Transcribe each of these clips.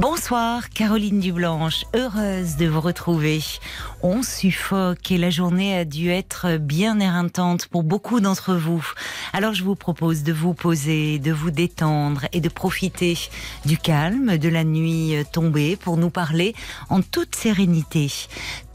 Bonsoir Caroline Dublanche, heureuse de vous retrouver. On suffoque et la journée a dû être bien éreintante pour beaucoup d'entre vous. Alors je vous propose de vous poser, de vous détendre et de profiter du calme de la nuit tombée pour nous parler en toute sérénité.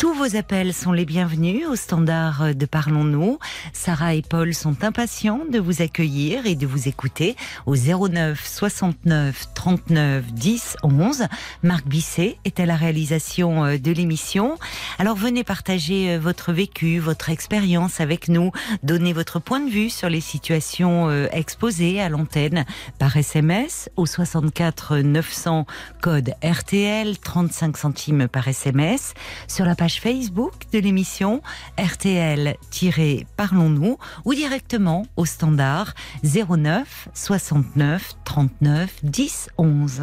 Tous vos appels sont les bienvenus au standard de Parlons-nous. Sarah et Paul sont impatients de vous accueillir et de vous écouter au 09 69 39 10 11. Marc Bisset est à la réalisation de l'émission. Alors venez partager votre vécu, votre expérience avec nous, donner votre point de vue sur les situations exposées à l'antenne par SMS au 64 900 code RTL 35 centimes par SMS sur la page Facebook de l'émission RTL-Parlons-nous ou directement au standard 09 69 39 10 11.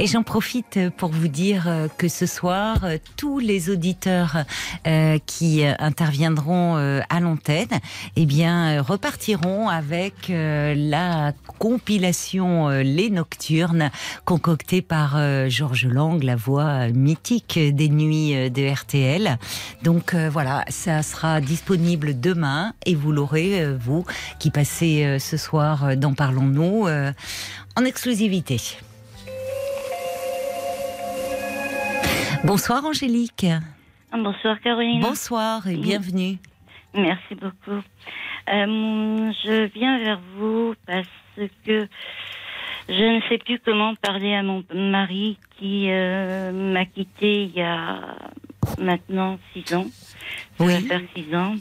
Et j'en profite pour vous dire que ce soir, tous les auditeurs qui interviendront à l'antenne, eh bien, repartiront avec la compilation Les Nocturnes concoctée par Georges Lang, la voix mythique des nuits de RTL. Donc voilà, ça sera disponible demain et vous l'aurez, vous, qui passez ce soir dans Parlons-nous, en exclusivité. Bonsoir Angélique. Bonsoir Caroline. Bonsoir et bienvenue. Merci beaucoup. Euh, je viens vers vous parce que je ne sais plus comment parler à mon mari qui euh, m'a quitté il y a maintenant six ans. Ça Oui. va faire six ans.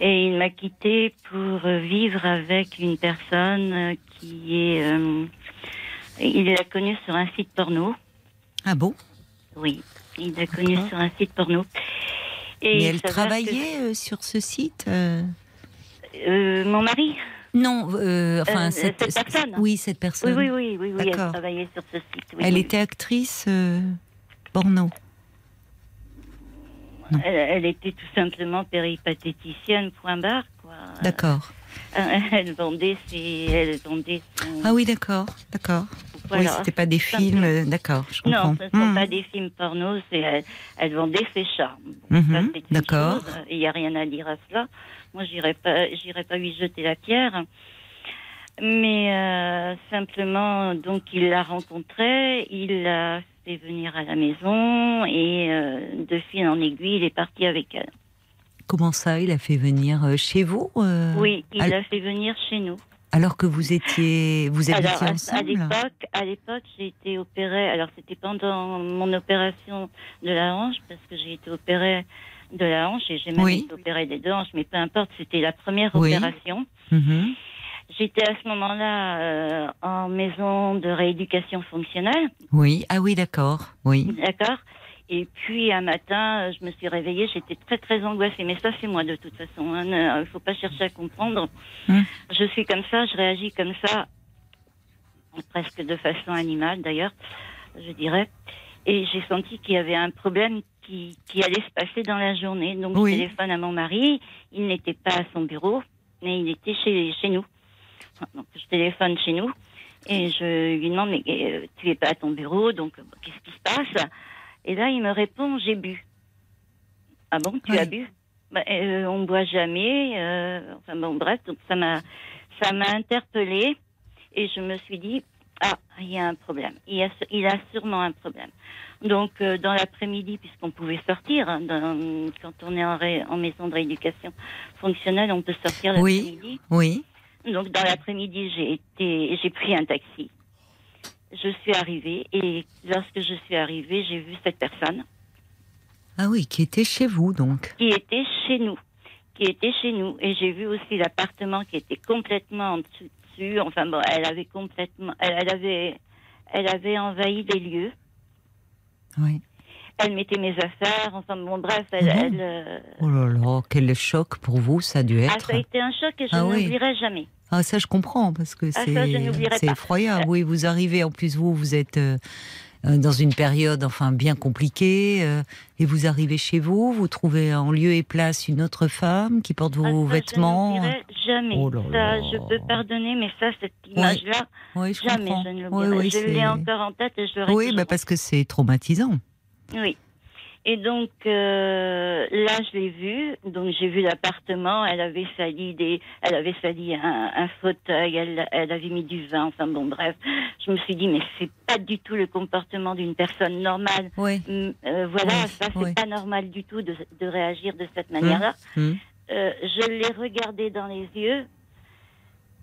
Et il m'a quitté pour vivre avec une personne qui est. euh, il l'a connue sur un site porno. Ah bon? Oui, il l'a connue sur un site porno. Et Mais elle travaillait euh, sur ce site euh? Euh, mon mari Non, euh, enfin Euh, cette, cette personne Oui, cette personne. oui, oui, oui, oui, elle travaillait sur ce site. oui, Elle oui. était actrice euh, porno. Elle, elle était tout simplement péripatéticienne, point barre, quoi. D'accord. Euh, Elle vendait ses. Elle vendait son- Ah oui, d'accord, d'accord. voilà. Oui, c'était pas des films, euh, d'accord, je comprends. Non, ce ne sont Mhm. pas des films porno, c'est elle, elle vendait ses chats. Mhm, d'accord. chose, Il n'y a rien à dire à cela. Moi, j'irai pas, j'irai pas lui jeter la pierre. Mais euh, simplement, donc, il l'a rencontrée, il l'a fait venir à la maison et euh, de fil en aiguille, il est parti avec elle. Comment ça, il a fait venir euh, chez vous euh, Oui, il l'a fait venir chez nous. Alors que vous étiez, vous habitiez Alors, à- à ensemble l'époque, à l'époque, j'ai été opérée. Alors, c'était pendant mon opération de la hanche, parce que j'ai été opérée de la hanche et j'ai même Oui. été opérée des deux hanches, mais peu importe, c'était la première Oui. opération. Mhm. J'étais à ce moment-là euh, en maison de rééducation fonctionnelle, Oui, ah oui, d'accord, oui. d'accord Et puis, un matin, euh, je me suis réveillée, j'étais très, très angoissée. Mais ça, c'est moi, de toute façon. hein, ne- Il ne faut pas chercher à comprendre. Hum. Je suis comme ça, je réagis comme ça, presque de façon animale, d'ailleurs, je dirais. Et j'ai senti qu'il y avait un problème qui, qui allait se passer dans la journée. Donc, Oui. je téléphone à mon mari. Il n'était pas à son bureau, mais il était chez, chez nous. Donc, je téléphone chez nous. Et je lui demande, mais euh, tu es pas à ton bureau, donc euh, qu'est-ce qui se passe? Et là, il me répond, j'ai bu. Ah bon, tu Oui. as bu? Bah, euh, On ne boit jamais. euh, enfin bon, bref, donc ça m'a, ça m'a interpellée. Et je me suis dit, ah, il y a un problème. Il, y a, il a sûrement un problème. Donc, euh, dans l'après-midi, puisqu'on pouvait sortir, hein, dans- quand on est en, ré- en maison de rééducation fonctionnelle, on peut sortir Oui. l'après-midi. Oui, Donc dans l'après-midi, j'ai été, j'ai pris un taxi. Je suis arrivée et lorsque je suis arrivée, j'ai vu cette personne ah oui, qui était chez vous donc. qui était chez nous, qui était chez nous et j'ai vu aussi l'appartement qui était complètement en dessous. dessus. Enfin bon, elle avait complètement, elle, elle avait, elle avait envahi des lieux. Oui. elle mettait mes affaires. Enfin bon, bref, elle. Ah bon elle, euh, Oh là là, quel choc pour vous ça a dû ah, être. ça a été un choc et je Ah oui. n'oublierai jamais. Ah, ça, je comprends, parce que Ah, c'est effroyable. Oui, vous arrivez, en plus, vous, vous êtes euh, euh, dans une période, enfin, bien compliquée, euh, et vous arrivez chez vous, vous trouvez en lieu et place une autre femme qui porte vos Ah, ça, vêtements. Je jamais. Oh là ça, je peux pardonner, mais ça, cette image-là, Oui, jamais comprends. je ne l'oublierai. oui, je l'ai encore en tête et je l'aurai Oui, bah, parce que c'est traumatisant. Oui. Et donc euh, là, je l'ai vue. Donc j'ai vu l'appartement. Elle avait sali des, elle avait sali un, un fauteuil. Elle, elle avait mis du vin. Enfin bon, bref. Je me suis dit, mais c'est pas du tout le comportement d'une personne normale. Oui. Hum, euh, voilà, Oui, ça c'est oui. pas normal du tout de, de réagir de cette manière-là. Hum. Euh, je l'ai regardé dans les yeux.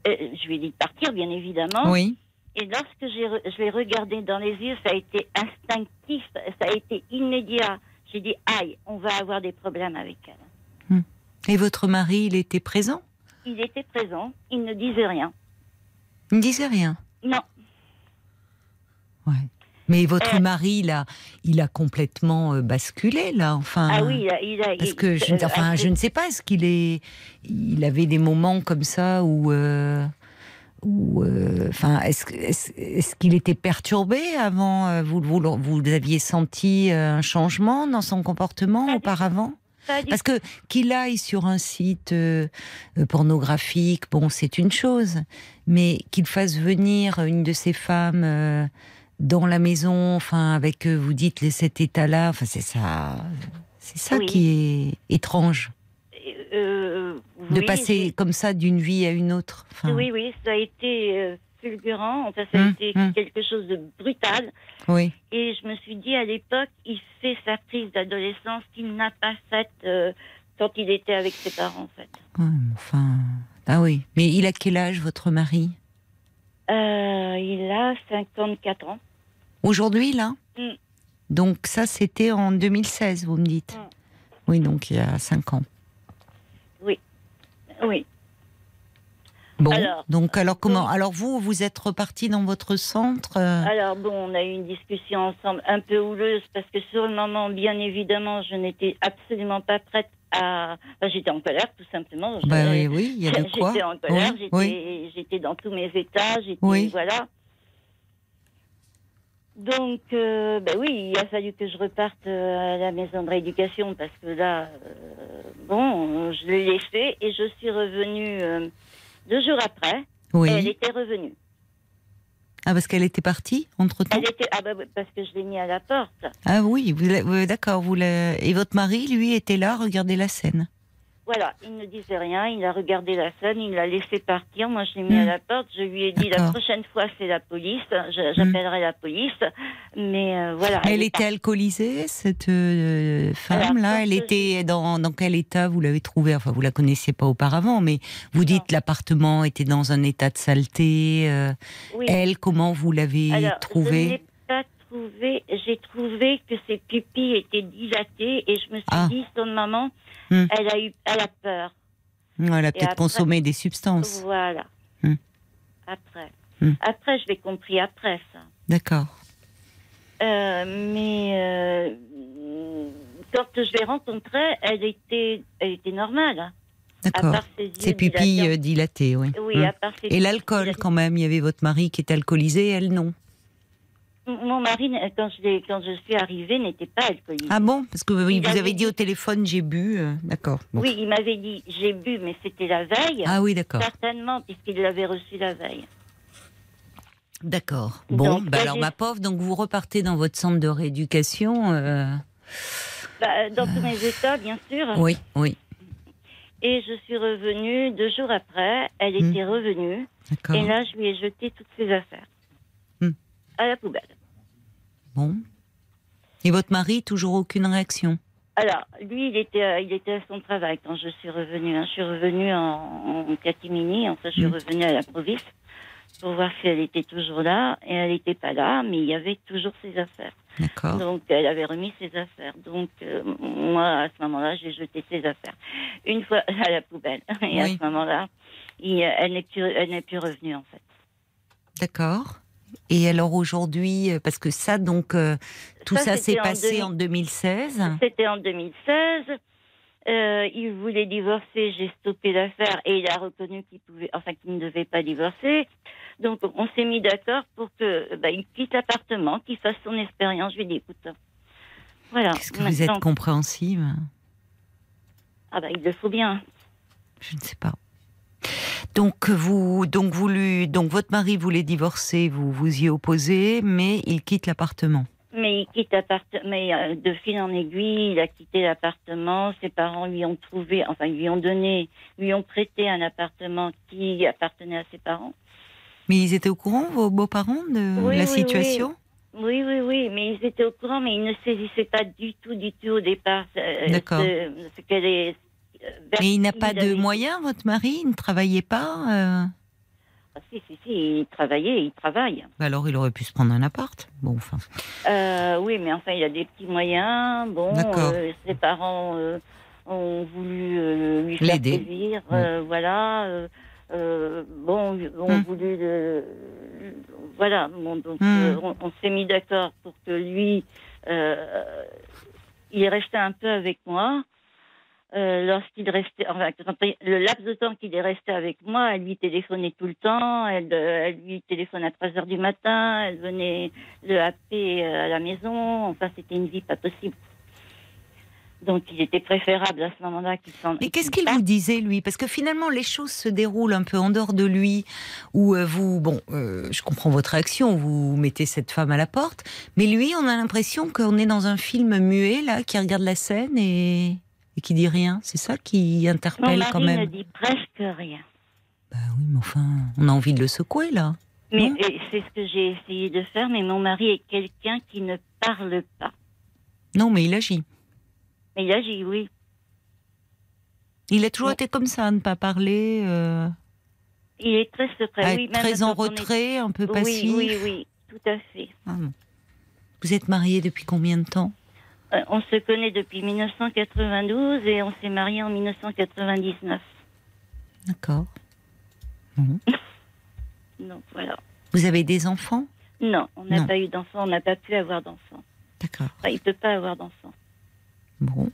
Euh, je lui ai dit de partir, bien évidemment. Oui. Et lorsque je l'ai regardé dans les yeux, ça a été instinctif, ça a été immédiat. J'ai dit, aïe, on va avoir des problèmes avec elle. Et votre mari, il était présent? Il était présent, il ne disait rien. Il ne disait rien? Non, Ouais. Mais votre Euh. mari, il a, il a complètement euh, basculé, là, enfin. ah oui, il a. Il a Parce il- que je, euh, enfin, je ne sais pas, est-ce qu'il est, il avait des moments comme ça où, euh, où, euh, enfin, est-ce, qu'il était perturbé avant euh, vous, vous, vous aviez senti euh, un changement dans son comportement auparavant? Parce que qu'il aille sur un site euh, pornographique, bon, c'est une chose, mais qu'il fasse venir une de ces femmes. dans la maison, enfin avec vous dites les- cet état-là, enfin c'est ça, c'est ça Oui. qui est étrange euh, de oui, passer comme ça d'une vie à une autre. Enfin, Oui, oui, ça a été euh, fulgurant. Enfin, ça a Hum, été hum. quelque chose de brutal. oui. Et je me suis dit, à l'époque, il fait sa crise d'adolescence qu'il n'a pas faite euh, quand il était avec ses parents, en fait. Ouais, enfin, ah oui. Mais il a quel âge votre mari? Euh, il a 54 ans. aujourd'hui là? Mm. Donc ça c'était en 2016, vous me dites? Oui, donc il y a 5 ans. Oui. Bon, Alors, donc alors comment Alors vous, vous êtes reparti dans votre centre euh, Alors bon, on a eu une discussion ensemble un peu houleuse parce que sur le moment, bien évidemment, je n'étais absolument pas prête à. Enfin, j'étais en colère, tout simplement. Bah oui, oui, il y a de quoi. J'étais en colère, Oui, j'étais, oui. dans tous mes états, j'étais Oui. voilà. Donc, euh, ben oui, il a fallu que je reparte euh, à la maison de rééducation parce que là, euh, bon, je l'ai laissé et je suis revenue euh, deux jours après. Oui. Et elle était revenue. Ah parce qu'elle était partie entre temps. Elle était ah bah parce que je l'ai mis à la porte. Ah oui, vous l'a- vous- d'accord. Vous et votre mari, lui, était là, regardez la scène. Voilà, il ne disait rien, il a regardé la scène, il l'a laissé partir. Moi, je l'ai mis Hmm. à la porte. Je lui ai dit la prochaine fois, c'est la police. Je- J'appellerai la police. Mais euh, voilà. Elle était alcoolisée, cette euh, femme-là. Elle était dans, dans quel état vous l'avez trouvée? Enfin, vous la connaissiez pas auparavant, mais vous dites l'appartement était dans un état de saleté. euh, Oui. Elle, comment vous l'avez trouvée? Trouvé. J'ai trouvé que ses pupilles étaient dilatées et je me suis Ah. dit, son maman, Hmm. elle a eu, elle a peur. Elle a peut-être consommé des substances. Voilà. Hmm. Après. Hmm. Après, je l'ai compris après ça. D'accord. Euh, mais euh, quand je l'ai rencontrée, elle était, elle était normale. À D'accord. ses pupilles euh, dilatées, oui. Oui, à part ses Et l'alcool, quand même. Il y avait votre mari qui était alcoolisé, elle non? Mon mari, quand je, l'ai- quand je suis arrivée, n'était pas alcoolique. Ah bon Parce que vous, Il vous avait avez dit au téléphone, j'ai bu. euh, D'accord. Bon. Oui, il m'avait dit j'ai bu, mais c'était la veille. Ah oui, d'accord. Certainement, puisqu'il l'avait reçu la veille. D'accord. Bon, Donc, bah alors ma pauvre, donc vous repartez dans votre centre de rééducation. euh, Bah, dans tous mes états, bien sûr. Oui, oui, Et je suis revenue deux jours après. Elle Hmm. était revenue. Et là, je lui ai jeté toutes ses affaires. À la poubelle. Bon. Et votre mari, toujours aucune réaction? Alors, lui, il était, à- il était à son travail quand je suis revenue. hein. Je suis revenue en, en catimini. Enfin, je suis Mm. revenue à la province pour voir si elle était toujours là. Et elle n'était pas là, mais il y avait toujours ses affaires. D'accord. Donc, elle avait remis ses affaires. Donc, euh, moi, à ce moment-là, j'ai jeté ses affaires. Une fois à la poubelle. Et à ce moment-là, il- elle n'est plus, elle n'est plus revenue, en fait. D'accord. Et alors aujourd'hui, euh, parce que ça, donc, euh, tout ça, Ça, s'est passé 2000. en 2016. C'était en 2016. Euh, il voulait divorcer, j'ai stoppé l'affaire et il a reconnu qu'il pouvait, enfin qu'il ne devait pas divorcer. Donc on s'est mis d'accord pour que bah, il quitte l'appartement, qu'il fasse son expérience. Je lui ai dit écoute, voilà. Qu'est-ce que vous êtes compréhensive? Ah bah il le faut bien. Je ne sais pas. Donc vous, donc vous lui, donc votre mari voulait divorcer, vous vous y opposez, mais il quitte l'appartement. Mais il quitte l'appartement, mais euh, de fil en aiguille, il a quitté l'appartement. Ses parents lui ont trouvé, enfin lui ont donné, lui ont prêté un appartement qui appartenait à ses parents. Mais ils étaient au courant, vos beaux-parents, de Oui, la oui, situation? Oui, oui, oui, mais ils étaient au courant, mais ils ne saisissaient pas du tout, du tout au départ. euh. Ce, ce qu'elle est. Mais il n'a pas de moyens, votre mari Il ne travaillait pas euh Ah, si, si, si, il travaillait, il travaille. Bah Alors il aurait pu se prendre un appart. Bon, enfin. Euh, oui, mais enfin, il a des petits moyens. Bon, euh, ses parents euh, ont voulu lui faire L'aider. plaisir. voilà. bon, ont voulu. Voilà. Bon, donc, Hmm. on, on s'est mis d'accord pour que lui. il est resté un peu avec moi. Euh, Lorsqu'il restait, enfin, le laps de temps qu'il est resté avec moi, elle lui téléphonait tout le temps, elle, euh, elle lui téléphone à 3 heures du matin, elle venait le happer euh, à la maison, enfin c'était une vie pas possible. Donc il était préférable à ce moment-là qu'il s'en Mais qu'est-ce qu'il vous disait, lui? Parce que finalement, les choses se déroulent un peu en dehors de lui, où vous, bon, euh, je comprends votre réaction, vous mettez cette femme à la porte, mais lui, on a l'impression qu'on est dans un film muet, là, qui regarde la scène et, et qui dit rien. C'est ça qui Mon interpelle mari quand ne même. dit presque rien. Bah oui, mais enfin, on a envie de le secouer, là. Mais Non. et c'est ce que j'ai essayé de faire, mais mon mari est quelqu'un qui ne parle pas. Non, mais il agit. Mais il agit, oui. Il a toujours été comme ça, à ne pas parler, euh, Il est très secret, oui. très en est- retrait, un peu Oui, passif. oui, oui, tout à fait. Ah. Vous êtes mariés depuis combien de temps? Euh, on se connaît depuis 1992 et on s'est mariés en 1999. D'accord. Bon. Donc voilà. Vous avez des enfants? Non, on n'a pas eu d'enfant, on n'a pas pu avoir d'enfant. D'accord. Enfin, il peut pas avoir d'enfant. Bon.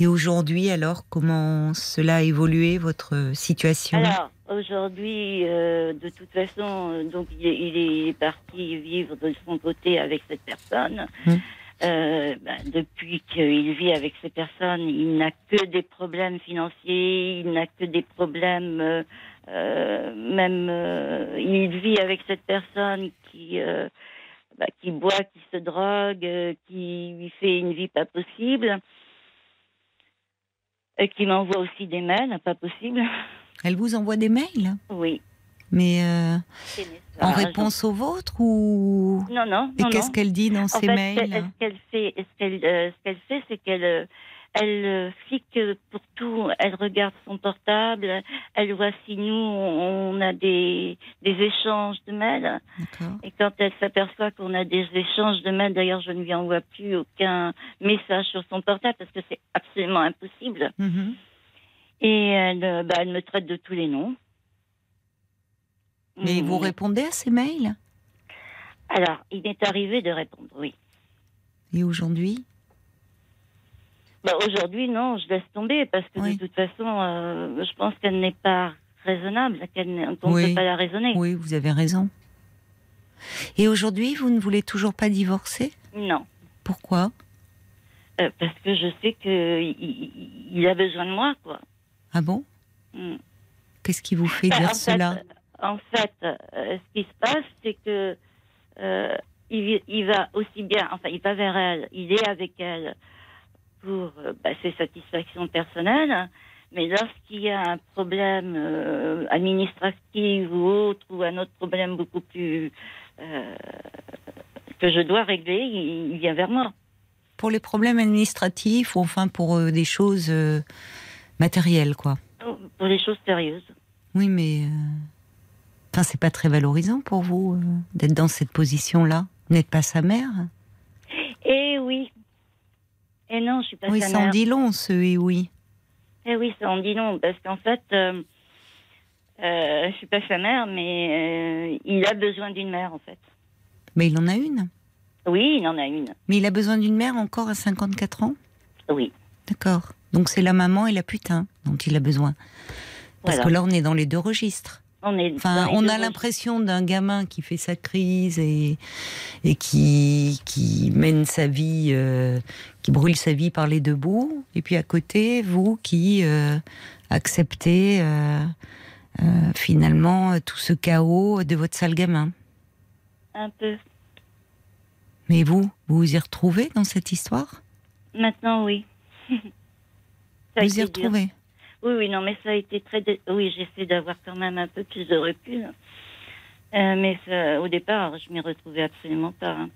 Et aujourd'hui, alors, comment cela a évolué, votre situation? Alors, aujourd'hui, euh, de toute façon, euh, donc il est, il est parti vivre de son côté avec cette personne. Mm. Euh, ben, depuis qu'il vit avec ces personnes, il n'a que des problèmes financiers, il n'a que des problèmes, euh, euh, même euh, il vit avec cette personne qui bah, qui boit, qui se drogue, qui lui fait une vie pas possible, et qui m'envoie aussi des mails, pas possible. Elle vous envoie des mails? Oui. Mais euh, en réponse aux vôtres ou Non, non, Et qu'est-ce qu'elle dit dans En ces fait, mails ce qu'elle fait, ce qu'elle, euh, ce qu'elle fait, c'est qu'elle, euh, elle euh, flique pour tout. Elle regarde son portable. Elle voit si nous on a des des échanges de mails. Et quand elle s'aperçoit qu'on a des échanges de mails, d'ailleurs, je ne lui envoie plus aucun message sur son portable parce que c'est absolument impossible. Mhm. Et elle, bah, elle me traite de tous les noms. Mais vous Mm. répondez à ces mails? Alors, il m'est arrivé de répondre, oui. Et aujourd'hui? Bah, Aujourd'hui, non, je laisse tomber parce que Oui. de toute façon, euh, je pense qu'elle n'est pas raisonnable, qu'on ne Oui. peut pas la raisonner. Oui, vous avez raison. Et aujourd'hui, vous ne voulez toujours pas divorcer? Non, Pourquoi? Euh, parce que je sais qu'il il, a besoin de moi, quoi. Ah bon? Mm. Qu'est-ce qui vous fait Bah, dire cela fait, en fait, euh, ce qui se passe, c'est que euh, il, il va aussi bien, enfin, il va vers elle, il est avec elle pour euh, bah, ses satisfactions personnelles, mais lorsqu'il y a un problème euh, administratif ou autre, ou un autre problème beaucoup plus que je dois régler, il, il vient vers moi. Pour les problèmes administratifs ou enfin pour des choses matérielles, quoi. Pour les choses sérieuses. Oui, mais. euh, Enfin, c'est pas très valorisant pour vous euh, d'être dans cette position-là. Vous n'êtes pas sa mère Et oui. Et non, je suis pas Oui, sa ça en mère. dit long, ce et oui. Eh oui, ça en dit non, parce qu'en fait, euh, euh, je suis pas sa mère, mais il a besoin d'une mère, en fait. Mais il en a une? Oui, il en a une. Mais il a besoin d'une mère encore à 54 ans? Oui. D'accord. Donc c'est la maman et la putain dont il a besoin. Parce Voilà. que là, on est dans les deux registres. On est. Enfin, a l'impression d'un gamin qui fait sa crise et, et qui, qui mène sa vie, euh, qui brûle sa vie par les deux bouts. Et puis à côté, vous qui euh, acceptez euh, finalement tout ce chaos de votre sale gamin. Un peu. Mais vous, vous vous y retrouvez dans cette histoire? Maintenant, oui. Vous y retrouvez? Oui, oui, non, mais ça a été très. dé- Oui, j'essaie d'avoir quand même un peu plus de recul. Euh, mais ça- au départ, je m'y retrouvais absolument pas. hein.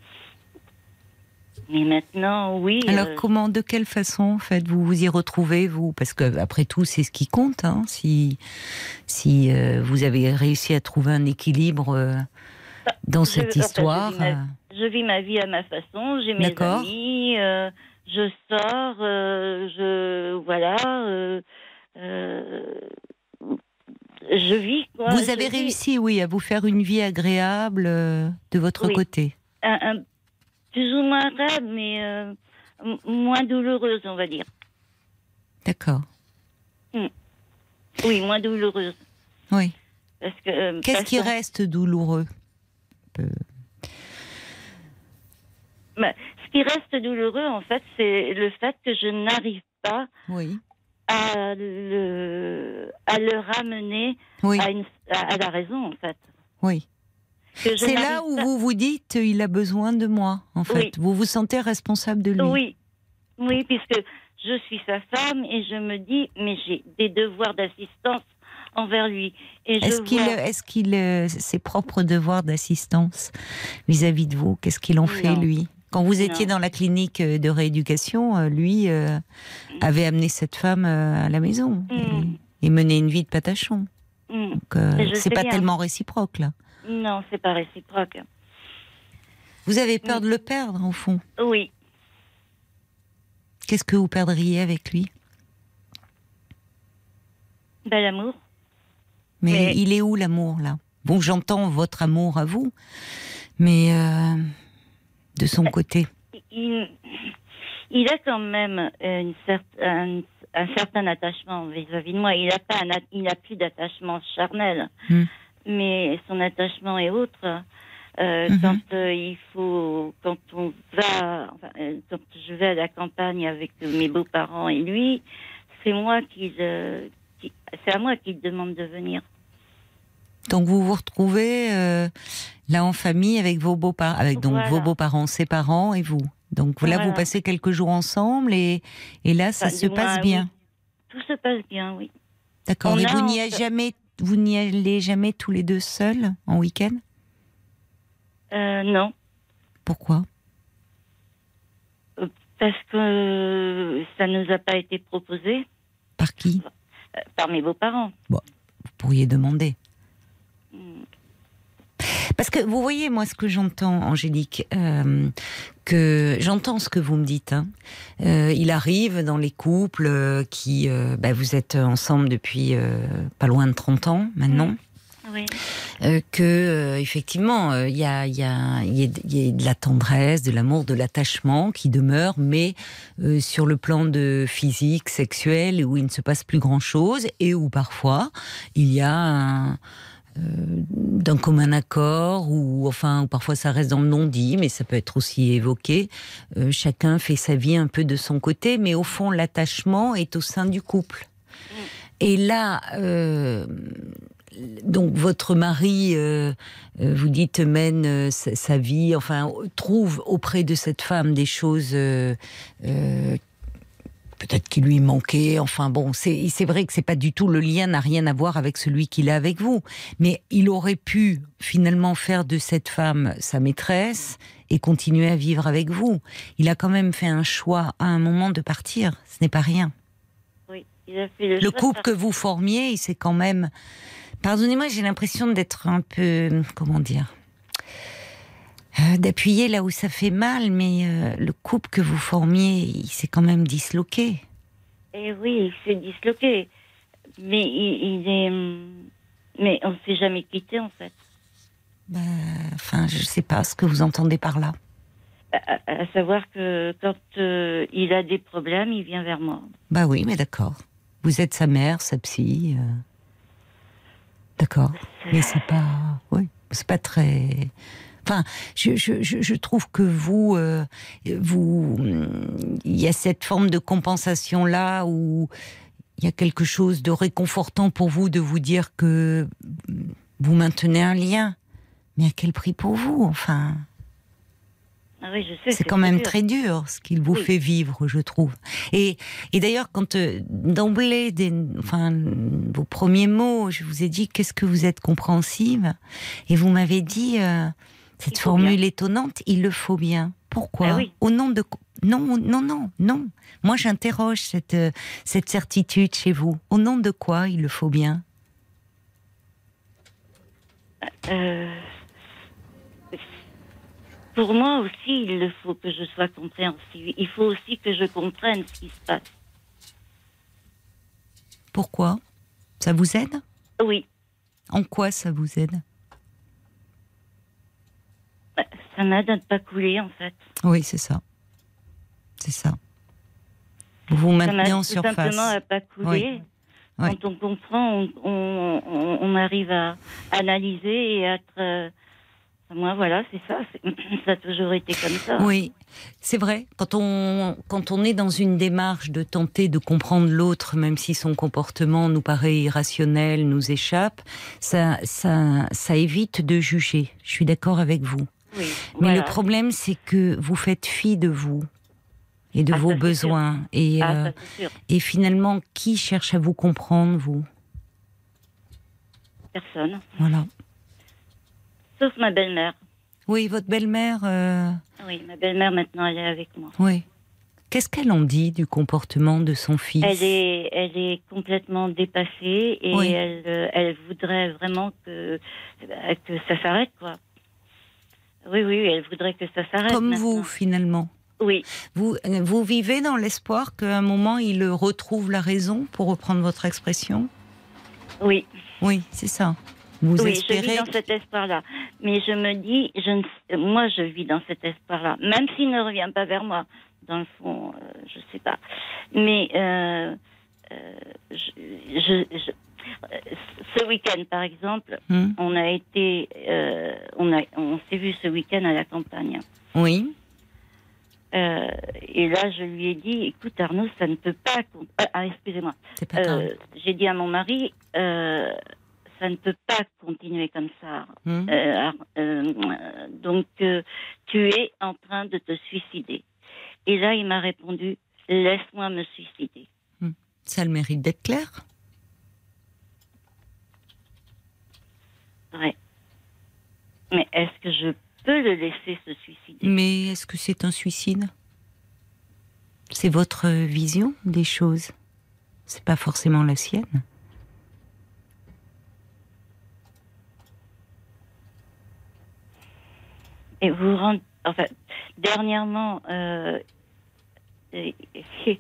Mais maintenant, oui. Alors euh, comment, de quelle façon en fait vous vous y retrouvez vous? Parce que après tout, c'est ce qui compte. hein. Si si euh, vous avez réussi à trouver un équilibre euh, dans je- cette enfin, je histoire, vis ma- Je vis ma vie à ma façon, j'ai mes amis, je sors, je. Voilà. Euh, je vis, quoi. vous je avez vis. réussi, oui, à vous faire une vie agréable euh, de votre Oui. côté. Un, un- plus ou moins agréable, mais euh, moins douloureuse, on va dire. D'accord. Oui, moins douloureuse. Oui. Parce que. euh, Qu'est-ce qui reste douloureux? Euh, bah, Ce qui reste douloureux, en fait, c'est le fait que je n'arrive pas Oui. À le, à le ramener Oui. à, une, à, à la raison, en fait. Oui. C'est là où vous vous dites, il a besoin de moi. En fait, Oui. vous vous sentez responsable de lui. Oui, oui, puisque je suis sa femme et je me dis, mais j'ai des devoirs d'assistance envers lui. Est-ce qu'il, est-ce qu'il, euh, ses propres devoirs d'assistance vis-à-vis de vous, qu'est-ce qu'il en fait Non. lui? Quand vous étiez dans la clinique euh, de rééducation, euh, lui euh, avait amené cette femme à la maison Mm. et, et mené une vie de patachon. Hmm, Donc, euh, c'est pas bien. tellement réciproque là. Non, c'est pas réciproque. Vous avez peur Mm. de le perdre au fond? Oui, Qu'est-ce que vous perdriez avec lui? Bel amour. Mais, Mais- il est où l'amour là? Bon, j'entends votre amour à vous, mais euh, de son côté. Il, il a quand même une cer- un, un certain attachement vis-à-vis de moi. Il n'a pas, un il n'a plus d'attachement charnel, Hmm. mais son attachement est autre. Euh, Mhm. Quand euh, il faut, quand on va, enfin, euh, quand je vais à la campagne avec mes beaux-parents et lui, c'est moi qui, qui- c'est à moi qu'il demande de venir. Donc vous vous retrouvez euh, là en famille avec vos beaux-parents, avec donc Voilà. vos beaux-parents, ses parents et vous. Donc là, Voilà. vous passez quelques jours ensemble et, et là, ça Enfin, se passe oui. bien. Tout se passe bien, oui. D'accord. A vous n'y allez jamais, vous n'y allez jamais tous les deux seuls en week-end? Euh, non, Pourquoi? Parce que ça nous a pas été proposé Par qui? Euh, par mes beaux-parents. Vous pourriez demander. Hmm. Parce que vous voyez, moi, ce que j'entends, Angélique, euh, que j'entends ce que vous me dites. hein. Euh, il arrive dans les couples euh, qui, euh, bah, vous êtes ensemble depuis euh, pas loin de 30 ans maintenant. Oui. que effectivement il y, a, il y, a, il y, a, il y a de la tendresse, de l'amour, de l'attachement qui demeure, mais sur le plan de physique, sexuel, où il ne se passe plus grand chose et où parfois il y a un, d'un commun accord ou enfin ou parfois ça reste dans le non-dit, mais ça peut être aussi évoqué. Euh, chacun fait sa vie un peu de son côté, mais au fond l'attachement est au sein du couple. Et là, euh, donc votre mari, euh, euh, vous dites, mène euh, sa, sa vie, enfin, trouve auprès de cette femme des choses euh, euh, peut-être qui lui manquaient. Enfin bon, c'est vrai que c'est pas du tout le lien n'a rien à voir avec celui qu'il a avec vous, mais il aurait pu finalement faire de cette femme sa maîtresse et continuer à vivre avec vous. Il a quand même fait un choix à un moment de partir. Ce n'est pas rien. Oui. Il a fait le, Le couple que vous formiez, il s'est quand même. Pardonnez-moi, j'ai l'impression d'être un peu. Comment dire Euh, D'appuyer là où ça fait mal, mais euh, le couple que vous formiez, il s'est quand même disloqué. Et oui, il s'est disloqué. Mais il, il est. hum, Mais on ne s'est jamais quitté, en fait. Ben, enfin, je ne sais pas ce que vous entendez par là. À, à savoir que quand euh, il a des problèmes, il vient vers moi. Bah oui, mais d'accord. Vous êtes sa mère, sa psy. euh, D'accord. Mais c'est pas. Oui, c'est pas très. Enfin, je, je, je, je trouve que vous, euh, vous, il y a cette forme de compensation là où il y a quelque chose de réconfortant pour vous de vous dire que vous maintenez un lien. Mais à quel prix pour vous Enfin, Ah oui, c'est quand même dur. très dur ce qu'il vous Oui. fait vivre, je trouve. Et, et d'ailleurs, quand euh, d'emblée, enfin, vos premiers mots, je vous ai dit qu'est-ce que vous êtes compréhensive, et vous m'avez dit euh, cette formule bien. étonnante, il le faut bien. Pourquoi oui. Au nom de non, non, non, non. Moi, j'interroge cette euh, cette certitude chez vous. Au nom de quoi il le faut bien Euh, pour moi aussi, il le faut que je sois compréhensive. Il faut aussi que je comprenne ce qui se passe. Pourquoi? Ça vous aide? Oui, En quoi ça vous aide? Ça m'aide à ne pas couler, en fait. Oui, c'est ça. C'est ça. Vous vous maintenez en surface. simplement à pas couler. Oui. Oui. Quand on comprend, on, on, on- on arrive à analyser et à être. euh, moi, voilà, c'est ça. Ça a toujours été comme ça. Oui, c'est vrai. Quand on, quand on est dans une démarche de tenter de comprendre l'autre, même si son comportement nous paraît irrationnel, nous échappe, ça, ça, ça évite de juger. Je suis d'accord avec vous. Oui, Mais voilà. le problème, c'est que vous faites fi de vous et de Ah, vos besoins. Et, Ah, euh, ça, et finalement, qui cherche à vous comprendre, vous? Personne. Voilà. Sauf ma belle-mère. Oui, votre belle-mère. euh, Oui, ma belle-mère, maintenant, elle est avec moi. Oui. Qu'est-ce qu'elle en dit du comportement de son fils? Elle est, elle est complètement dépassée et Oui. elle, euh, elle voudrait vraiment que, bah, que ça s'arrête, quoi. Oui, oui, elle voudrait que ça s'arrête. Comme maintenant. vous, finalement. Oui, Vous, vous vivez dans l'espoir qu'à un moment, il retrouve la raison, pour reprendre votre expression? Oui, Oui, c'est ça. Vous oui, je espérez vis dans cet espoir-là. Mais je me dis, je ne, moi, je vis dans cet espoir-là. Même s'il ne revient pas vers moi, dans le fond, euh, je sais pas. Mais euh, euh, je, je- je- ce week-end, par exemple, Hmm on a été, euh, on a, on s'est vu ce week-end à la campagne. Oui, Euh, et là, je lui ai dit, écoute Arnaud, ça ne peut pas. Ah, excusez-moi. c'est pas grave. Euh, J'ai dit à mon mari, euh, ça ne peut pas continuer comme ça. Hmm Euh, euh, donc, euh, tu es en train de te suicider. Et là, il m'a répondu, laisse-moi me suicider. Ça a le mérite d'être clair? Ouais. Mais est-ce que je peux le laisser se suicider Mais est-ce que c'est un suicide? C'est votre vision des choses? C'est pas forcément la sienne? Et vous rendez. Enfin, dernièrement, euh, euh,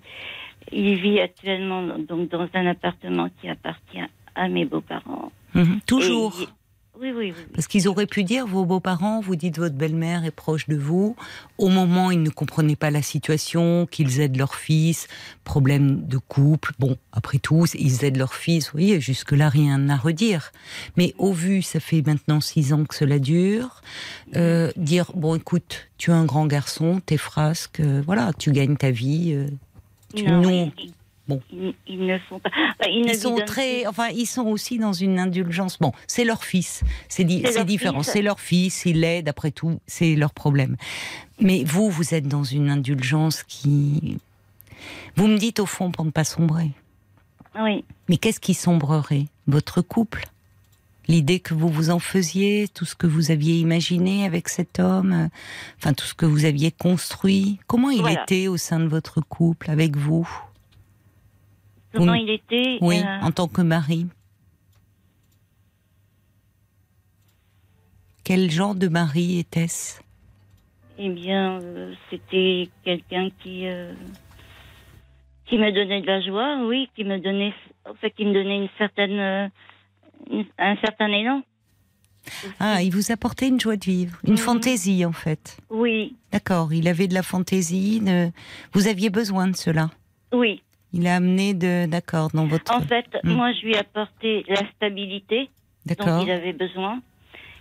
il vit actuellement donc dans un appartement qui appartient à mes beaux-parents. Mhm. Toujours. Et Oui, oui. Parce qu'ils auraient pu dire, vos beaux-parents, vous dites votre belle-mère est proche de vous. Au moment, ils ne comprenaient pas la situation, qu'ils aident leur fils, problème de couple. Bon, après tout, ils aident leur fils. Vous voyez, jusque-là, rien à redire. Mais au vu, ça fait maintenant six ans que cela dure. euh, dire, bon, écoute, tu es un grand garçon, t'es frasque, euh, voilà, tu gagnes ta vie. euh, tu Non, nous- ils, Bon. ils, ils ne font pas. enfin, ils sont très, enfin, ils sont aussi dans une indulgence. Bon, c'est leur fils, c'est di- différent. C'est leur fils, ils l'aident. Après tout, c'est leur problème. Mais vous, vous êtes dans une indulgence qui, vous me dites au fond pour ne pas sombrer. Oui. Mais qu'est-ce qui sombrerait? Votre couple? L'idée que vous vous en faisiez, tout ce que vous aviez imaginé avec cet homme, euh, enfin tout ce que vous aviez construit. Comment il Voilà. était au sein de votre couple avec vous? Comment il était Oui, euh, en tant que mari. Quel genre de mari était-ce? Eh bien, euh, c'était quelqu'un qui euh, qui me donnait de la joie, oui, qui me donnait, en fait, qui me donnait une certaine, une- un certain élan. Ah, il vous apportait une joie de vivre, une fantaisie en fait. Oui, D'accord, il avait de la fantaisie. Vous aviez besoin de cela? oui. Il a amené de. D'accord, dans votre. En fait, Mm. moi, je lui ai apporté la stabilité dont il avait besoin.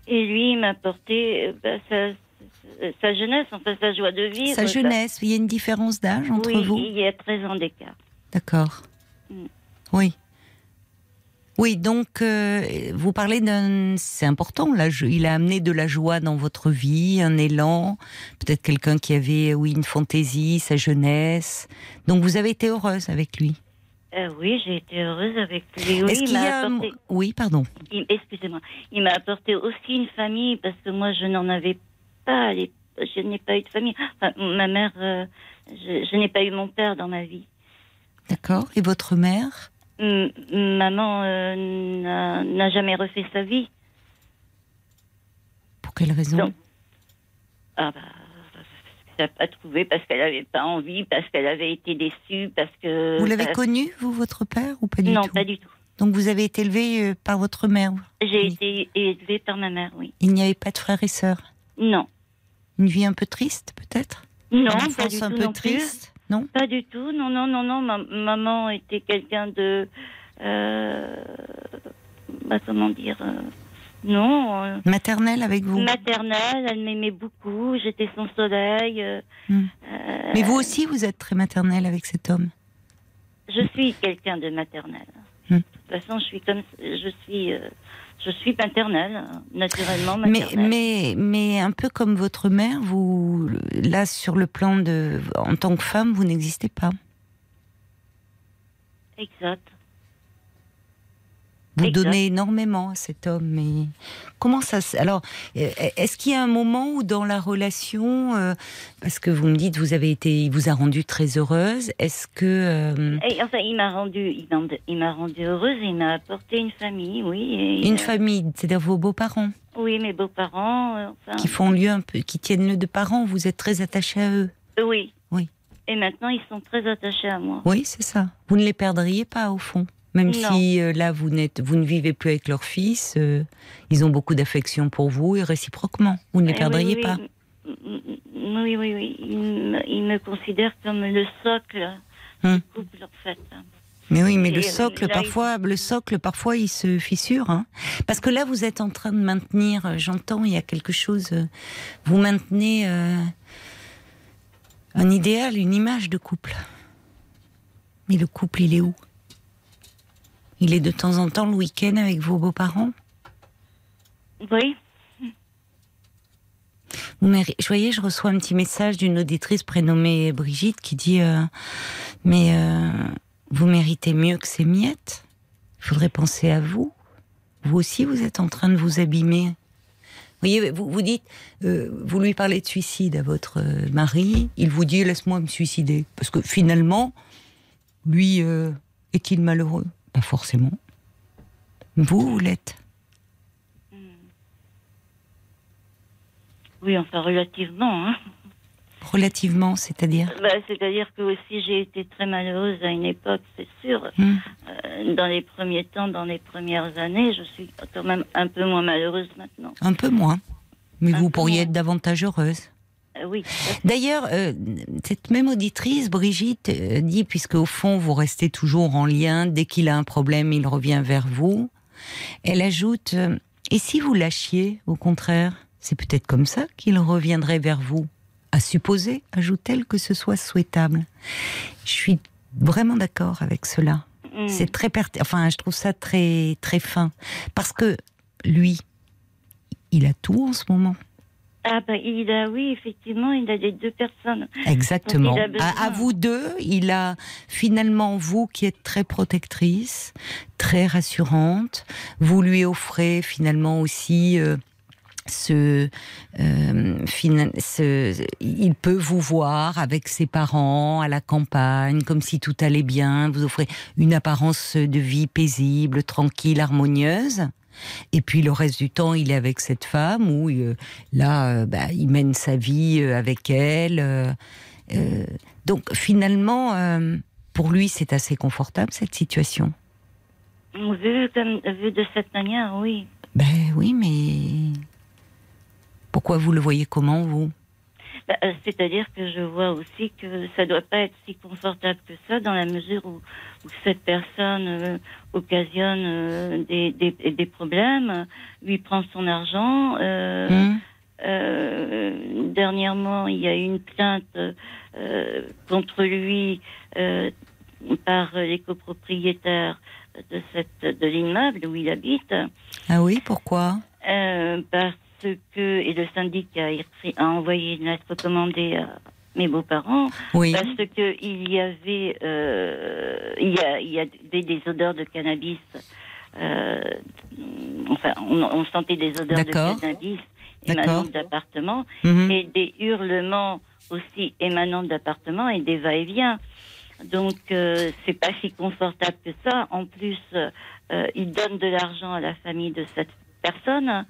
Et lui, il m'a apporté euh, bah, sa, sa jeunesse, enfin sa joie de vivre. Sa jeunesse, il y a une différence d'âge entre oui, vous il y a 13 ans d'écart. D'accord. Mm. Oui. Oui, donc euh, vous parlez d'un. C'est important, là. je- Il a amené de la joie dans votre vie, un élan. Peut-être quelqu'un qui avait, oui, une fantaisie, sa jeunesse. Donc vous avez été heureuse avec lui. Euh, oui, j'ai été heureuse avec lui. Oui, il a. apporté, Oui, pardon. il- excusez-moi, il m'a apporté aussi une famille parce que moi, je n'en avais pas. Je n'ai pas eu de famille. Enfin, ma mère, euh, je, je n'ai pas eu mon père dans ma vie. D'accord. Et votre mère? Maman euh, n'a- jamais refait sa vie. Pour quelle raison? Donc, Ah bah, elle n'a pas trouvé parce qu'elle n'avait pas envie, parce qu'elle avait été déçue, parce que. Vous l'avez ça- connu, vous, votre père, ou pas du Non, tout? pas du tout. Donc vous avez été élevé euh, par votre mère. J'ai Oui. été élevée par ma mère, oui. Il n'y avait pas de frères et sœurs? Non. Une vie un peu triste, peut-être? Non, Une pas enfance du un tout peu non triste? Non Pas du tout. Non, non, non, non. Ma- maman était quelqu'un de. Euh, bah, comment dire euh, Non. euh, Maternelle avec vous maternelle, elle m'aimait beaucoup. J'étais son soleil. Hmm. Mais vous aussi, vous êtes très maternelle avec cet homme. Je suis quelqu'un de maternel. Hmm. De toute façon, je suis comme je suis, je suis maternelle, hein, naturellement Mais, mais, mais un peu comme votre mère, vous, là, sur le plan de. En tant que femme, vous n'existez pas. Exact. Vous Exact. donnez énormément à cet homme. Mais comment ça. Alors, euh, est-ce qu'il y a un moment où dans la relation, euh, parce que vous me dites, vous avez été, il vous a rendu très heureuse. Est-ce que euh, Et, enfin, il m'a rendu, il m'a, rendu heureuse. Il m'a apporté une famille, oui. et, une euh, famille, c'est-à-dire vos beaux-parents, Oui, mes beaux-parents. enfin, qui font lieu un peu, qui tiennent lieu de parents, vous êtes très attaché à eux. oui. Oui. Et maintenant, ils sont très attachés à moi. Oui, c'est ça. Vous ne les perdriez pas au fond. Même Non. si euh, là vous n'êtes, vous ne vivez plus avec leur fils, euh, ils ont beaucoup d'affection pour vous et réciproquement, vous ne les Eh perdriez oui, pas. oui, Mm, Oui, oui, oui. Il me, il me considère comme le socle Hmm. du couple, en fait. Mais oui, mais Et, le socle, là, il- parfois, le socle, parfois, il se fissure. hein. Parce que là, vous êtes en train de maintenir, euh, j'entends, il y a quelque chose. vous maintenez euh, un idéal, une image de couple. Mais le couple, il est où? Il est de temps en temps le week-end avec vos beaux-parents? Oui. Je voyais, je reçois un petit message d'une auditrice prénommée Brigitte qui dit euh, Mais euh, vous méritez mieux que ces miettes. Il faudrait penser à vous. Vous aussi, vous êtes en train de vous abîmer. Vous voyez, vous, vous dites, euh, vous lui parlez de suicide à votre mari, il vous dit laisse-moi me suicider. Parce que finalement, lui, est-il malheureux? Pas forcément. Vous, vous l'êtes. Oui, enfin, relativement. Hein. Relativement, c'est-à-dire Bah, C'est-à-dire que aussi j'ai été très malheureuse à une époque, c'est sûr. Hmm. Euh, dans les premiers temps, dans les premières années, je suis quand même un peu moins malheureuse maintenant. Un peu moins. Mais Un vous pourriez moins. être davantage heureuse. Euh, oui. D'ailleurs, euh, cette même auditrice, Brigitte, euh, dit, puisque au fond, vous restez toujours en lien, dès qu'il a un problème, il revient vers vous. Elle ajoute, euh, et si vous lâchiez, au contraire, c'est peut-être comme ça qu'il reviendrait vers vous. À supposer, ajoute-t-elle, que ce soit souhaitable. Je suis vraiment d'accord avec cela. Mm. C'est très. Enfin, je trouve ça très très fin parce que lui, il a tout en ce moment. Ah bah il a, oui, effectivement, il a les deux personnes. Exactement. À, à vous deux, il a finalement vous qui êtes très protectrice, très rassurante. Vous lui offrez finalement aussi. euh, ce, euh, ce- il peut vous voir avec ses parents à la campagne, comme si tout allait bien. Vous offrez une apparence de vie paisible, tranquille, harmonieuse. Et puis le reste du temps, il est avec cette femme où euh, là, euh, bah, il mène sa vie euh, avec elle. euh, donc finalement, euh, pour lui, c'est assez confortable cette situation. Vu, comme, vu de cette manière, oui. Ben oui, mais pourquoi vous le voyez comment, vous? Bah, euh, C'est-à-dire que je vois aussi que ça doit pas être si confortable que ça, dans la mesure où, où cette personne euh, occasionne euh, des, des, des problèmes, lui prend son argent. euh, dernièrement, il y a eu une plainte contre lui par les copropriétaires de, cette, de l'immeuble où il habite, Ah oui, pourquoi? Parce que, et le syndic a, envoyé une lettre recommandée à mes beaux-parents, Oui. parce que il y avait, euh, il y a, il y a des, odeurs de cannabis. euh, enfin, on, on sentait des odeurs de cannabis émanant d'appartements Mhm. et des hurlements aussi émanant d'appartements et des va-et-vient. Donc euh, c'est pas si confortable que ça. En plus, euh, il donne de l'argent à la famille de cette personne.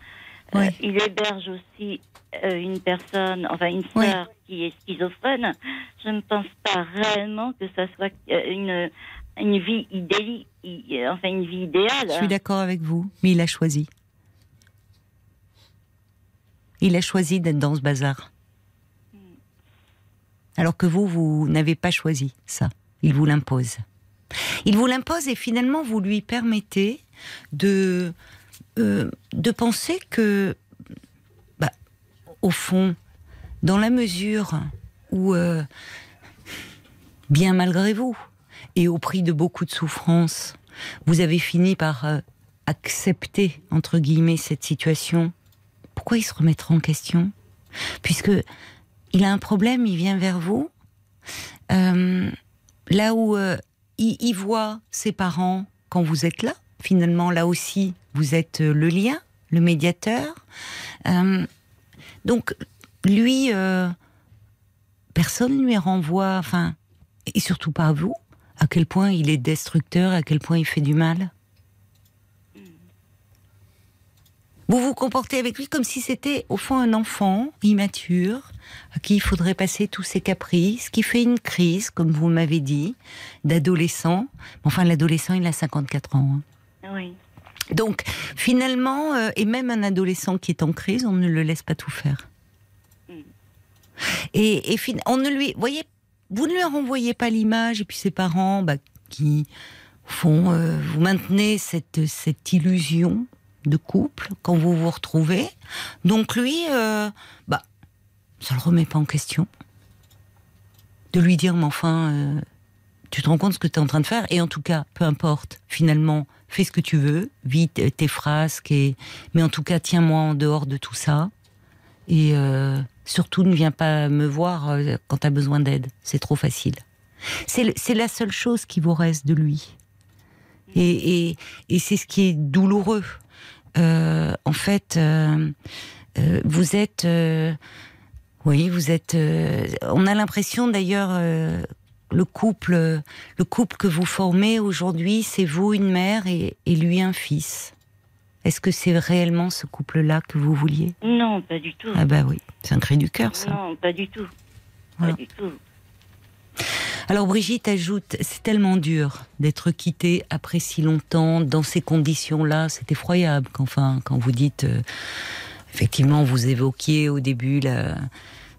Euh, il héberge aussi euh, une personne, enfin une Ouais. sœur qui est schizophrène. Je ne pense pas réellement que ça soit euh, une une vie idéale, enfin une vie idéale. Je suis d'accord avec vous, mais il a choisi. Il a choisi d'être dans ce bazar. Alors que vous, vous n'avez pas choisi ça. Il vous l'impose. Il vous l'impose et finalement vous lui permettez de, euh, de penser que, bah, au fond, dans la mesure où, euh, bien malgré vous, et au prix de beaucoup de souffrances, vous avez fini par euh, accepter, entre guillemets, cette situation, pourquoi il se remettra en question? Puisque il a un problème, il vient vers vous, là où il, il voit ses parents quand vous êtes là, finalement, là aussi, vous êtes euh, le lien, le médiateur. Euh, donc, lui, euh, personne ne lui renvoie, enfin, et surtout pas vous, à quel point il est destructeur, à quel point il fait du mal. Vous vous comportez avec lui comme si c'était au fond un enfant immature à qui il faudrait passer tous ses caprices, qui fait une crise, comme vous m'avez dit, d'adolescent. Enfin, l'adolescent, il a 54 ans. hein. Oui. Donc, finalement, euh, et même un adolescent qui est en crise, on ne le laisse pas tout faire. Mm. Et, et fin- on ne lui, voyez, vous ne lui renvoyez pas l'image, et puis ses parents, bah, qui font, euh, vous maintenez cette, cette illusion de couple quand vous vous retrouvez. Donc lui, euh, bah, ça le remet pas en question. De lui dire, mais enfin, euh, tu te rends compte ce que tu es en train de faire, et en tout cas, peu importe, finalement, fais ce que tu veux, vis t- tes frasques, mais en tout cas, tiens-moi en dehors de tout ça. Et euh, surtout, ne viens pas me voir euh, quand tu as besoin d'aide. C'est trop facile. C'est la seule chose qui vous reste de lui. Et, c'est ce qui est douloureux. Euh, en fait, euh, euh, vous êtes. euh, oui, vous êtes. euh, on a l'impression d'ailleurs. Le couple, le couple que vous formez aujourd'hui, c'est vous une mère et, et lui un fils. Est-ce que c'est réellement ce couple-là que vous vouliez? Non, pas du tout. Ah bah oui, c'est un cri du cœur ça. Non, pas du tout. Voilà. Pas du tout. Alors Brigitte ajoute, c'est tellement dur d'être quitté après si longtemps dans ces conditions-là. C'est effroyable. Qu'enfin, quand vous dites, euh, effectivement, vous évoquiez au début la-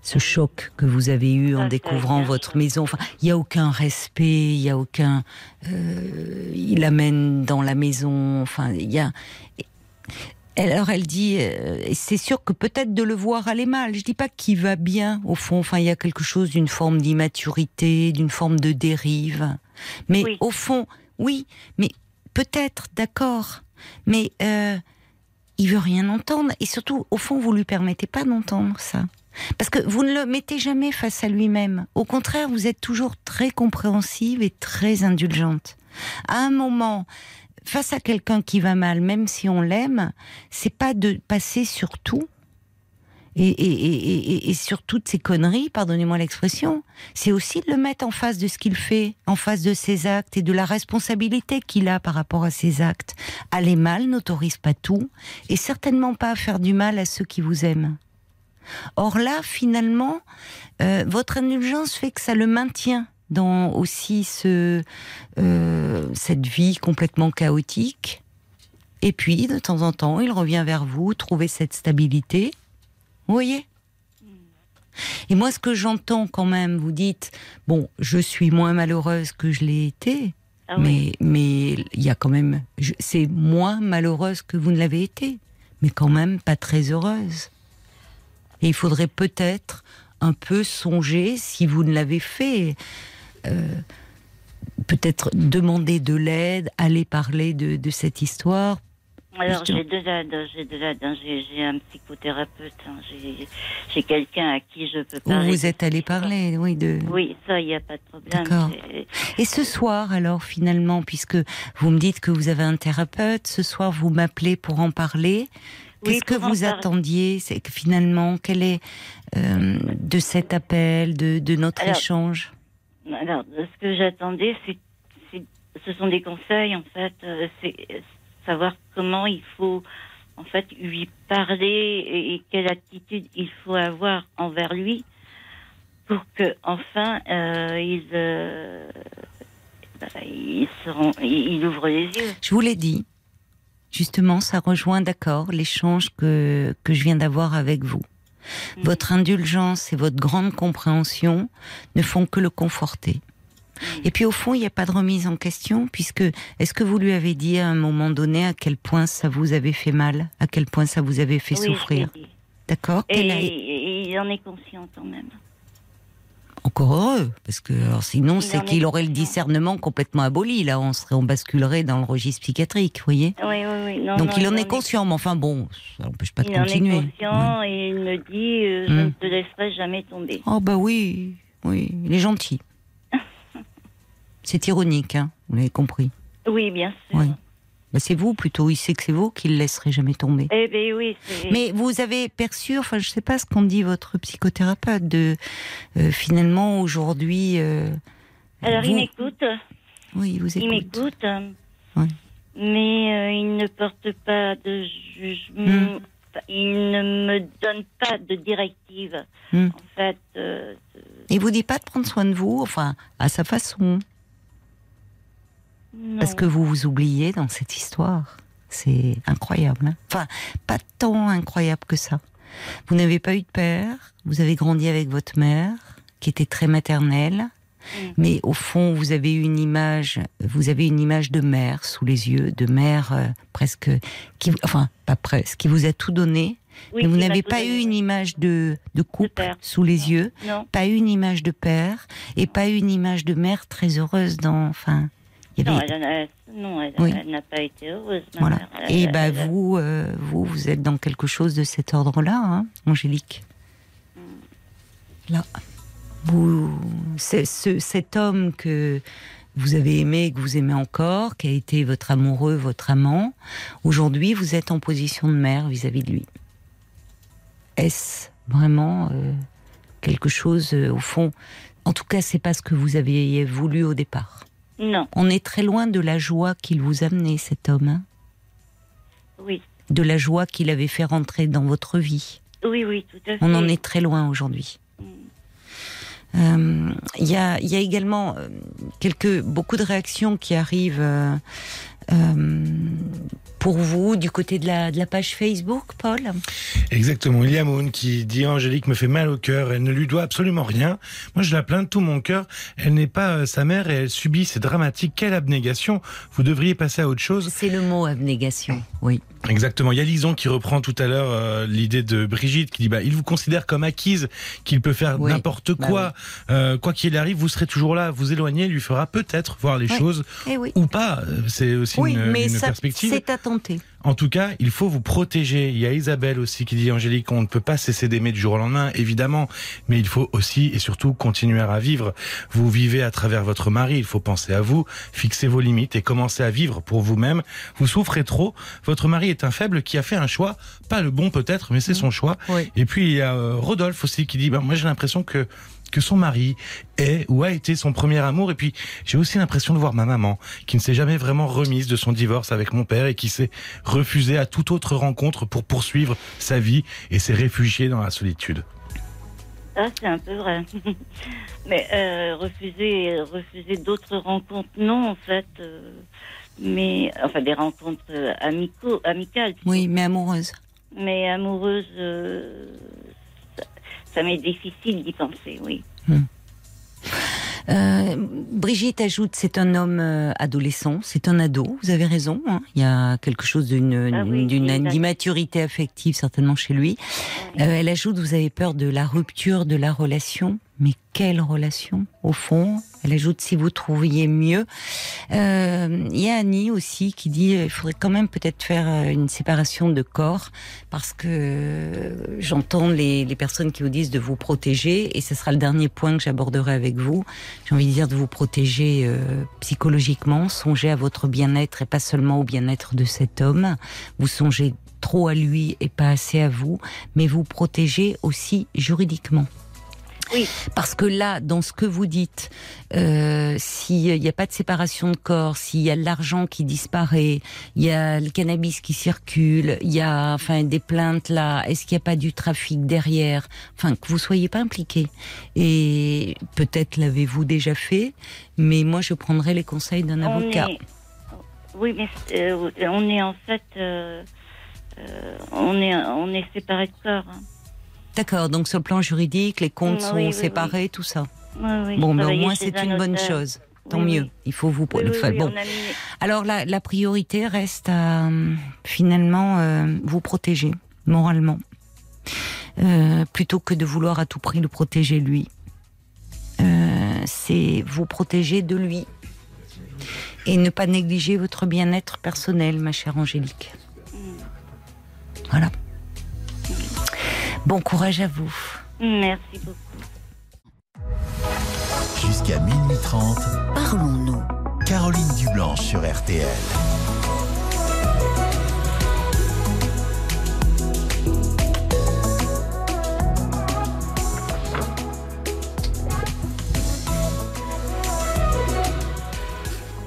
ce choc que vous avez eu en ça, découvrant votre maison. Enfin, il n'y a aucun respect, il y a aucun. euh, il amène dans la maison. Enfin, il y a. Alors elle dit, euh, c'est sûr que peut-être de le voir aller mal. Je dis pas qu'il va bien au fond. Enfin, il y a quelque chose d'une forme d'immaturité, d'une forme de dérive. Mais Oui. au fond, oui, mais peut-être, d'accord. Mais euh, il veut rien entendre. Et surtout, au fond, vous lui permettez pas d'entendre ça. Parce que vous ne le mettez jamais face à lui-même. Au contraire, vous êtes toujours très compréhensive et très indulgente. À un moment, face à quelqu'un qui va mal, même si on l'aime, c'est pas de passer sur tout et, et, sur toutes ces conneries, pardonnez-moi l'expression, c'est aussi de le mettre en face de ce qu'il fait, en face de ses actes et de la responsabilité qu'il a par rapport à ses actes. Aller mal n'autorise pas tout et certainement pas à faire du mal à ceux qui vous aiment. Or là, finalement, euh, votre indulgence fait que ça le maintient dans aussi ce, euh, cette vie complètement chaotique. Et puis, de temps en temps, il revient vers vous, trouver cette stabilité. Vous voyez? Et moi, ce que j'entends quand même, vous dites, bon, je suis moins malheureuse que je l'ai été, Ah oui. mais mais il y a quand même, c'est moins malheureuse que vous ne l'avez été, mais quand même pas très heureuse. Et il faudrait peut-être un peu songer, si vous ne l'avez fait, euh, peut-être demander de l'aide, aller parler de, de cette histoire. Alors j'ai de l'aide, j'ai de l'aide, hein. j'ai un psychothérapeute, hein. j'ai quelqu'un à qui je peux Où parler. vous êtes allé parler, oui, de. Oui, ça, il n'y a pas de problème. D'accord. Et ce soir, alors, finalement, puisque vous me dites que vous avez un thérapeute, ce soir, vous m'appelez pour en parler. Qu'est-ce que vous attendiez C'est que finalement, quel est euh, de cet appel, de, de notre Alors, échange? Alors, ce que j'attendais, c'est, ce sont des conseils, en fait. euh, C'est savoir comment il faut, en fait, lui parler et, et quelle attitude il faut avoir envers lui pour que, enfin, euh, il, euh, bah, il, se rend- il, il ouvre les yeux. Je vous l'ai dit. Justement, ça rejoint, d'accord, l'échange que, que je viens d'avoir avec vous. Mhm. Votre indulgence et votre grande compréhension ne font que le conforter. Et puis au fond, il n'y a pas de remise en question, puisque est-ce que vous lui avez dit à un moment donné à quel point ça vous avait fait mal, à quel point ça vous avait fait Oui, souffrir? D'accord Et, Quelle a- et il en est conscient quand même. Encore heureux, parce que alors, sinon c'est qu'il aurait le conscient. discernement complètement aboli. Là, on serait, on basculerait dans le registre psychiatrique, vous voyez Oui, oui, oui. Non, Donc non, il en est est conscient, mais enfin bon, ça n'empêche pas de Il en continuer. est conscient et il me dit euh, je Hmm. ne te laisserai jamais tomber. Oh bah oui, oui, il est gentil. C'est ironique, hein, vous l'avez compris. Oui, bien sûr. Oui. Bah, c'est vous plutôt, il sait que c'est vous qui le laisserez jamais tomber. Eh bien oui. Mais vous avez perçu, enfin je sais pas ce qu'en dit votre psychothérapeute, de euh, finalement aujourd'hui... euh, Alors vous- il m'écoute, Oui, vous il écoute. m'écoute, euh, Oui. mais euh, il ne porte pas de jugement. Hmm. Il ne me donne pas de directive. Hmm. En fait, Il vous dit pas de prendre soin de vous, enfin à sa façon, non. parce que vous vous oubliez dans cette histoire. C'est incroyable. hein. enfin, pas tant incroyable que ça. Vous n'avez pas eu de père, vous avez grandi avec votre mère, qui était très maternelle, Mm. mais au fond, vous avez une image, vous avez une image de mère sous les yeux, de mère euh, presque, qui, enfin pas presque, qui vous a tout donné, Oui, mais vous n'avez pas eu une image de, de couple sous les yeux, Non, pas eu une image de père et pas une image de mère très heureuse dans, enfin, il y non, elle, en a- non, elle, Oui. elle n'a pas été heureuse. voilà. mère. Et bah elle- vous, euh, vous, vous êtes dans quelque chose de cet ordre-là, hein, Angélique. Là, vous, c'est ce, cet homme que vous avez aimé, que vous aimez encore, qui a été votre amoureux, votre amant. Aujourd'hui, vous êtes en position de mère vis-à-vis de lui. Est-ce vraiment euh, quelque chose euh, au fond? En tout cas, c'est pas ce que vous aviez voulu au départ. Non, On est très loin de la joie qu'il vous amenait, cet homme. hein? Oui, de la joie qu'il avait fait rentrer dans votre vie. oui, oui, tout à fait. On en est très loin aujourd'hui. Mm. Euh, Il y, a, il y a également euh, quelques, beaucoup de réactions qui arrivent euh, pour vous du côté de la, de la page Facebook, Paul. Exactement. Il y a Moon qui dit Angélique me fait mal au cœur. Elle ne lui doit absolument rien. Moi, je la plains de tout mon cœur. Elle n'est pas euh, sa mère et elle subit. C'est dramatique. Quelle abnégation. Vous devriez passer à autre chose. C'est le mot abnégation, oui. Exactement. Il y a Lison qui reprend tout à l'heure euh, l'idée de Brigitte qui dit bah il vous considère comme acquise, qu'il peut faire Oui. n'importe Bah quoi, Euh, quoi qu'il arrive, vous serez toujours là. Vous éloigner lui fera peut-être voir les choses Eh oui. ou pas. Euh, C'est aussi Oui, mais une ça, perspective. c'est à tenter. En tout cas, il faut vous protéger. Il y a Isabelle aussi qui dit Angélique, on ne peut pas cesser d'aimer du jour au lendemain, évidemment, mais il faut aussi et surtout continuer à vivre. Vous vivez à travers votre mari, il faut penser à vous, fixer vos limites et commencer à vivre pour vous-même. Vous souffrez trop, votre mari est un faible qui a fait un choix, pas le bon peut-être, mais c'est son choix. Oui. Et puis il y a euh, Rodolphe aussi qui dit, ben, moi j'ai l'impression que que son mari est ou a été son premier amour. Et puis j'ai aussi l'impression de voir ma maman qui ne s'est jamais vraiment remise de son divorce avec mon père et qui s'est refusée à toute autre rencontre pour poursuivre sa vie et s'est réfugiée dans la solitude. Ça, c'est un peu vrai. Mais euh, refuser, refuser d'autres rencontres, non, en fait. euh, mais enfin des rencontres euh, amicaux, amicales. Oui, mais amoureuses. Mais amoureuses, euh, ça, m'est difficile d'y penser, oui. Euh, Brigitte ajoute, c'est un homme euh, adolescent, c'est un ado, vous avez raison, hein. il y a quelque chose d'une Ah oui, immaturité affective certainement chez lui. Oui. Euh, elle ajoute, vous avez peur de la rupture de la relation, mais quelle relation au fond? Elle ajoute, si vous trouviez mieux. Euh, Il y a Annie aussi qui dit, euh, il faudrait quand même peut-être faire euh, une séparation de corps, parce que euh, j'entends les, personnes qui vous disent de vous protéger, et ce sera le dernier point que j'aborderai avec vous. J'ai envie de dire de vous protéger euh, psychologiquement, songez à votre bien-être et pas seulement au bien-être de cet homme. Vous songez trop à lui et pas assez à vous, mais vous protégez aussi juridiquement. Oui. Parce que là, dans ce que vous dites, euh, s'il n'y a pas de séparation de corps, s'il y a de l'argent qui disparaît, il y a le cannabis qui circule, il y a enfin des plaintes là, est-ce qu'il n'y a pas du trafic derrière? Enfin, que vous soyez pas impliqué. Et peut-être l'avez-vous déjà fait, mais moi je prendrai les conseils d'un avocat. est- Oui, mais euh, on est en fait, euh, euh, on est, on est séparés de corps. hein. D'accord, donc sur le plan juridique, les comptes Oui, sont oui, oui, séparés, tout ça. Bon, mais au moins c'est un une bonne chose. Tant mieux. Il faut vous le faire. Bon, mis- Alors la, la priorité reste à finalement euh, vous protéger moralement, Euh, plutôt que de vouloir à tout prix le protéger lui. Euh, C'est vous protéger de lui et ne pas négliger votre bien-être personnel, ma chère Angélique. Voilà. Bon courage à vous. Merci beaucoup. Jusqu'à minuit 30, Parlons-nous. Caroline Dublanche sur RTL.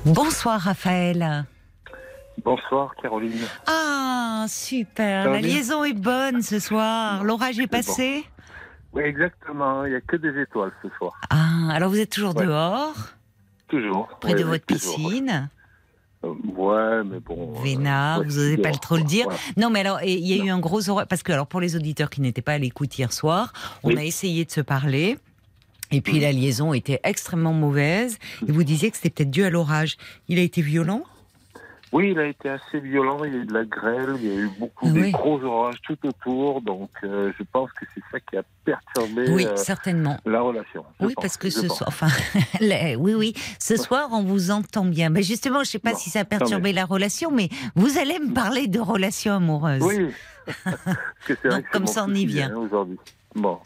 Bonsoir Raphaël. Bonsoir Caroline. Ah super, la liaison est bonne ce soir. L'orage est passé. Oui, exactement. Il n'y a que des étoiles ce soir. Ah, alors vous êtes toujours Ouais. dehors, Toujours. près Ouais, de votre toujours. piscine. Euh, Ouais, mais bon. euh, Vénard, vous n'osez pas le trop le dire. Non, mais alors, il y a eu un gros orage, parce que alors pour les auditeurs qui n'étaient pas à l'écoute hier soir, on Oui. a essayé de se parler. Et puis Mhm. la liaison était extrêmement mauvaise. Et vous disiez que c'était peut-être dû à l'orage. Il a été violent? Oui, il a été assez violent. Il y a eu de la grêle. Il y a eu beaucoup de gros orages tout autour. Donc, euh, je pense que c'est ça qui a perturbé Oui, euh, certainement. la relation. Oui, pense, parce que ce pense. soir, enfin, oui, oui, ce soir, on vous entend bien. Mais justement, je ne sais pas Bon, si ça a perturbé la relation, mais vous allez me parler de relations amoureuses. Oui. Que Donc, comme ça, on y vient. aujourd'hui. Bon.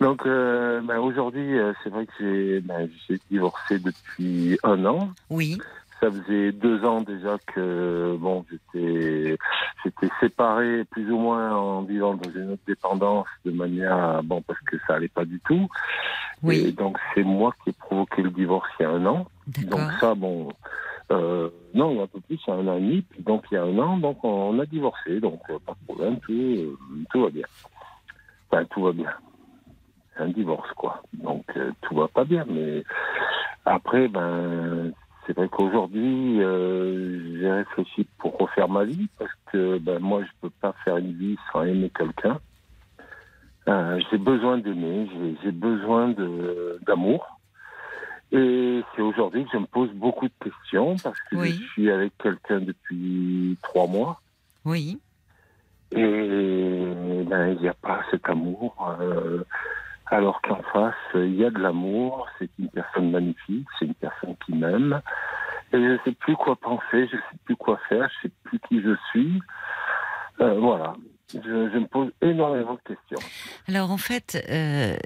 Donc, euh, ben, aujourd'hui, c'est vrai que j'ai j'ai divorcé depuis un an. Oui, Ça faisait deux ans déjà que bon, j'étais j'étais séparé plus ou moins en vivant dans une autre dépendance de manière à- bon parce que ça allait pas du tout. Et oui, donc c'est moi qui ai provoqué le divorce il y a un an. Donc ça bon euh, non un peu plus il y a un an et demi. Puis donc il y a un an donc on a divorcé donc euh, pas de problème tout euh, tout va bien. Enfin tout va bien. C'est un divorce quoi. Donc euh, tout va pas bien mais après ben c'est vrai qu'aujourd'hui, euh, j'ai réfléchi pour refaire ma vie parce que ben, moi, je peux pas faire une vie sans aimer quelqu'un. Euh, j'ai besoin d'aimer, j'ai- besoin d'amour. Et c'est aujourd'hui que je me pose beaucoup de questions parce que Oui. je suis avec quelqu'un depuis trois mois Oui, et ben, il n'y a pas cet amour. euh, alors qu'en face, il y a de l'amour, c'est une personne magnifique, c'est une personne qui m'aime. Et je ne sais plus quoi penser, je ne sais plus quoi faire, je ne sais plus qui je suis. Euh, voilà, je, je me pose énormément de questions. Alors en fait, euh,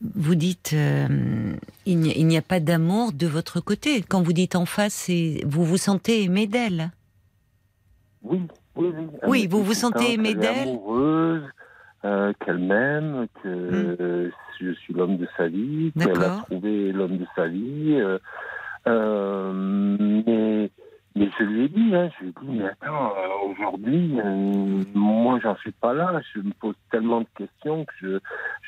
vous dites euh, il n'y a- pas d'amour de votre côté. Quand vous dites en face, vous vous sentez aimé d'elle. Oui, oui, vous vous sentez aimé d'elle amoureuse, euh, qu'elle m'aime, que euh, je suis l'homme de sa vie, qu'elle a trouvé l'homme de sa vie. euh, euh, mais, mais je lui ai dit, hein, je lui ai dit, mais attends, aujourd'hui, moi, j'en suis pas là. Je me pose tellement de questions que je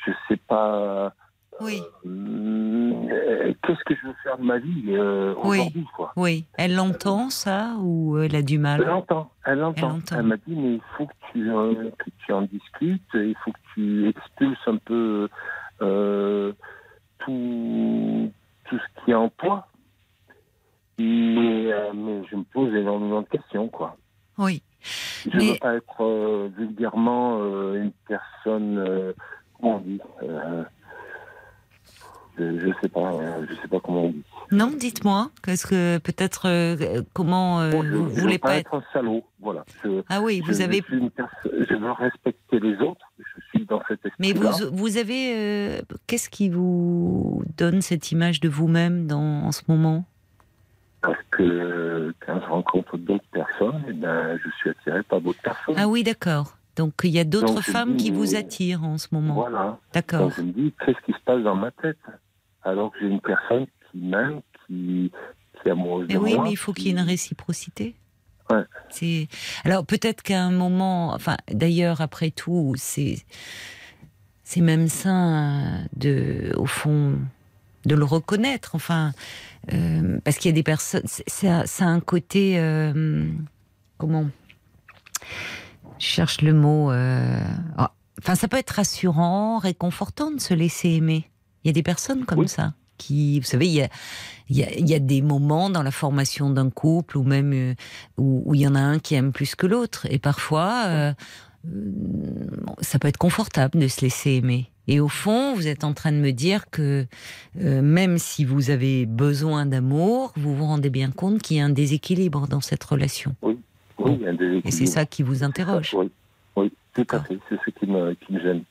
je sais pas Oui. euh, Qu'est-ce que je veux faire de ma vie euh, Oui. aujourd'hui, quoi? Oui. Elle l'entend, ça, ou elle a du mal? Elle entend. Elle entend. Elle m'a dit, mais il faut que tu, euh, que tu en discutes, il faut que tu expulses un peu euh, tout, tout ce qui est en toi. Mais, euh, mais je me pose énormément de questions, quoi. Oui. Je ne Mais- veux pas être euh, vulgairement euh, une personne, euh, comment on dit euh, je, sais pas, euh, je sais pas comment on dit. Non, dites-moi. Qu'est-ce que peut-être euh, comment euh, Bon, je, vous je voulez veux pas être être un salaud, voilà. Je, Ah oui, vous avez. je, suis une je veux respecter les autres. Je suis dans cet esprit. Mais vous, vous avez. euh, Qu'est-ce qui vous donne cette image de vous-même dans en ce moment? Parce que quand je rencontre d'autres personnes, eh ben, je suis attiré par d'autres personnes. Ah oui, d'accord. Donc il y a d'autres femmes dis, qui vous attirent en ce moment. Voilà. D'accord. Donc je me dis, qu'est-ce qui se passe dans ma tête Alors que j'ai une personne qui m'aime, qui, qui est amoureuse Mais de oui, moi. mais il faut qu'il y ait une réciprocité. Ouais. C'est alors peut-être qu'à un moment, enfin d'ailleurs après tout, c'est c'est même sain de, au fond, de le reconnaître. Enfin, euh, parce qu'il y a des personnes, c'est- ça, ça a un côté euh, comment? Je cherche le mot. euh, ah, Enfin, ça peut être rassurant, réconfortant de se laisser aimer. Il y a des personnes comme Oui. ça qui, vous savez, il y a, il y, a, il y a des moments dans la formation d'un couple ou même euh, où, où il y en a un qui aime plus que l'autre. Et parfois, euh, euh, ça peut être confortable de se laisser aimer. Et au fond, vous êtes en train de me dire que euh, même si vous avez besoin d'amour, vous vous rendez bien compte qu'il y a un déséquilibre dans cette relation. Oui, il y a un déséquilibre. Et c'est ça qui vous interroge. Oui, oui tout à fait. C'est ce qui me, qui me gêne.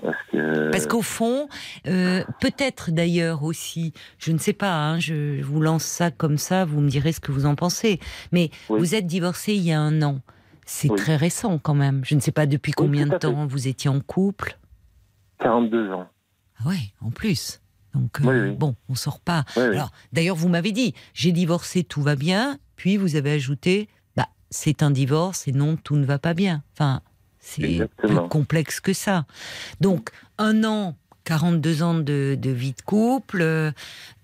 Parce que. Parce qu'au fond, euh, peut-être d'ailleurs aussi, je ne sais pas, hein, je vous lance ça comme ça, vous me direz ce que vous en pensez, mais Oui. vous êtes divorcé il y a un an. C'est Oui. très récent quand même. Je ne sais pas depuis combien de temps vous étiez en couple. 42 ans. Ah ouais, en plus. Donc euh, bon, on sort pas. Alors d'ailleurs, vous m'avez dit, j'ai divorcé, tout va bien. Puis vous avez ajouté, c'est un divorce et non, tout ne va pas bien. Enfin, c'est plus complexe que ça. Donc un an. 42 ans de, de vie de couple, euh,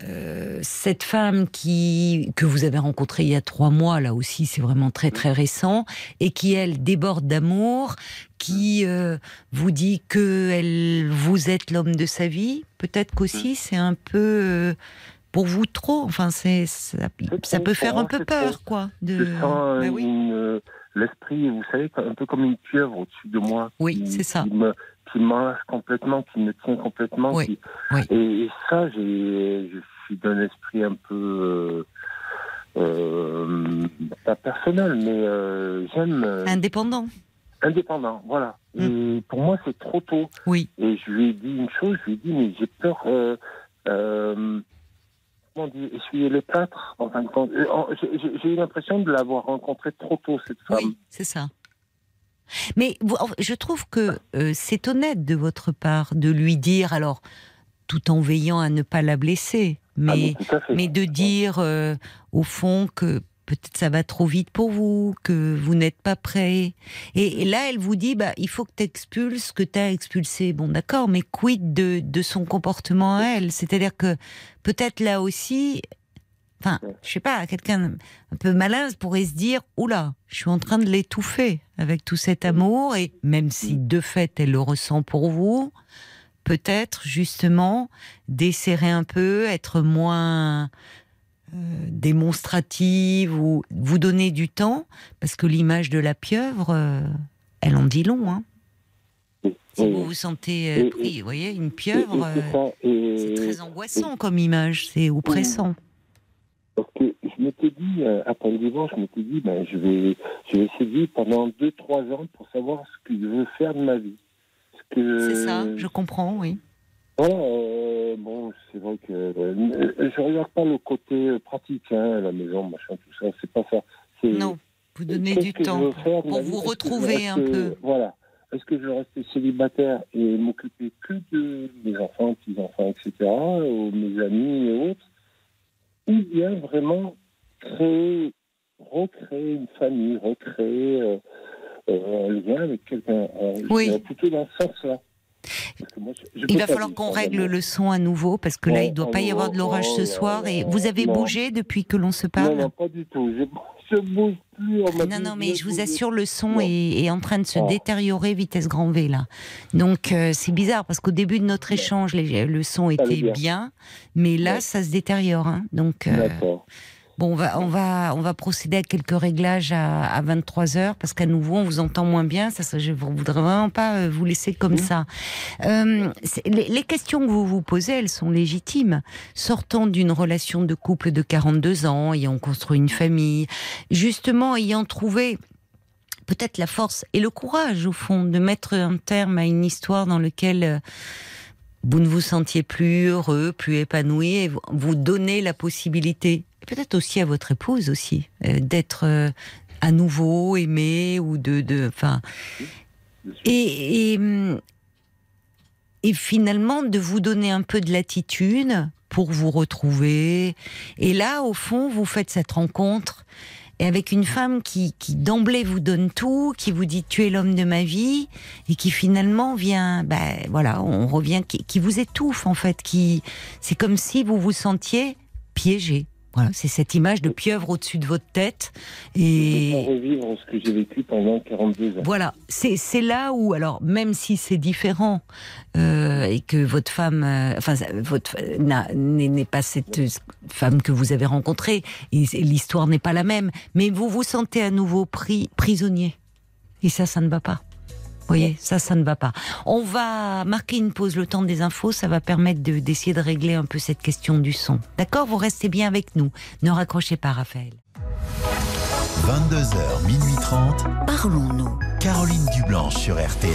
euh, cette femme qui que vous avez rencontrée il y a trois mois, là aussi c'est vraiment très très récent, et qui elle déborde d'amour, qui euh, vous dit que elle, vous êtes l'homme de sa vie, peut-être qu'aussi c'est un peu euh, pour vous trop. Enfin, c'est ça, peut faire un moi, peu peur, trop. quoi. De... Bah oui. euh, l'esprit, vous savez, un peu comme une pieuvre au-dessus de moi. Oui, c'est ça. Qui me, qui complètement, qui me tient complètement. Oui, qui- oui. Et, et ça, j'ai, je suis d'un esprit un peu. Euh, euh, pas personnel, mais j'aime. Indépendant. indépendant, voilà. Et pour moi, c'est trop tôt. Oui. Et je lui ai dit une chose, je lui ai dit, mais j'ai peur, comment dire, essuyer les plâtres, en fin de compte. Euh, j'ai- eu l'impression de l'avoir rencontrée trop tôt, cette femme. Oui, c'est ça. Mais je trouve que euh, c'est honnête de votre part de lui dire, alors, tout en veillant à ne pas la blesser, Ah, mais de dire euh, au fond que peut-être ça va trop vite pour vous, que vous n'êtes pas prêt. Et, et là, elle vous dit, bah, il faut que tu expulses ce que tu as expulsé. Bon, d'accord, mais quid de, de son comportement à elle? C'est-à-dire que peut-être là aussi, enfin, je sais pas, quelqu'un un peu malin pourrait se dire, oula, je suis en train de l'étouffer avec tout cet amour, et même si de fait elle le ressent pour vous, peut-être justement desserrer un peu, être moins démonstrative ou vous donner du temps, parce que l'image de la pieuvre, euh, elle en dit long. Hein. Si vous vous sentez euh, et- pris, vous voyez, une pieuvre, c'est euh, et- très angoissant comme image, c'est oppressant. Parce que je m'étais dit, euh, après le divorce, je m'étais dit, ben, je vais, je vais essayer pendant 2-3 ans pour savoir ce que je veux faire de ma vie. C'est ça, je comprends, oui. Voilà, euh, bon, c'est vrai que euh, je regarde pas le côté euh, pratique, hein, la maison, machin, tout ça, c'est pas ça. Non, vous donnez du temps faire pour vie vous retrouver un peu. Voilà. Est-ce que je rester célibataire et m'occuper que de mes enfants, petits-enfants, etc., ou mes amis et autres Ou bien vraiment créer, recréer une famille, recréer euh, un lien avec quelqu'un? Oui. Plutôt dans ce sens-là. Moi, Il va falloir qu'on règle le son à nouveau parce que là, il ne doit à pas y avoir de nouveau. l'orage ce Oh soir. Et vous avez Non. bougé depuis que l'on se parle non, pas du tout. Je, je bouge plus. Non, non, mais je vous assure, le son est, est en train de se Oh. détériorer vitesse grand V là. Donc euh, c'est bizarre parce qu'au début de notre échange, les- le son était bien. bien. mais là Ouais. ça se détériore. hein. Donc euh, D'accord. Bon, on va, on va, on va procéder à quelques réglages à, à 23 h parce qu'à nouveau on vous entend moins bien. Ça, ça je voudrais vraiment pas euh, vous laisser comme Mhm. ça. Euh, les, les questions que vous vous posez, elles sont légitimes. Sortant d'une relation de couple de 42 ans, ayant construit une famille, justement ayant trouvé peut-être la force et le courage, au fond, de mettre un terme à une histoire dans laquelle euh, vous ne vous sentiez plus heureux, plus épanoui, et vous- donnez la possibilité, peut-être aussi à votre épouse aussi, euh, d'être euh, à nouveau aimé ou de, de, enfin, et, et, et finalement de vous donner un peu de latitude pour vous retrouver. Et là, au fond, vous faites cette rencontre et avec une femme qui, qui d'emblée vous donne tout, qui vous dit tu es l'homme de ma vie et qui finalement vient, ben voilà, on revient, qui, qui vous étouffe en fait, qui c'est comme si vous vous sentiez piégé. Voilà, c'est cette image de pieuvre au-dessus de votre tête Je et pas revivre ce que j'ai vécu pendant 42 ans. voilà, c'est là où, alors même si c'est différent euh, et que votre femme, euh, enfin votre n'est pas cette femme que vous avez rencontrée, et l'histoire n'est pas la même, mais vous vous sentez à nouveau pris prisonnier, et ça, ça ne va pas. Vous voyez, ça, ça ne va pas. On va marquer une pause, le temps des infos, ça va permettre de- d'essayer de régler un peu cette question du son. D'accord? Vous restez bien avec nous. Ne raccrochez pas, Raphaël. 22h, minuit 30. Parlons-nous. Caroline Dublanche sur RTL.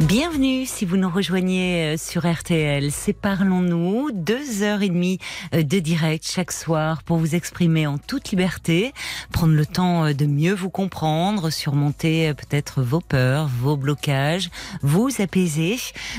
Bienvenue si vous nous rejoignez euh, sur RTL. C'est Parlons-nous, deux heures et demie euh, de direct chaque soir pour vous exprimer en toute liberté, prendre le temps euh, de mieux vous comprendre, surmonter peut-être vos peurs, vos blocages, vous apaiser.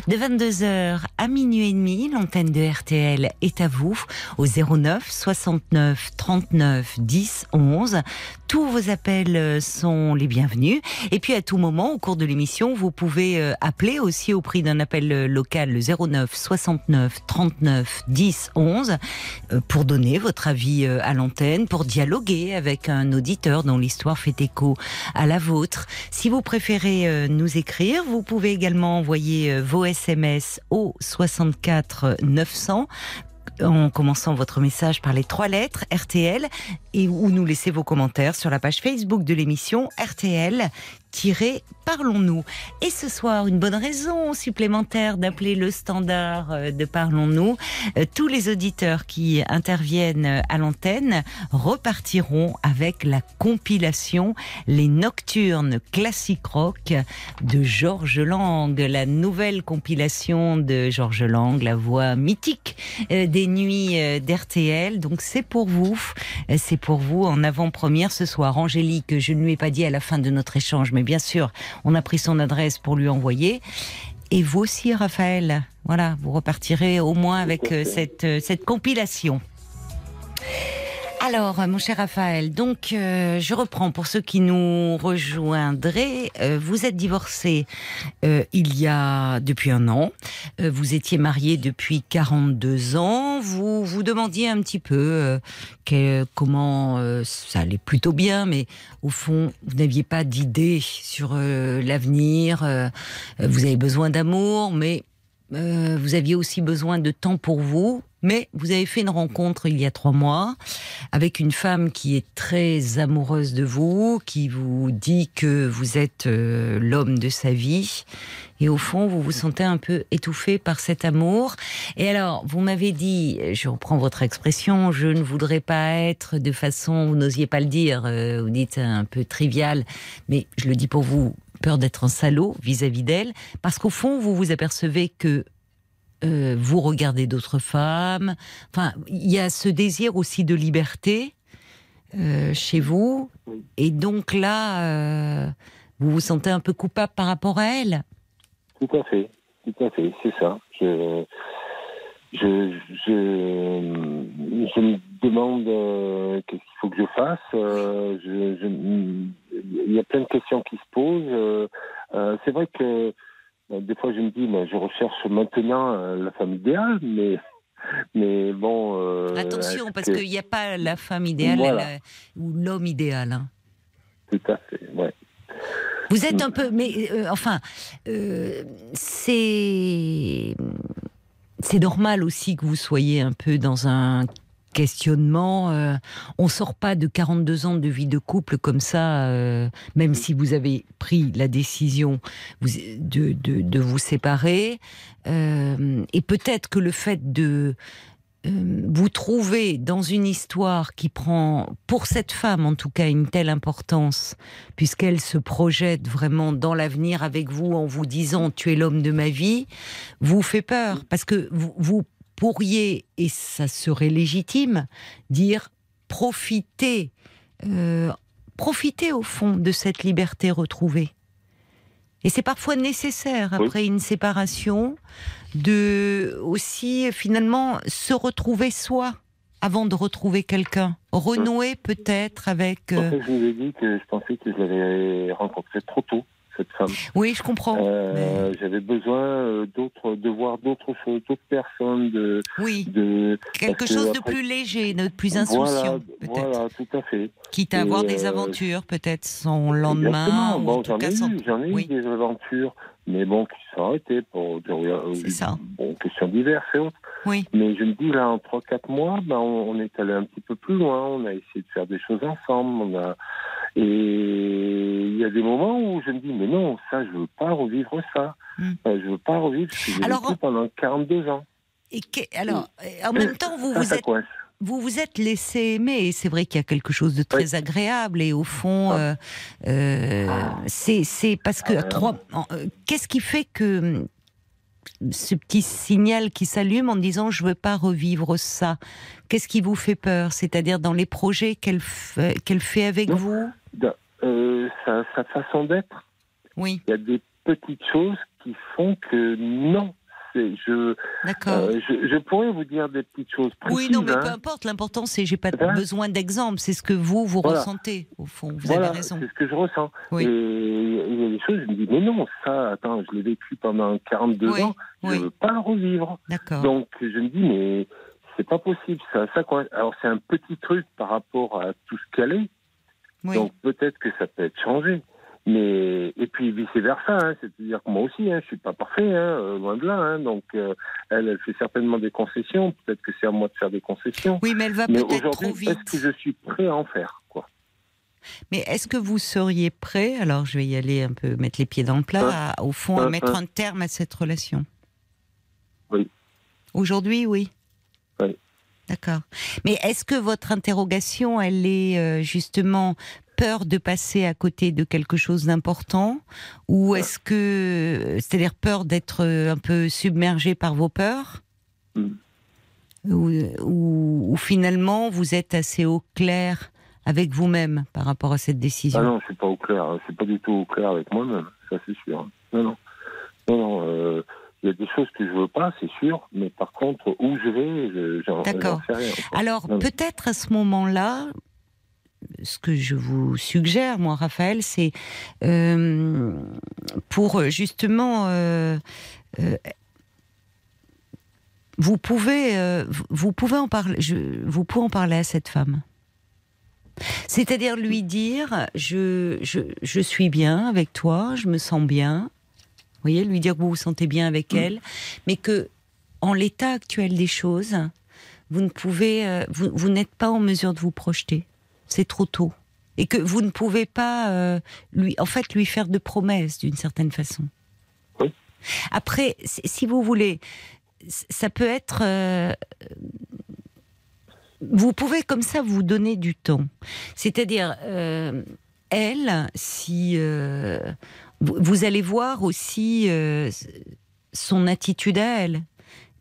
De 22h à minuit et demi, l'antenne de RTL est à vous au 09 69 39 10 11. Tous vos appels euh, sont les bienvenus. Et puis à tout moment, au cours de l'émission, vous pouvez euh, appeler aussi au prix d'un appel euh, local le 09 69 39 10 11 euh, pour donner votre avis à l'antenne, pour dialoguer avec un auditeur dont l'histoire fait écho à la vôtre. Si vous préférez nous écrire, vous pouvez également envoyer vos SMS au 64 900 en commençant votre message par les trois lettres RTL et ou nous laisser vos commentaires sur la page Facebook de l'émission RTL. Parlons-nous. Et ce soir, une bonne raison supplémentaire d'appeler le standard euh, de Parlons-nous. Euh, Tous les auditeurs qui interviennent euh, à l'antenne repartiront avec la compilation Les Nocturnes classiques rock de Georges Lang, la nouvelle compilation de Georges Lang, la voix mythique des nuits d'RTL. Donc c'est pour vous, c'est pour vous en avant-première ce soir. Angélique, je ne lui ai pas dit à la fin de notre échange, bien sûr, on a pris son adresse pour lui envoyer. Et vous aussi, Raphaël. Voilà, vous repartirez au moins avec euh, cette, euh, cette compilation. Alors, mon cher Raphaël, donc euh, je reprends pour ceux qui nous rejoindraient. Euh, vous êtes divorcé euh, il y a depuis un an. Euh, vous étiez marié depuis 42 ans. Vous vous demandiez un petit peu euh, que- comment euh, ça allait plutôt bien, mais au fond, vous n'aviez pas d'idée sur l'avenir. Vous avez besoin d'amour, mais euh, vous aviez aussi besoin de temps pour vous. Mais vous avez fait une rencontre il y a trois mois avec une femme qui est très amoureuse de vous, qui vous dit que vous êtes euh, l'homme de sa vie. Et au fond, vous vous sentez un peu étouffé par cet amour. Et alors, vous m'avez dit, je reprends votre expression, je ne voudrais pas être de façon, vous n'osiez pas le dire, euh, vous dites un peu trivial, mais je le dis pour vous, peur d'être un salaud vis-à-vis d'elle, parce qu'au fond, vous vous apercevez que euh, vous regardez d'autres femmes. Enfin, il y a ce désir aussi de liberté euh, chez vous. Et donc là, euh, vous vous sentez un peu coupable par rapport à elle. Tout à fait, tout à fait, c'est ça. Je, je, je, je me demande qu'est-ce qu'il faut que je fasse. euh, je, je- il y a plein de questions qui se posent. euh, euh, c'est vrai que Euh, Des fois, je me dis, mais maintenant euh, la femme idéale, mais, mais bon. euh, Attention, parce qu'il n'y a pas la femme idéale Voilà. euh, ou l'homme idéal. hein. Tout à fait, ouais. Vous êtes un peu, mais euh, enfin, euh, c'est c'est normal aussi que vous soyez un peu dans un questionnement. euh, on sort pas de 42 ans de vie de couple comme ça, euh, même si vous avez pris la décision de, de, vous séparer. Euh, et peut-être que le fait de vous trouver dans une histoire qui prend, pour cette femme en tout cas, une telle importance, puisqu'elle se projette vraiment dans l'avenir avec vous en vous disant tu es l'homme de ma vie, vous fait peur parce que vous pourriez, et ça serait légitime, dire profitez, euh, profitez au fond de cette liberté retrouvée. Et c'est parfois nécessaire Oui. après une séparation de aussi finalement se retrouver soi avant de retrouver quelqu'un, renouer peut-être avec. En euh, fait, je vous ai dit que je pensais que je l'avais rencontrée trop tôt, cette femme. Oui, je comprends. Euh, J'avais besoin euh, d'autres, de voir d'autres choses, d'autres personnes, de, Oui, de quelque que chose de plus léger, de plus voilà, insouciant, peut-être. voilà, tout à fait. Quitte à Et, avoir des euh, aventures, peut-être son lendemain, Exactement. ou Bon, en tout j'en cas ai eu, j'en ai Oui. eu des aventures, mais bon, qui sont arrêtées pour des euh. Bon, questions diverses et autres. Oui. Mais je me dis là, en 3-4 mois, ben, on, on est allé un petit peu plus loin. On a essayé de faire des choses ensemble. On a et il y a des moments où je me dis mais non, ça je veux pas revivre ça. Hmm. Euh, je veux pas revivre ce que j'ai vécu pendant 42 ans. Et que- alors, en même temps, vous ça, vous ça êtes coince. Vous vous êtes laissé aimer et c'est vrai qu'il y a quelque chose de très agréable et au fond Ah. euh, euh, c'est c'est parce que à trois euh, qu'est-ce qui fait que hum, ce petit signal qui s'allume en disant je veux pas revivre ça qu'est-ce qui vous fait peur? C'est-à-dire dans les projets qu'elle fait, qu'elle fait avec Non. vous? Euh, sa, sa façon d'être, oui il y a des petites choses qui font que non. Je, euh, je je pourrais vous dire des petites choses précises. oui non mais hein. peu importe l'important c'est j'ai pas Hein besoin d'exemple c'est ce que vous vous Voilà. ressentez au fond vous voilà, avez raison c'est ce que je ressens. Oui. Et il y a des choses, je me dis, mais non, ça, attends, je l'ai vécu pendant 42 Oui, ans, je oui. ne veux pas le revivre. d'accord Donc, je me dis, mais c'est pas possible, ça. ça. Alors, c'est un petit truc par rapport à tout ce qu'elle est, donc peut-être que ça peut être changé. Mais, et puis vice-versa, hein, c'est-à-dire que moi aussi, hein, je suis pas parfait, hein, euh, loin de là. Hein, donc, euh, elle, elle fait certainement des concessions, peut-être que c'est à moi de faire des concessions. oui mais elle va peut-être trop vite est-ce que je suis prêt à en faire quoi? Mais est-ce que vous seriez prêt, alors je vais y aller un peu mettre les pieds dans le plat, à- au fond, à mettre un terme à cette relation Oui. Aujourd'hui, oui. Oui. D'accord. Mais est-ce que votre interrogation, elle est euh, justement peur de passer à côté de quelque chose d'important Ou est-ce que, c'est-à-dire peur d'être euh, un peu submergé par vos peurs Mm. ou, ou- ou finalement vous êtes assez au clair avec vous-même par rapport à cette décision? Ah non, je suis pas au clair. hein. Je suis pas du tout au clair avec moi-même. Ça, c'est sûr. hein. Non, non. Non, non. euh, Il y a des choses que je veux pas, c'est sûr. Mais par contre, où je vais, je- j'en j'en sais rien. Alors peut-être à ce moment-là, ce que je vous suggère, moi, Raphaël, c'est euh, pour justement, euh, euh, vous pouvez, euh, vous- pouvez en parler, je, vous pouvez en parler à cette femme. C'est-à-dire lui dire, je, je, je suis bien avec toi, je me sens bien. Vous voyez, lui dire que vous vous sentez bien avec elle, mais que en l'état actuel des choses, vous ne pouvez, euh, vous, vous n'êtes pas en mesure de vous projeter. C'est trop tôt. Et que vous ne pouvez pas, euh, lui, en fait, lui faire de promesses d'une certaine façon. Oui. Après, si vous voulez, ça peut être. euh, vous pouvez comme ça vous donner du temps. C'est-à-dire, euh, elle, si euh, vous, vous allez voir aussi euh, son attitude à elle.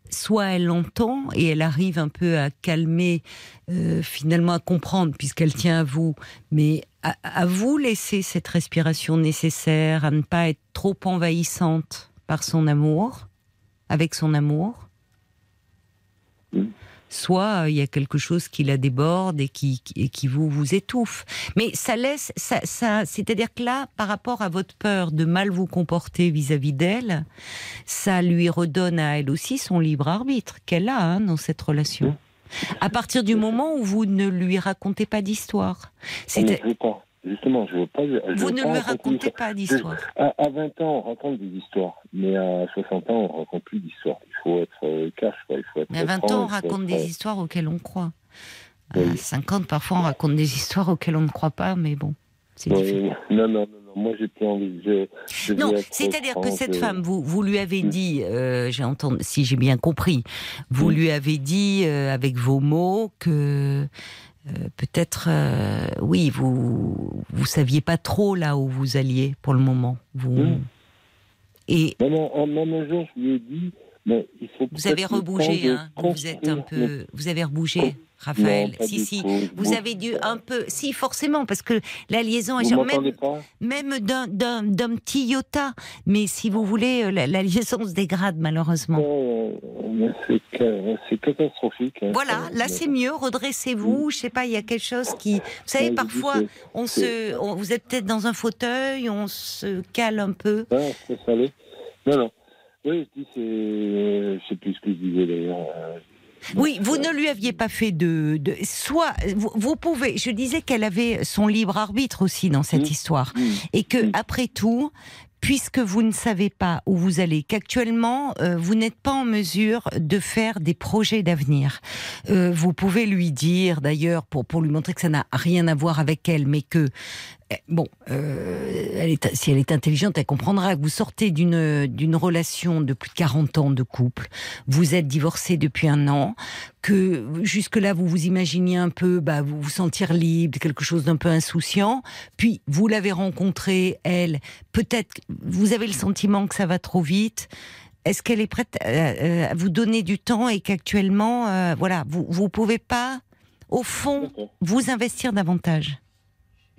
Soit elle l'entend et elle arrive un peu à calmer, euh, finalement à comprendre puisqu'elle tient à vous, mais à, à vous laisser cette respiration nécessaire, à ne pas être trop envahissante par son amour, avec son amour? Soit euh, il y a quelque chose qui la déborde et qui, qui- et qui vous, vous étouffe. Mais ça laisse, ça, ça, c'est-à-dire que là, par rapport à votre peur de mal vous comporter vis-à-vis d'elle, ça lui redonne à elle aussi son libre arbitre qu'elle a hein, dans cette relation. À partir du moment où vous ne lui racontez pas d'histoire, c'est. Justement, je veux pas. je vous ne pas lui raconter racontez pas d'histoire. À, à 20 ans, on raconte des histoires, mais à 60 ans, on raconte plus d'histoires. Il faut être euh, cash, quoi. Il faut être Mais à 20 franc, ans, on raconte être, des histoires auxquelles on croit. À Oui. 50, parfois, on raconte des histoires auxquelles on ne croit pas, mais bon, c'est ouais, différent. non, non, non. Moi, j'ai plus envie. Je, je Non, c'est-à-dire que cette femme, vous, vous lui avez Mm. dit, euh, j'ai entendu, si j'ai bien compris, vous Mm. lui avez dit euh, avec vos mots que peut-être, euh, oui, vous vous saviez pas trop là où vous alliez pour le moment. Vous Mm. et Même, un, même un jour, je lui ai dit, mais il faut vous avez rebougé, hein, vous êtes un peu, vous avez rebougé, Raphaël. Si si. Vous avez dû un peu, si forcément, parce que la liaison est Vous même, pas? même d'un, d'un, d'un petit iota. Mais si vous voulez, euh, la, la liaison se dégrade malheureusement. Euh, mais c'est ca- c'est catastrophique. hein, Voilà, là c'est mieux. Redressez-vous. Je sais pas, il y a quelque chose qui. Vous savez, parfois, on se, on- vous êtes peut-être dans un fauteuil, on se cale un peu. ça, ça allait. Non, non. Oui, je dis, c'est. Je sais plus ce que je disais d'ailleurs. Oui, vous ne lui aviez pas fait de, de soit vous, vous pouvez. Je disais qu'elle avait son libre arbitre aussi dans cette Mm. histoire. hmm. et que Mm. après tout, puisque vous ne savez pas où vous allez, qu'actuellement euh, vous n'êtes pas en mesure de faire des projets d'avenir, euh, vous pouvez lui dire d'ailleurs pour pour lui montrer que ça n'a rien à voir avec elle, mais que bon, euh, elle est, si elle est intelligente, elle comprendra. Que vous sortez d'une d'une relation de plus de 40 ans de couple, vous êtes divorcé depuis un an, que jusque-là vous vous imaginiez un peu, bah, vous vous sentir libre, quelque chose d'un peu insouciant, puis vous l'avez rencontrée, elle, peut-être vous avez le sentiment que ça va trop vite. Est-ce qu'elle est prête à, à- à vous donner du temps et qu'actuellement, euh, voilà, vous vous pouvez pas, au fond, vous investir davantage?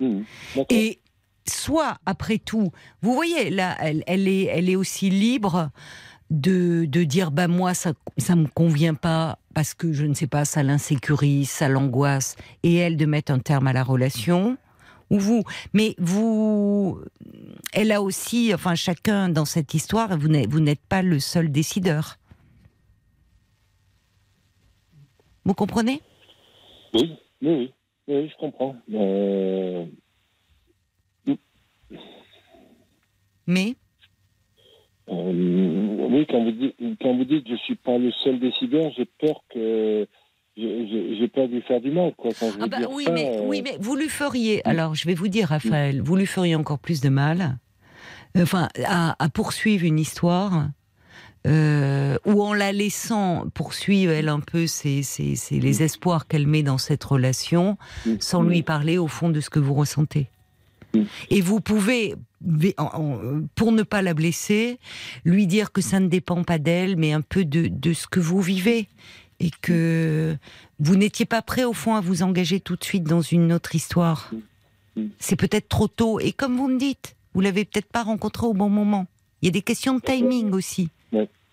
D'accord. et soit, après tout, vous voyez, là, elle, elle est, elle est aussi libre de, de dire, bah moi, ça, ça me convient pas parce que je ne sais pas, ça l'insécurise, ça l'angoisse, et elle de mettre un terme à la relation. Ou vous, mais vous, elle a aussi, enfin chacun dans cette histoire, vous n'êtes, vous n'êtes pas le seul décideur. Vous comprenez? Oui, oui, oui, oui, je comprends. Euh, Mais? Euh, oui, quand vous, dites, quand vous dites je suis pas le seul décideur, j'ai peur que j'ai- peur de lui faire du mal, quoi. Quand je veux Ah bah dire oui, ça, mais, euh, oui, mais vous lui feriez. Alors, je vais vous dire, Raphaël, vous lui feriez encore plus de mal. Enfin, à, à poursuivre une histoire. Euh, ou en la laissant poursuivre elle un peu ses, ses- ses- les espoirs qu'elle met dans cette relation, hmm, sans lui parler au fond de ce que vous ressentez. Mm. Et vous pouvez, pour ne pas la blesser, lui dire que ça ne dépend pas d'elle, mais un peu de, de ce que vous vivez. Et que vous n'étiez pas prêt, au fond, à vous engager tout de suite dans une autre histoire. Mm. C'est peut-être trop tôt. Et comme vous me dites, vous l'avez peut-être pas rencontré au bon moment. Il y a des questions de timing aussi.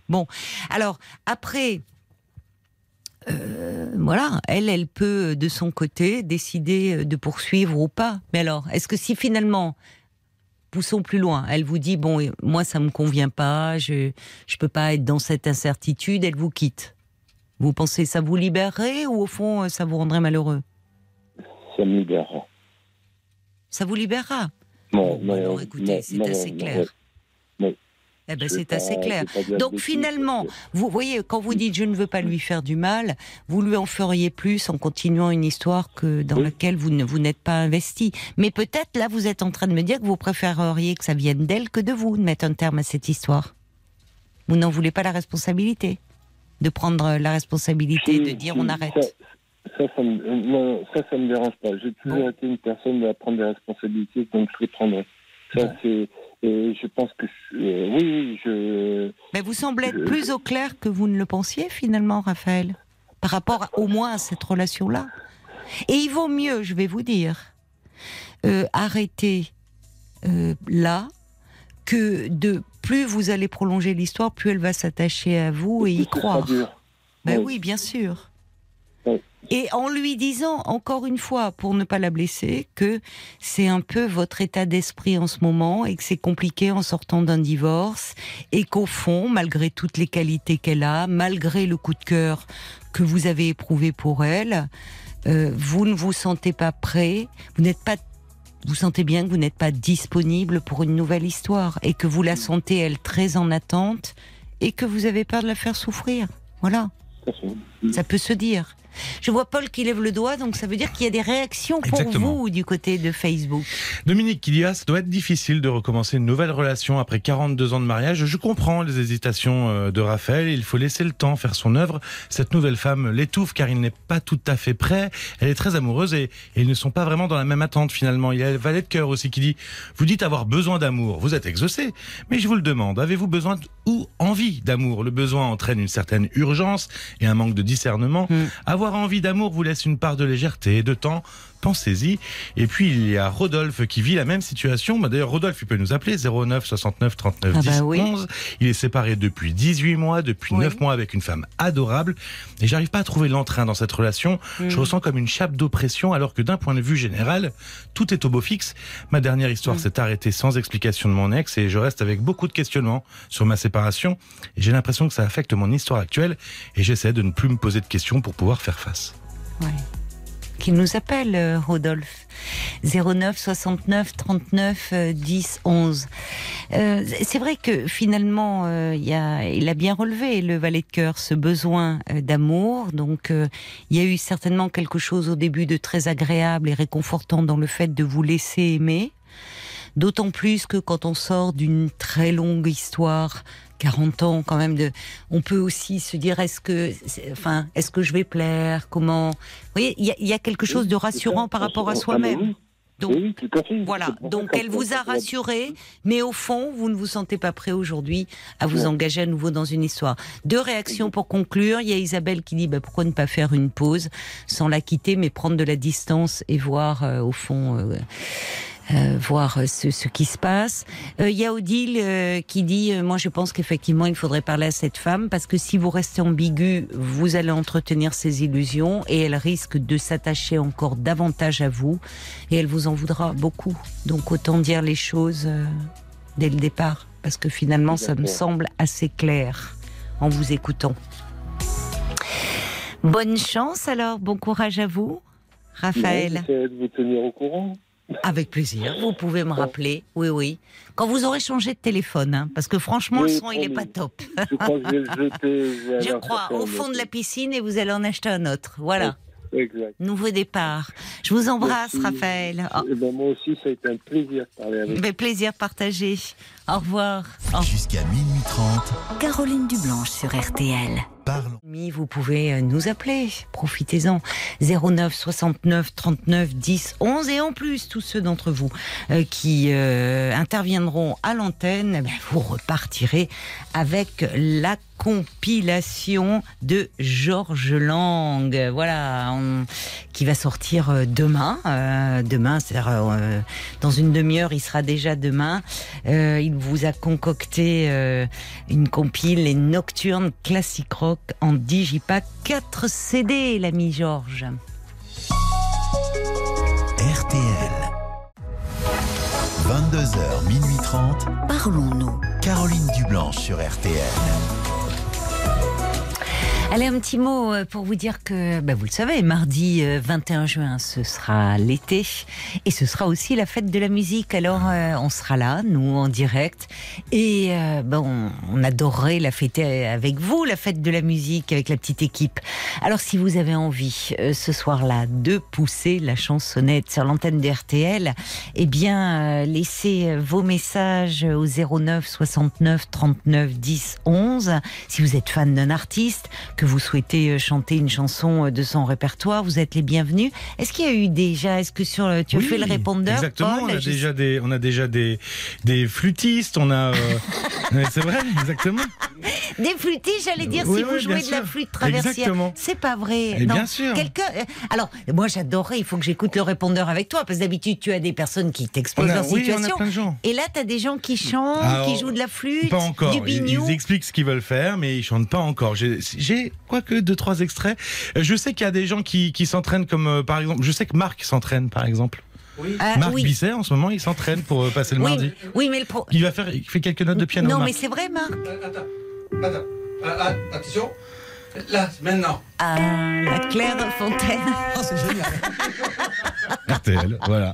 Bon, alors, après, euh, voilà, elle, elle peut de son côté décider de poursuivre ou pas. Mais alors, est-ce que si finalement, poussons plus loin, elle vous dit bon, moi ça me convient pas, je je peux pas être dans cette incertitude, elle vous quitte. Vous pensez ça vous libérerait ou au fond ça vous rendrait malheureux? Ça me libérera. Ça vous libérera? Non, Bon, non, écoutez, c'est assez non, clair. Eh ben, c'est assez clair. Donc finalement, bêtises, vous voyez, quand vous dites je ne veux pas lui faire du mal, vous lui en feriez plus en continuant une histoire que dans Oui. laquelle vous ne vous n'êtes pas investi. Mais peut-être là, vous êtes en train de me dire que vous préféreriez que ça vienne d'elle que de vous de mettre un terme à cette histoire. Vous n'en voulez pas la responsabilité de prendre la responsabilité Si, de dire si, on arrête. Ça, ça, ça me, euh, non, ça, ça me dérange pas. J'ai toujours Bon. été une personne à prendre des responsabilités, donc je les prendrai. Ça, c'est. Et je pense que. euh, oui, je. Mais vous semblez être Je- plus au clair que vous ne le pensiez finalement, Raphaël, par rapport à- au moins à cette relation-là. Et il vaut mieux, je vais vous dire, euh, arrêter euh, là que de plus vous allez prolonger l'histoire, plus elle va s'attacher à vous et y croire. dur. Ben Oui. oui, bien sûr. Et en lui disant, encore une fois, pour ne pas la blesser, que c'est un peu votre état d'esprit en ce moment et que c'est compliqué en sortant d'un divorce et qu'au fond, malgré toutes les qualités qu'elle a, malgré le coup de cœur que vous avez éprouvé pour elle, euh, vous ne vous sentez pas prêt, vous n'êtes pas vous sentez bien que vous n'êtes pas disponible pour une nouvelle histoire et que vous la sentez elle très en attente et que vous avez peur de la faire souffrir. Voilà. Ça peut se dire. Je vois Paul qui lève le doigt, donc ça veut dire qu'il y a des réactions pour Exactement. vous du côté de Facebook. Dominique ah, ça doit être difficile de recommencer une nouvelle relation après 42 ans de mariage. Je comprends les hésitations euh, de Raphaël. Il faut laisser le temps faire son œuvre. Cette nouvelle femme l'étouffe car il n'est pas tout à fait prêt. Elle est très amoureuse et, et ils ne sont pas vraiment dans la même attente finalement. Il y a le valet de cœur aussi qui dit vous dites avoir besoin d'amour. Vous êtes exaucé, mais je vous le demande. Avez-vous besoin de- ou envie d'amour? Le besoin entraîne une certaine urgence et un manque de discernement. Mm. Avoir envie d'amour vous laisse une part de légèreté et de temps. Pensez-y. Et puis il y a Rodolphe qui vit la même situation. Bah, D'ailleurs, Rodolphe, il peut nous appeler 09 69 39 Ah 10 bah oui. 11. Il est séparé depuis 18 mois, depuis Oui. 9 mois avec une femme adorable. Et j'arrive pas à trouver l'entrain dans cette relation. Je ressens comme une chape d'oppression alors que d'un point de vue général, tout est au beau fixe. Ma dernière histoire Mm. s'est arrêtée sans explication de mon ex et je reste avec beaucoup de questionnements sur ma séparation. Et j'ai l'impression que ça affecte mon histoire actuelle et j'essaie de ne plus me poser de questions pour pouvoir faire face. Ouais. Qu'il nous appelle, euh, Rodolphe. 09 69 39 euh, 10 11. Euh, c'est vrai que finalement, euh, il y a, il a bien relevé le valet de cœur ce besoin euh, d'amour. Donc, euh, il y a eu certainement quelque chose au début de très agréable et réconfortant dans le fait de vous laisser aimer. D'autant plus que quand on sort d'une très longue histoire, 40 ans quand même de, on peut aussi se dire est-ce que, enfin, est-ce que je vais plaire? Comment? Vous voyez, il y, y a quelque chose de rassurant par rapport à soi-même. Donc, oui, tout à fait. Voilà, donc elle vous a rassuré, mais au fond, vous ne vous sentez pas prêt aujourd'hui à vous engager à nouveau dans une histoire. Deux réactions pour conclure. Il y a Isabelle qui dit bah, pourquoi ne pas faire une pause sans la quitter, mais prendre de la distance et voir euh, au fond. euh, euh, voir euh, ce, ce qui se passe. Euh, Il y a Odile euh, qui dit euh, moi je pense qu'effectivement il faudrait parler à cette femme parce que si vous restez ambigu, vous allez entretenir ses illusions et elle risque de s'attacher encore davantage à vous et elle vous en voudra beaucoup. Donc autant dire les choses euh, dès le départ parce que finalement ça me semble assez clair en vous écoutant. Bonne chance alors, bon courage à vous. Raphaël. J'essaie de vous tenir au courant. Avec plaisir. Vous pouvez me rappeler. Oui, oui. Quand vous aurez changé de téléphone, hein, parce que franchement, le son, il est promis. pas top. Je crois que je vais le jeter. je vais Je aller en crois, au fond de la piscine et vous allez en acheter un autre. Voilà. Exact. Nouveau départ. Je vous embrasse, Merci. Raphaël. Oh, Eh ben, moi aussi, ça a été un plaisir de parler avec vous. mais plaisir partagé. Au revoir. Au Jusqu'à minuit 30, Caroline Dublanche sur RTL. parlons. Vous pouvez euh, nous appeler. Profitez-en. 09 69 39 10 11. Et en plus, tous ceux d'entre vous euh, qui euh, interviendront à l'antenne, eh ben, vous repartirez avec la compilation de Georges Lang. Voilà, on- qui va sortir demain. Euh, demain, c'est-à-dire euh, dans une demi-heure, il sera déjà demain. Euh, il vous a concocté euh, une compile, les Nocturnes Classic Rock en Digipack 4 CD, l'ami Georges. RTL. 22h, minuit 30, Parlons-nous. Caroline Dublanche sur RTL. Allez, un petit mot euh, pour vous dire que, bah, vous le savez, mardi euh, 21 juin, ce sera l'été et ce sera aussi la fête de la musique. Alors, euh, on sera là, nous, en direct. Et euh, bah, on, adorerait la fêter avec vous, la fête de la musique, avec la petite équipe. Alors, si vous avez envie, euh, ce soir-là, de pousser la chansonnette sur l'antenne de RTL, eh bien, euh, laissez euh, vos messages au 09 69 39 10 11. Si vous êtes fan d'un artiste, que vous souhaitez euh, chanter une chanson euh, de son répertoire, vous êtes les bienvenus. Est-ce qu'il y a eu déjà, est-ce que sur, le- tu as Oui, fait le répondeur Exactement, Paul on a Je- déjà des, on a déjà des, des flûtistes, on a. euh, c'est vrai, exactement. Des flûtistes, j'allais dire, Oui, si oui, vous jouez de la flûte traversière. C'est pas vrai. Et non. bien sûr. Euh, Alors, moi, j'adorerais, il faut que j'écoute le répondeur avec toi, parce que d'habitude, tu as des personnes qui t'exposent leur on situation. a plein de gens. Et là, tu as des gens qui chantent, Alors, qui jouent de la flûte, Pas encore. du Ils, ils expliquent ce qu'ils veulent faire, mais ils chantent pas encore. J'ai écouter, quoique deux, trois extraits. Euh, Je sais qu'il y a des gens qui, qui s'entraînent comme, euh, par exemple, je sais que Marc s'entraîne, par exemple. Ah, Marc oui. Bisset, en ce moment, il s'entraîne pour euh, passer le Oui, mardi. oui, mais le pro... Il va faire, il fait quelques notes de piano. Non, Marc. mais c'est vrai, Marc. Attends, attends, Ah, ah, attention. Là, maintenant. Ah, la Claire Fontaine. Ah, c'est génial. RTL, voilà.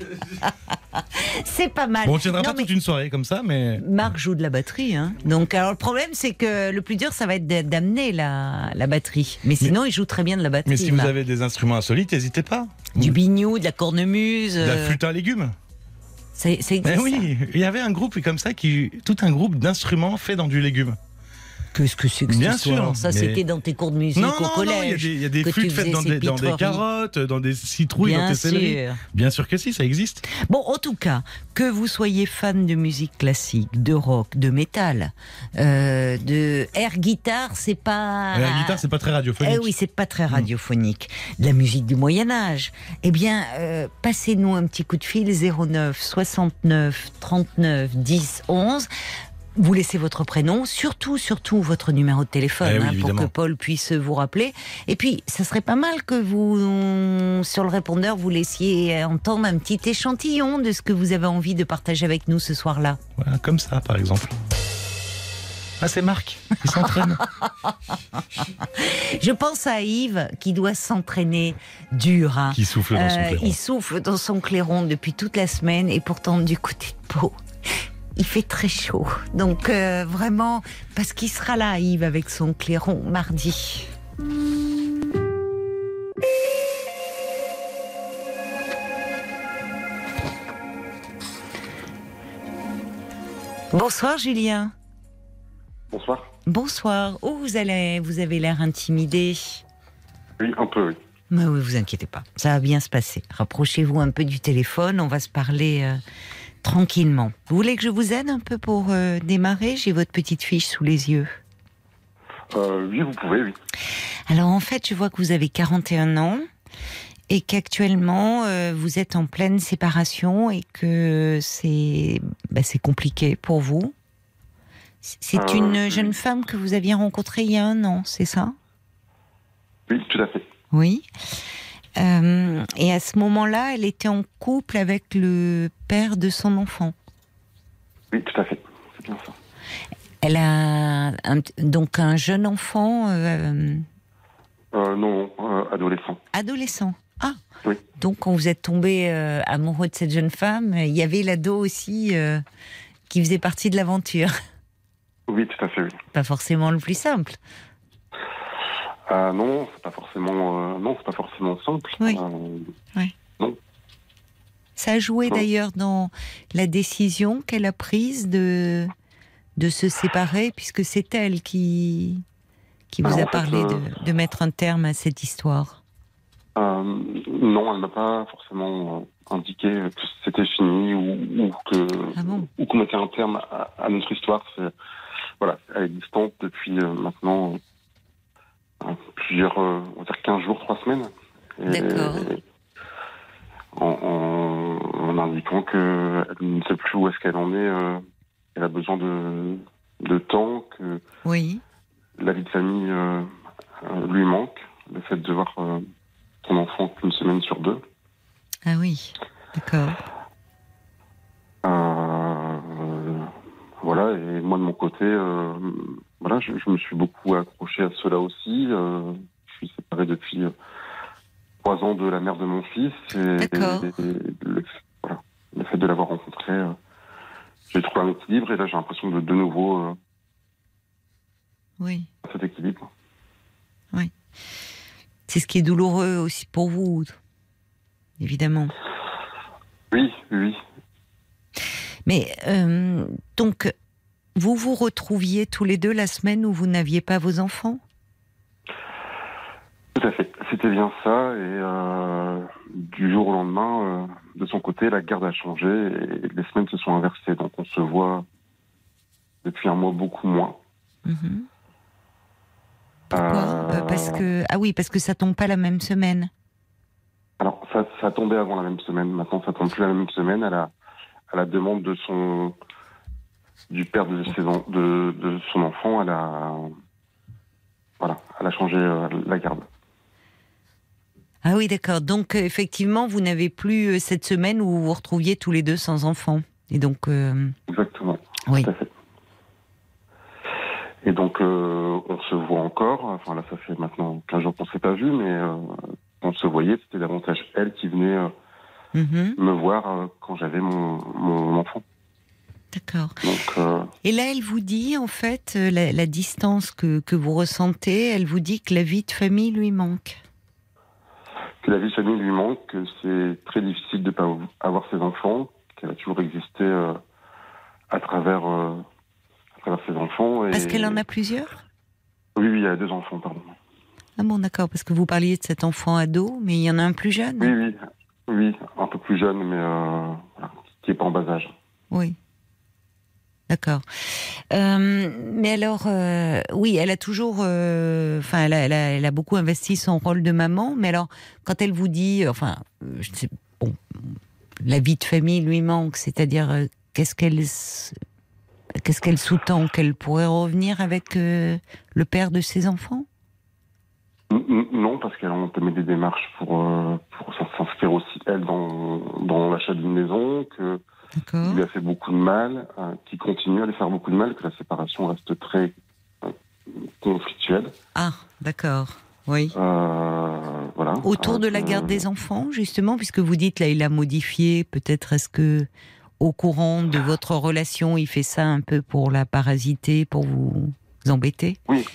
C'est pas mal. Bon, on tiendra Non, pas toute une soirée comme ça, mais. Marc joue de la batterie. Hein. Donc, alors, le problème, c'est que le plus dur, ça va être d'a- d'amener la, la batterie. Mais sinon, il joue très bien de la batterie. Mais si vous avez des instruments insolites, n'hésitez pas. Du bignou, de la cornemuse. De la flûte à légumes. c'est c'est Mais existe, oui, il y avait un groupe comme ça qui, tout un groupe d'instruments faits dans du légume. Qu'est-ce que c'est que Bien histoire sûr, Ça, mais- c'était dans tes cours de musique Non, au non, collège. il y a des, y a des faites dans des, dans carottes, dans des citrouilles, dans Bien des céleris. sûr. Bien sûr que si, ça existe. Bon, en tout cas, que vous soyez fan de musique classique, de rock, de métal, euh, de air guitare, c'est pas. La guitare, c'est pas très radiophonique. Eh oui, c'est pas très radiophonique. De la musique du Moyen Âge. Eh bien, euh, passez-nous un petit coup de fil 09 69 39 10 11. Vous laissez votre prénom, surtout, surtout votre numéro de téléphone, Eh oui, hein, pour que Paul puisse vous rappeler. Et puis, ça serait pas mal que vous, sur le répondeur, vous laissiez entendre un petit échantillon de ce que vous avez envie de partager avec nous ce soir-là. Voilà, comme ça, par exemple. Ah, c'est Marc, il s'entraîne. Je pense à Yves qui doit s'entraîner dur. hein. qui souffle dans son Euh, clairon. il souffle dans son clairon depuis toute la semaine et pourtant du côté de Pau, il fait très chaud. Donc euh, vraiment, parce qu'il sera là, Yves, avec son clairon mardi. Bonsoir Julien. Bonsoir. Bonsoir. Oh, vous allez, vous avez l'air intimidé? Oui, un peu, oui. Mais oui, vous inquiétez pas, ça va bien se passer. Rapprochez-vous un peu du téléphone, on va se parler euh, tranquillement. Vous voulez que je vous aide un peu pour euh, démarrer? J'ai votre petite fiche sous les yeux. Euh, oui, vous pouvez, oui. Alors en fait, je vois que vous avez 41 ans et qu'actuellement euh, vous êtes en pleine séparation et que c'est bah, compliqué pour vous. C'est une jeune femme que vous aviez rencontrée il y a un an, c'est ça? Oui, tout à fait. Oui. Euh, et à ce moment-là, elle était en couple avec le père de son enfant. Oui, tout à fait. C'est bien ça. Elle a un- donc un jeune enfant euh, Euh, non, adolescent. adolescent. Ah, Oui. donc quand vous êtes tombé amoureux de cette jeune femme, il y avait l'ado aussi qui faisait partie de l'aventure. Oui, tout à fait, oui. Pas forcément le plus simple. Ah non, c'est pas forcément, euh, non, c'est pas forcément simple. Oui. Euh, Ça a joué d'ailleurs dans la décision qu'elle a prise de, de se séparer, puisque c'est elle qui, qui vous Alors, a fait, parlé euh, de, de mettre un terme à cette histoire. non, elle m'a pas forcément indiqué que c'était fini ou, ou que Ah bon? ou qu'on mettait un terme à, à notre histoire. Voilà, elle est distante depuis maintenant euh, plusieurs, euh, on va dire 15 jours, 3 semaines. D'accord. En, en, en indiquant qu'elle ne sait plus où est-ce qu'elle en est, euh, elle a besoin de, de temps, que Oui. la vie de famille euh, euh, lui manque, le fait de voir euh, son enfant qu'une semaine sur deux. Ah oui. D'accord. Euh, voilà, et moi de mon côté, euh, voilà, je, je me suis beaucoup accroché à cela aussi. Euh, je suis séparé depuis euh, trois ans de la mère de mon fils. Et, D'accord. et- et le, voilà, le fait de l'avoir rencontré, euh, j'ai trouvé un équilibre et là j'ai l'impression de de nouveau euh, Oui. cet équilibre. C'est ce qui est douloureux aussi pour vous, évidemment. Oui, oui, Mais euh, donc, vous vous retrouviez tous les deux la semaine où vous n'aviez pas vos enfants? Tout à fait. C'était bien ça. Et euh, du jour au lendemain, euh, de son côté, la garde a changé et les semaines se sont inversées. Donc on se voit depuis un mois beaucoup moins. Mhm. Pourquoi? Euh, Euh, Parce que ah oui, parce que ça tombe pas la même semaine. Alors, ça, ça tombait avant la même semaine. Maintenant, ça tombe plus la même semaine à la, à la demande de son, du père de, ses en- de, de son enfant. Elle a, voilà, elle a changé euh, la garde. Ah oui, d'accord. Donc, euh, effectivement, vous n'avez plus euh, cette semaine où vous vous retrouviez tous les deux sans enfants. Et donc, euh, Exactement. oui. Tout à fait. Et donc, euh, on se voit encore. Enfin, là, ça fait maintenant 15 jours qu'on s'est pas vu, mais euh, on se voyait. C'était davantage elle qui venait Mhm. me voir quand j'avais mon, mon enfant. D'accord. Euh, Et là, elle vous dit, en fait, euh, la, la distance que, que vous ressentez, elle vous dit que la vie de famille lui manque. que la vie de famille lui manque, que c'est très difficile de ne pas avoir ses enfants, qu'elle a toujours existé euh, à travers euh, à travers ses enfants. Et... Parce qu'elle en a plusieurs? Oui, oui, y a deux enfants, pardon. Ah bon, d'accord, parce que vous parliez de cet enfant ado, mais il y en a un plus jeune Oui, oui, oui, un peu plus jeune, mais voilà, qui n'est pas en bas âge. Oui. D'accord. Euh, mais alors, euh, oui, elle a toujours, euh, enfin, elle, a, beaucoup investi son rôle de maman. Mais alors, quand elle vous dit, enfin, je sais, bon, la vie de famille lui manque, c'est-à-dire, qu'est-ce qu'elle, qu'est-ce qu'elle sous-tend qu'elle pourrait revenir avec le père de ses enfants? Non, parce qu'elle a entamé des démarches pour, pour s'in- s'inscrire aussi, elle, dans, dans l'achat d'une maison, que Il lui a fait beaucoup de mal, euh, qui continue à lui faire beaucoup de mal, que la séparation reste très euh, conflictuelle. Ah, d'accord. Oui. Euh, voilà. Autour de la garde des enfants, justement, puisque vous dites là, il a modifié. Peut-être est-ce que, au courant de votre relation, il fait ça un peu pour la parasiter, pour vous embêter? Oui,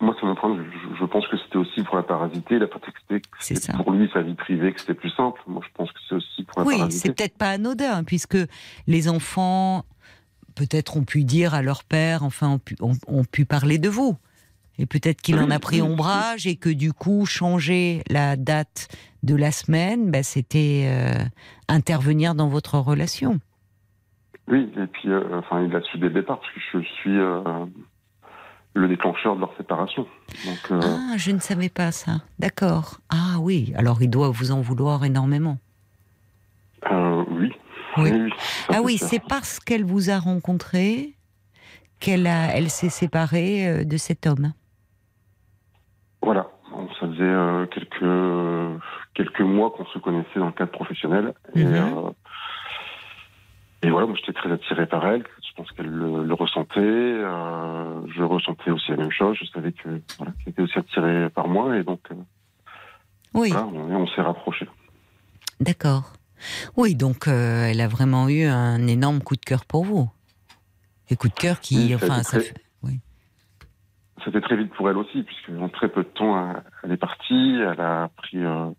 moi, c'est mon point. Je, je pense que c'était aussi pour la parasiter. Il a prétexté que pour lui, sa vie privée, que c'était plus simple. Moi, je pense que c'est aussi pour la Oui, parasiter. c'est peut-être pas anodin, puisque les enfants, peut-être, ont pu dire à leur père, enfin, ont pu, ont- ont pu parler de vous. Et peut-être qu'il en a Oui, pris oui, ombrage et que du coup, changer la date de la semaine, ben, c'était euh, intervenir dans votre relation. Oui, et puis, euh, enfin, il l'a su dès le départ, parce que je suis euh, le déclencheur de leur séparation. Donc, euh, Ah, je ne savais pas ça. D'accord. Ah oui, alors il doit vous en vouloir énormément. euh, oui. Oui. oui, ça, Ah oui, c'est parce qu'elle vous a rencontré qu'elle a, elle s'est séparée euh, de cet homme. Voilà. Bon, ça faisait euh, quelques, quelques mois qu'on se connaissait dans le cadre professionnel. Et, Mhm. et voilà, moi j'étais très attiré par elle. Je pense qu'elle le, le ressentait. euh, je ressentais aussi la même chose. Je savais que voilà, qu'elle était aussi attirée par moi. Et donc, euh, Oui, voilà, on, on s'est rapprochés. d'accord. Oui, donc euh, elle a vraiment eu un énorme coup de cœur pour vous. Et coup de cœur qui, Oui, ça enfin, été ça très- fait- C'était très vite pour elle aussi, puisque en très peu de temps, elle, est partie. Elle a pris un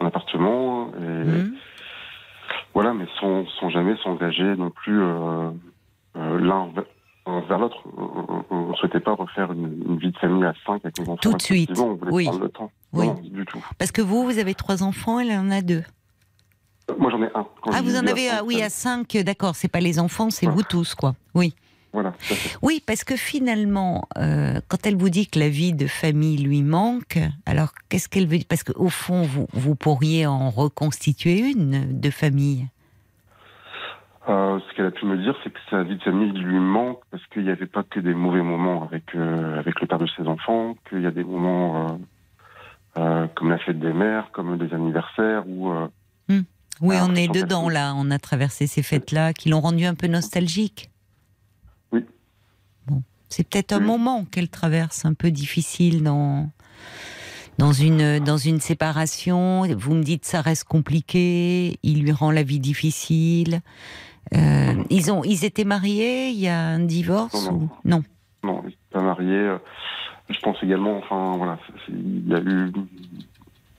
appartement. Et, Hmm. Voilà, mais sans, sans jamais s'engager non plus euh, l'un vers, l'autre. On ne souhaitait pas refaire une, une vie de famille à cinq avec nos enfants. Tout de suite. On voulait oui. prendre le temps. Oui. Non, du tout. Parce que vous, vous avez trois enfants, elle en a deux. Euh, Moi, j'en ai un. Quand Ah, vous en avez, ah, oui, à cinq, d'accord. C'est pas les enfants, c'est Ouais. vous tous, quoi. Oui. Voilà. Oui, parce que finalement, euh, quand elle vous dit que la vie de famille lui manque, alors qu'est-ce qu'elle veut dire? Parce qu'au fond, vous, vous pourriez en reconstituer une de famille. Euh, ce qu'elle a pu me dire, c'est que sa vie de famille lui manque parce qu'il n'y avait pas que des mauvais moments avec, euh, avec le père de ses enfants, qu'il y a des moments euh, comme la fête des mères, comme des anniversaires, où euh, Oui, on est dedans là. On a traversé ces fêtes-là qui l'ont rendu un peu nostalgique. Oui. Bon, c'est peut-être un moment qu'elle traverse un peu difficile dans dans une dans une séparation. Vous me dites ça reste compliqué. Il lui rend la vie difficile. Euh, ils ont ils étaient mariés. Il y a un divorce Non, ou non non, il n'est pas marié. euh, Je pense également, enfin voilà, il y a eu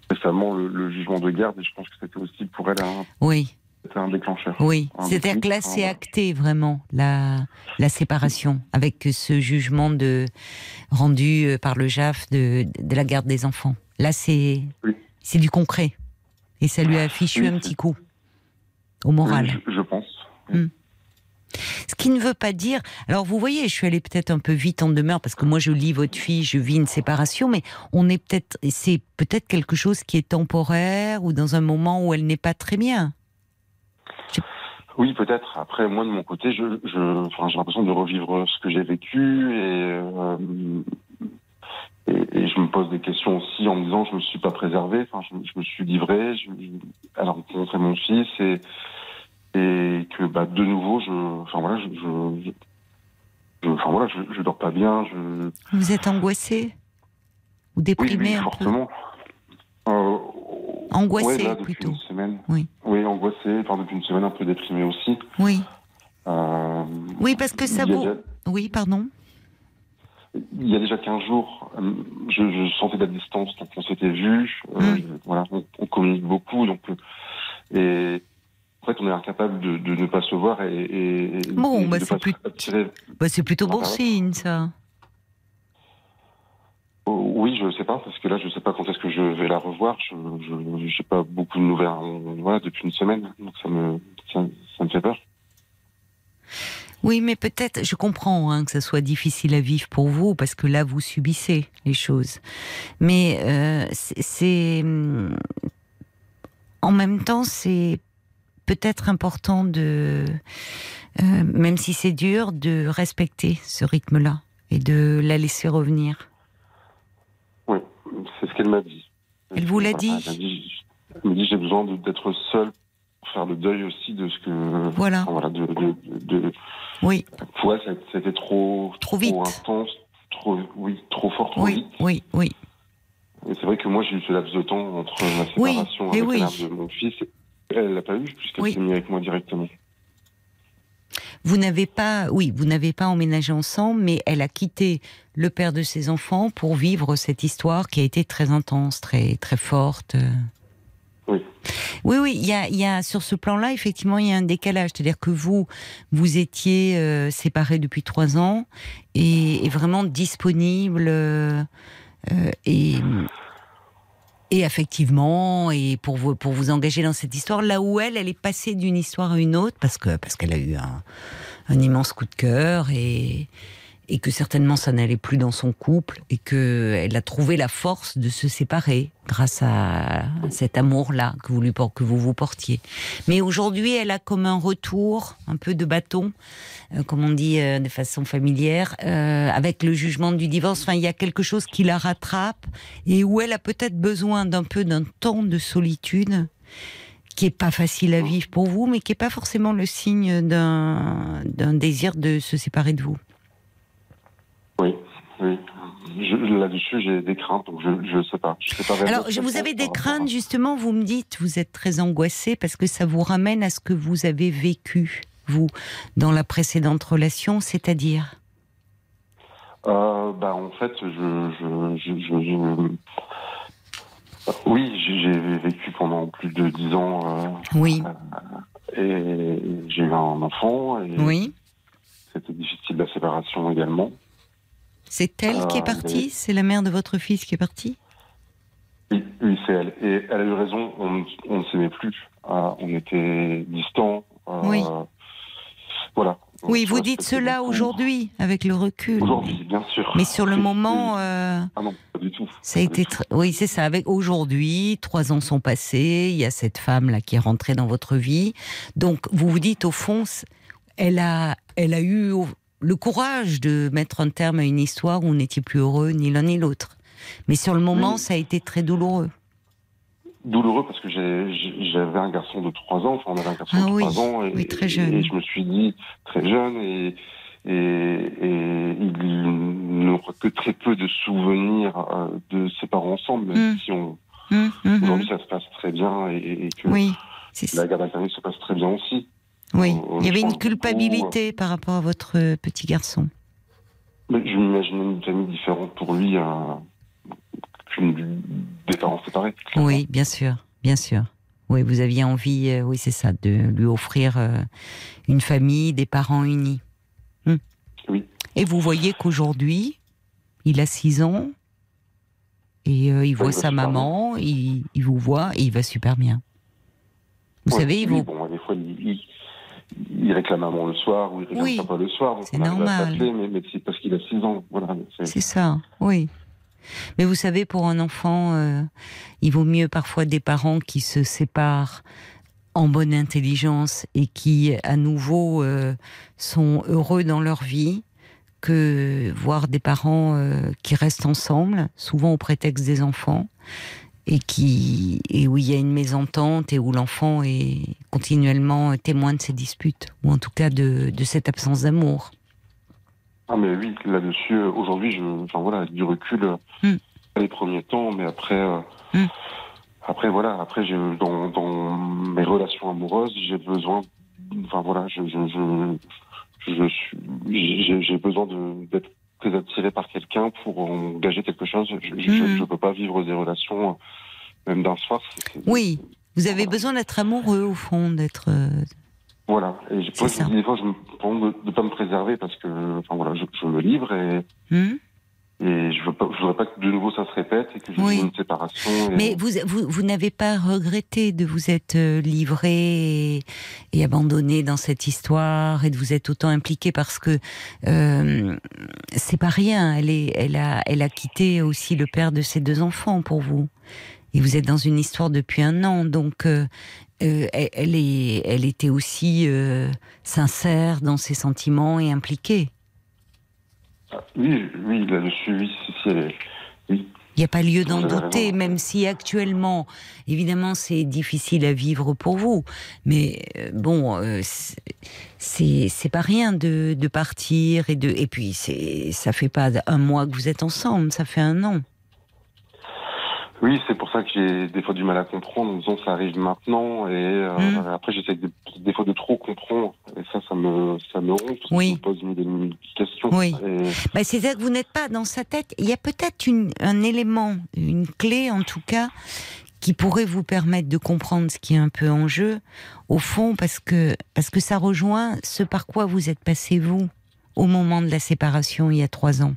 récemment le, le jugement de garde et je pense que c'était aussi pour elle un, Oui, c'était un déclencheur. oui. C'est-à-dire que là, c'est acté vraiment la la séparation avec ce jugement de rendu euh, par le JAF de, de la garde des enfants. Là, c'est Oui. c'est du concret et ça lui a fichu Oui, un petit coup au moral. Oui, je, je pense. Ce qui ne veut pas dire. Alors, vous voyez, je suis allée peut-être un peu vite en demeure parce que moi, je lis votre fille, je vis une séparation, mais on est peut-être, c'est peut-être quelque chose qui est temporaire ou dans un moment où elle n'est pas très bien. Oui, peut-être. Après, moi, de mon côté, je, je, enfin, j'ai l'impression de revivre ce que j'ai vécu et, euh, et, et je me pose des questions aussi en me disant je me suis pas préservé, enfin je, je me suis livré, je, je, elle a rencontré mon fils et et que bah de nouveau je, enfin voilà, je, je, je- je- enfin voilà, je, je dors pas bien, je Vous êtes angoissé ou oui, déprimé oui, un peu fortement. Euh, Angoissé, ouais, là, depuis plutôt. une semaine. Oui. Oui, angoissé, enfin depuis une semaine un peu déprimé aussi. Oui. Euh, Oui, parce que ça vous. déjà- Oui, pardon. Il y a déjà 15 jours, euh, je, je sentais de la distance, donc on s'était vu, euh, Mm. je- voilà, on, on communique beaucoup, donc euh, et en fait on est incapable de, de ne pas se voir et, et, et Bon, bah, c'est plus- Bah, c'est plutôt bon signe, ça. Oh, oui, je sais pas parce que là je sais pas quand est-ce que je vais la revoir. Je j'ai pas beaucoup de nouvelles, euh, voilà, depuis une semaine, donc ça me ça, ça me fait peur. Oui, mais peut-être, je comprends hein, que ça soit difficile à vivre pour vous, parce que là, vous subissez les choses. Mais euh, c'est- c'est. hum, En même temps, c'est peut-être important de. euh, même si c'est dur, de respecter ce rythme-là et de la laisser revenir. Oui, c'est ce qu'elle m'a dit. Elle vous l'a dit Elle m'a dit, j'ai besoin d'être seule pour faire le deuil aussi de ce que. Voilà. enfin, voilà, de, de, Oui, pour elle, ça- c'était trop. Trop vite. intense, trop, oui, trop fort, trop oui, vite. oui, oui. Et c'est vrai que moi, j'ai eu ce laps de temps entre ma Oui, séparation et avec oui. la mère de mon fils. Elle l'a pas eu puisqu'elle Oui. s'est mise avec moi directement. Vous n'avez pas, oui, vous n'avez pas emménagé ensemble, mais elle a quitté le père de ses enfants pour vivre cette histoire qui a été très intense, très très forte. Oui. Oui, oui, il y a, y a sur ce plan-là, effectivement, il y a un décalage. C'est-à-dire que vous, vous étiez euh, séparés depuis trois ans et, et vraiment disponible euh, et et affectivement et pour vous pour vous engager dans cette histoire là où elle elle est passée d'une histoire à une autre parce que parce qu'elle a eu un, un immense coup de cœur et et que certainement ça n'allait plus dans son couple et que elle a trouvé la force de se séparer grâce à cet amour-là que vous lui que vous vous portiez. Mais aujourd'hui, elle a comme un retour, un peu de bâton, euh, comme on dit euh, de façon familière, euh, avec le jugement du divorce. Enfin, il y a quelque chose qui la rattrape et où elle a peut-être besoin d'un peu d'un temps de solitude qui est pas facile à vivre pour vous, mais qui est pas forcément le signe d'un désir de se séparer de vous. Oui, oui. Là-dessus, j'ai des craintes, donc je ne sais pas. Je sais pas vraiment Alors, je- vous avez des craintes, justement, vous me dites, vous êtes très angoissé parce que ça vous ramène à ce que vous avez vécu, vous, dans la précédente relation, c'est-à-dire? Euh, bah, en fait, je, je, je, je- je- oui, j'ai j'ai vécu pendant plus de dix ans euh, Oui, et j'ai eu un enfant et oui. c'était difficile la séparation également. C'est elle qui est Ah, partie C'est la mère de votre fils qui est partie Oui, oui c'est elle. Et elle a eu raison, on, on ne s'aimait plus. Ah, on était distants. euh, Oui. Voilà. Oui, vous se dites cela aujourd'hui, avec le recul. Aujourd'hui, bien sûr. Mais sur le moment, euh, Ah non, pas du tout. ça a été... tr- Oui, c'est ça. Avec aujourd'hui, trois ans sont passés, il y a cette femme-là qui est rentrée dans votre vie. Donc, vous vous dites, au fond, elle a, elle a eu le courage de mettre un terme à une histoire où on n'était plus heureux, ni l'un ni l'autre. Mais sur le moment, Oui. ça a été très douloureux. douloureux parce que j'avais un garçon de 3 ans, enfin on avait un garçon Ah de oui, 3 ans, et, oui, très jeune. et je me suis dit très jeune, et, et, et il n'aura que très peu de souvenirs euh, de ses parents ensemble, même Mm. si on, Hum, hum, hum. aujourd'hui ça se passe très bien et, et que Oui, la garde alternée se passe très bien aussi. Oui, il y avait une culpabilité par rapport à votre euh, petit garçon. Mais je m'imaginais une famille différente pour lui qu'une des parents séparés. Oui, bien sûr, bien sûr. Oui, vous aviez envie, euh, oui, c'est ça, de lui offrir euh, une famille, des parents unis. Hmm. Oui. Et vous voyez qu'aujourd'hui, il a 6 ans et euh, il voit sa maman, il, il vous voit et il va super bien. Vous Ouais, savez, il vous... bon, des fois, il, il, réclame maman le soir ou il réclame Oui, papa le soir. Donc c'est normal. mais, mais c'est parce qu'il a 6 ans. Voilà, c'est- C'est ça, oui. Mais vous savez, pour un enfant, euh, il vaut mieux parfois des parents qui se séparent en bonne intelligence et qui, à nouveau, euh, sont heureux dans leur vie, que voir des parents euh, qui restent ensemble, souvent au prétexte des enfants, et qui et où il y a une mésentente et où l'enfant est continuellement témoin de ces disputes, ou en tout cas de, de cette absence d'amour. Ah mais oui, là-dessus, aujourd'hui, je, enfin voilà, du recul, Hmm. les premiers temps, mais après, euh, Hmm. après voilà, après dans, dans mes relations amoureuses, j'ai besoin, enfin voilà, je, je, je, je suis, j'ai, besoin de d'être très attiré par quelqu'un pour engager quelque chose. Je, je, Hmm. peux pas vivre des relations, même d'un soir. Oui, vous avez Voilà. besoin d'être amoureux au fond, d'être. euh, Voilà. Et je, dis, des fois, je me prends de, de pas me préserver parce que, enfin voilà, je, je me livre et hmm Et je veux pas, je voudrais pas que de nouveau ça se répète et que je Oui. une séparation. Et... Mais vous, vous, vous n'avez pas regretté de vous être euh, livré et, et abandonné dans cette histoire et de vous être autant impliqué parce que euh, c'est pas rien. Elle, est, elle, a, elle a quitté aussi le père de ses deux enfants pour vous. Et vous êtes dans une histoire depuis un an, donc euh, euh, elle, est, elle était aussi euh, sincère dans ses sentiments et impliquée. Ah, oui, oui, là-dessus, oui, si, si, elle est- oui. Il n'y a pas lieu d'en douter, même si actuellement, évidemment, c'est difficile à vivre pour vous. Mais bon, c'est- c'est c'est pas rien de, de partir et de et puis c'est ça fait pas un mois que vous êtes ensemble, ça fait un an. Oui, c'est pour ça que j'ai des fois du mal à comprendre. Disons, ça arrive maintenant et euh, Mm. après j'essaie de- des fois de trop comprendre et ça, ça me, ça me ronge que Oui. pose mille questions. Oui. Et, Bah, C'est-à-dire que vous n'êtes pas dans sa tête. Il y a peut-être une- un élément, une clé en tout cas, qui pourrait vous permettre de comprendre ce qui est un peu en jeu, au fond, parce que, parce que ça rejoint ce par quoi vous êtes passé, vous, au moment de la séparation il y a trois ans.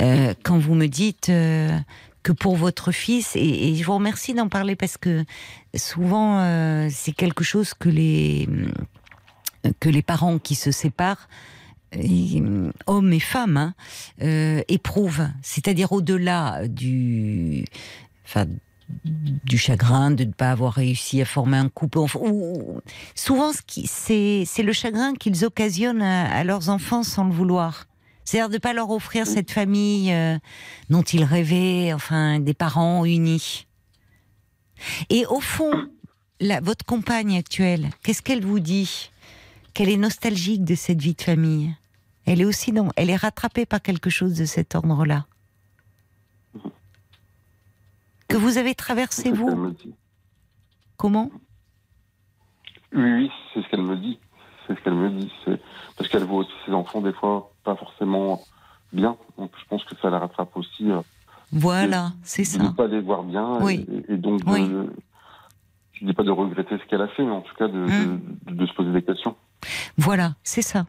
Euh, quand vous me dites euh, que pour votre fils, et, et je vous remercie d'en parler parce que souvent euh, c'est quelque chose que les, que les parents qui se séparent euh, hommes et femmes, hein, euh, éprouvent. C'est-à-dire au-delà du, enfin, du chagrin de ne pas avoir réussi à former un couple. Ou- souvent, ce c'est c'est le chagrin qu'ils occasionnent à leurs enfants sans le vouloir. C'est-à-dire de ne pas leur offrir cette famille euh, dont ils rêvaient, enfin, des parents unis. Et au fond, la, votre compagne actuelle, qu'est-ce qu'elle vous dit? Qu'elle est nostalgique de cette vie de famille. Elle est aussi dans, elle est rattrapée par quelque chose de cet ordre-là. Que vous avez traversé vous? Comment? Oui, oui, c'est ce qu'elle me dit. C'est ce qu'elle me dit. Parce qu'elle voit aussi ses enfants des fois pas forcément bien. Donc je pense que ça la rattrape aussi. euh, Voilà, c'est de ne ça. pas les voir bien Oui. et, et donc de, Oui. je dis pas de regretter ce qu'elle a fait, mais en tout cas de, Hum. de, de se poser des questions. Voilà, c'est ça.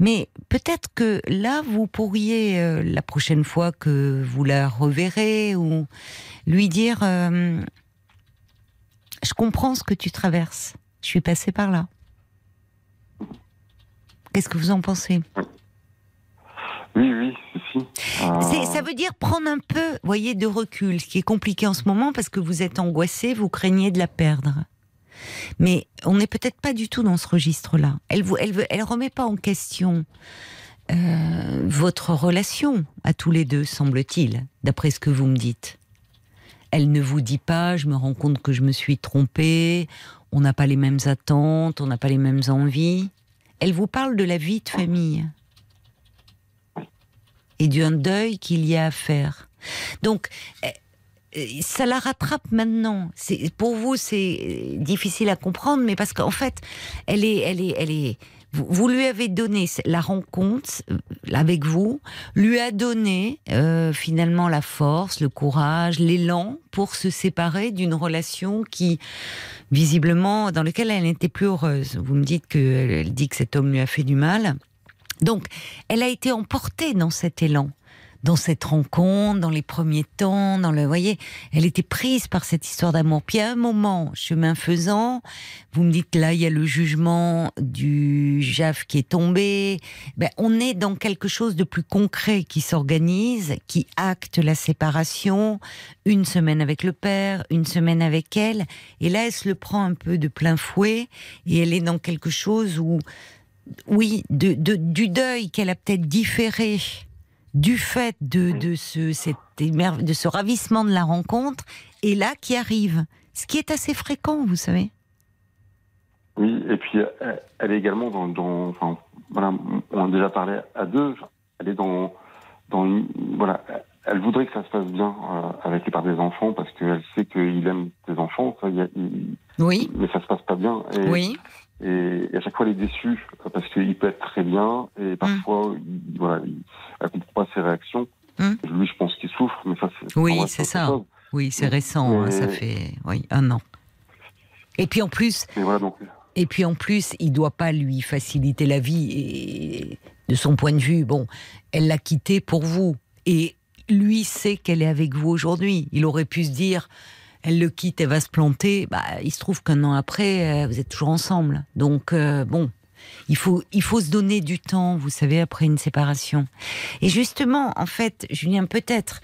Mais peut-être que là, vous pourriez, euh, la prochaine fois que vous la reverrez, ou lui dire euh, Je comprends ce que tu traverses. Je suis passée par là. Qu'est-ce que vous en pensez? Oui, oui, si, si. Euh, C'est- Ça veut dire prendre un peu, voyez, de recul, ce qui est compliqué en ce moment parce que vous êtes angoissé, vous craignez de la perdre. Mais on n'est peut-être pas du tout dans ce registre-là. Elle vous, elle, veut- elle remet pas en question euh, votre relation à tous les deux, semble-t-il, d'après ce que vous me dites. Elle ne vous dit pas, je me rends compte que je me suis trompée, on n'a pas les mêmes attentes, on n'a pas les mêmes envies. Elle vous parle de la vie de famille et d'un deuil qu'il y a à faire. Donc, euh, euh, ça la rattrape maintenant. C'est pour vous, c'est euh, difficile à comprendre, mais parce qu'en fait, elle est, elle est, elle est. Vous, lui avez donné la rencontre avec vous, lui a donné finalement la force, le courage, l'élan pour se séparer d'une relation qui, visiblement, dans laquelle elle n'était plus heureuse. Vous me dites que elle dit que cet homme lui a fait du mal. Donc, elle a été emportée dans cet élan, dans cette rencontre, dans les premiers temps, dans le, vous voyez, elle était prise par cette histoire d'amour. Puis à un moment, chemin faisant, vous me dites là, il y a le jugement du JAF qui est tombé. Ben, on est dans quelque chose de plus concret qui s'organise, qui acte la séparation, une semaine avec le père, une semaine avec elle. Et là, elle se le prend un peu de plein fouet et elle est dans quelque chose où oui, de, de- du deuil qu'elle a peut-être différé du fait de, de, ce, cet émer- de ce ravissement de la rencontre, et là qui arrive. Ce qui est assez fréquent, vous savez. Oui, et puis elle, elle est également dans, dans enfin, voilà, on a déjà parlé à deux. Elle est dans, dans voilà, elle voudrait que ça se passe bien euh, avec les pères des enfants parce qu'elle sait qu'il aime ses enfants, ça, il- Oui, mais ça se passe pas bien. Et, oui, et, et à chaque fois, elle est déçue parce qu'il peut être très bien et parfois, il, voilà, il, elle comprend pas ses réactions. Hum. Lui, je pense qu'il souffre, mais ça, c'est Oui, c'est ça. chose. oui, c'est récent, hein, ça fait oui, un an. Et puis en plus, Mais voilà, donc, Et puis en plus, il doit pas lui faciliter la vie. Et de son point de vue, bon, elle l'a quitté pour vous. Et lui sait qu'elle est avec vous aujourd'hui. Il aurait pu se dire, elle le quitte, elle va se planter. Bah, il se trouve qu'un an après, euh, vous êtes toujours ensemble. Donc euh, bon, il faut, il faut se donner du temps, vous savez, après une séparation. Et justement, en fait, Julien, peut-être,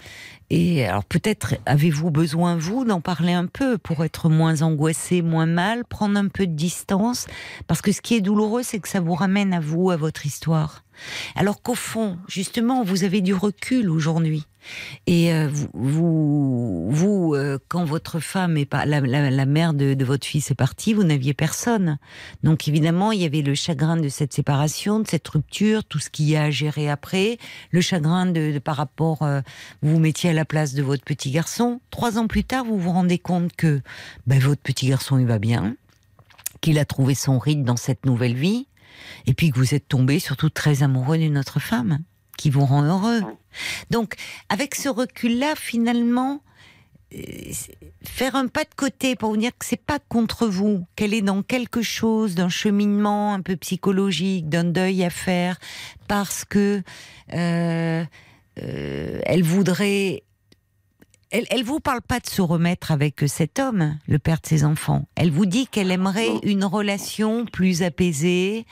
et alors peut-être avez-vous besoin, vous, d'en parler un peu pour être moins angoissé, moins mal, prendre un peu de distance, parce que ce qui est douloureux, c'est que ça vous ramène à vous, à votre histoire. Alors qu'au fond, justement, vous avez du recul aujourd'hui. Et euh, vous, vous, euh, quand votre femme est pas la, mère de, votre fils est partie, vous n'aviez personne. Donc évidemment, il y avait le chagrin de cette séparation, de cette rupture, tout ce qu'il y a à gérer après, le chagrin de, de par rapport, euh, vous vous mettiez à la place de votre petit garçon. Trois ans plus tard, vous vous rendez compte que ben, votre petit garçon il va bien, qu'il a trouvé son rythme dans cette nouvelle vie, et puis que vous êtes tombé surtout très amoureux d'une autre femme qui vous rend heureux. Donc, avec ce recul-là, finalement, euh, faire un pas de côté pour vous dire que c'est pas contre vous, qu'elle est dans quelque chose d'un cheminement un peu psychologique, d'un deuil à faire, parce que euh, euh, elle voudrait. Elle, elle vous parle pas de se remettre avec cet homme, le père de ses enfants. Elle vous dit qu'elle aimerait une relation plus apaisée,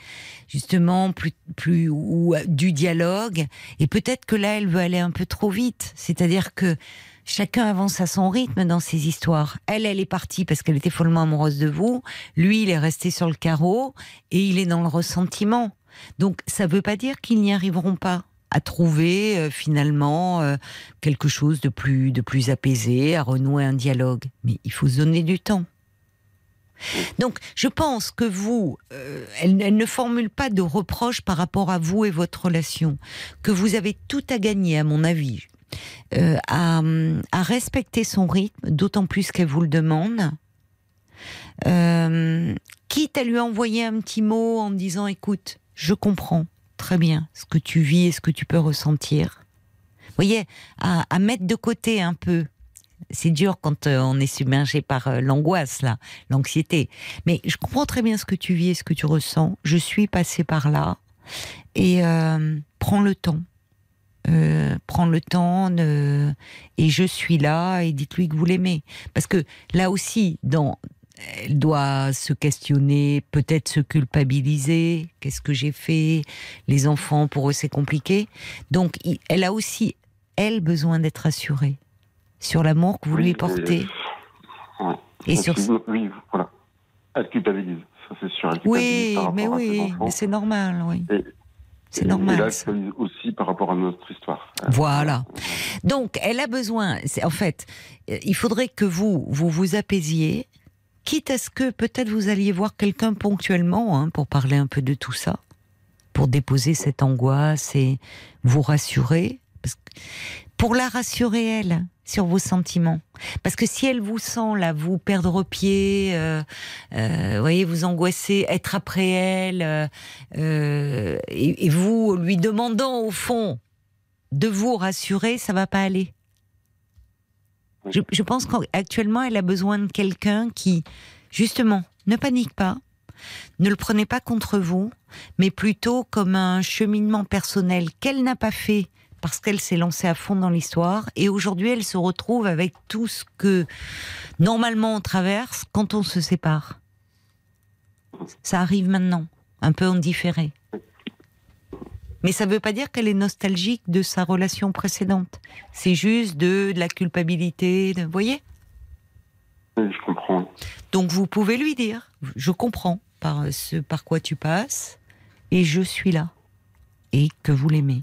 justement plus plus ou du dialogue. Et peut-être que là, elle veut aller un peu trop vite. C'est-à-dire que chacun avance à son rythme dans ces histoires. Elle, elle est partie parce qu'elle était follement amoureuse de vous. Lui, il est resté sur le carreau et il est dans le ressentiment. Donc, ça ne veut pas dire qu'ils n'y arriveront pas à trouver euh, finalement euh, quelque chose de plus de plus apaisé, à renouer un dialogue. Mais il faut se donner du temps. Donc, je pense que vous, euh, elle, ne formule pas de reproches par rapport à vous et votre relation, que vous avez tout à gagner, à mon avis, à, à respecter son rythme, d'autant plus qu'elle vous le demande. Quitte à lui envoyer un petit mot en disant écoute, je comprends très bien ce que tu vis et ce que tu peux ressentir. Vous voyez, à, mettre de côté un peu. C'est dur quand euh, on est submergé par euh, l'angoisse, l'anxiété. Mais je comprends très bien ce que tu vis et ce que tu ressens. Je suis passée par là. Et euh, prends le temps. Prends le temps et je suis là et dites-lui que vous l'aimez. Parce que là aussi, dans, elle doit se questionner, peut-être se culpabiliser. Qu'est-ce que j'ai fait? Les enfants, pour eux, c'est compliqué. Donc, elle a aussi, elle, besoin d'être assurée sur l'amour que vous Oui, lui et- portez. ouais. Et sur- Oui, voilà. Elle culpabilise, ça c'est sûr. Elle Oui, mais oui, mais c'est normal, oui. Et- C'est Et- normal, Et là, elle ça. culpabilise aussi par rapport à notre histoire. Voilà. Donc, elle a besoin. En fait, euh, il faudrait que vous vous vous apaisiez, quitte à ce que peut-être vous alliez voir quelqu'un ponctuellement hein, pour parler un peu de tout ça, pour déposer cette angoisse et vous rassurer, pour la rassurer elle sur vos sentiments. Parce que si elle vous sent là, vous perdre pied, euh, euh, voyez, vous angoisser, être après elle, euh, euh, et, et vous lui demandant au fond de vous rassurer, ça va pas aller. Je, pense qu'actuellement, elle a besoin de quelqu'un qui, justement, ne panique pas, ne le prenez pas contre vous, mais plutôt comme un cheminement personnel qu'elle n'a pas fait parce qu'elle s'est lancée à fond dans l'histoire et aujourd'hui elle se retrouve avec tout ce que normalement on traverse quand on se sépare. Ça arrive maintenant, un peu en différé. Mais ça ne veut pas dire qu'elle est nostalgique de sa relation précédente. C'est juste de, de la culpabilité, de, vous voyez? Oui, je comprends. Donc vous pouvez lui dire, je comprends par ce par quoi tu passes, et je suis là et que vous l'aimez.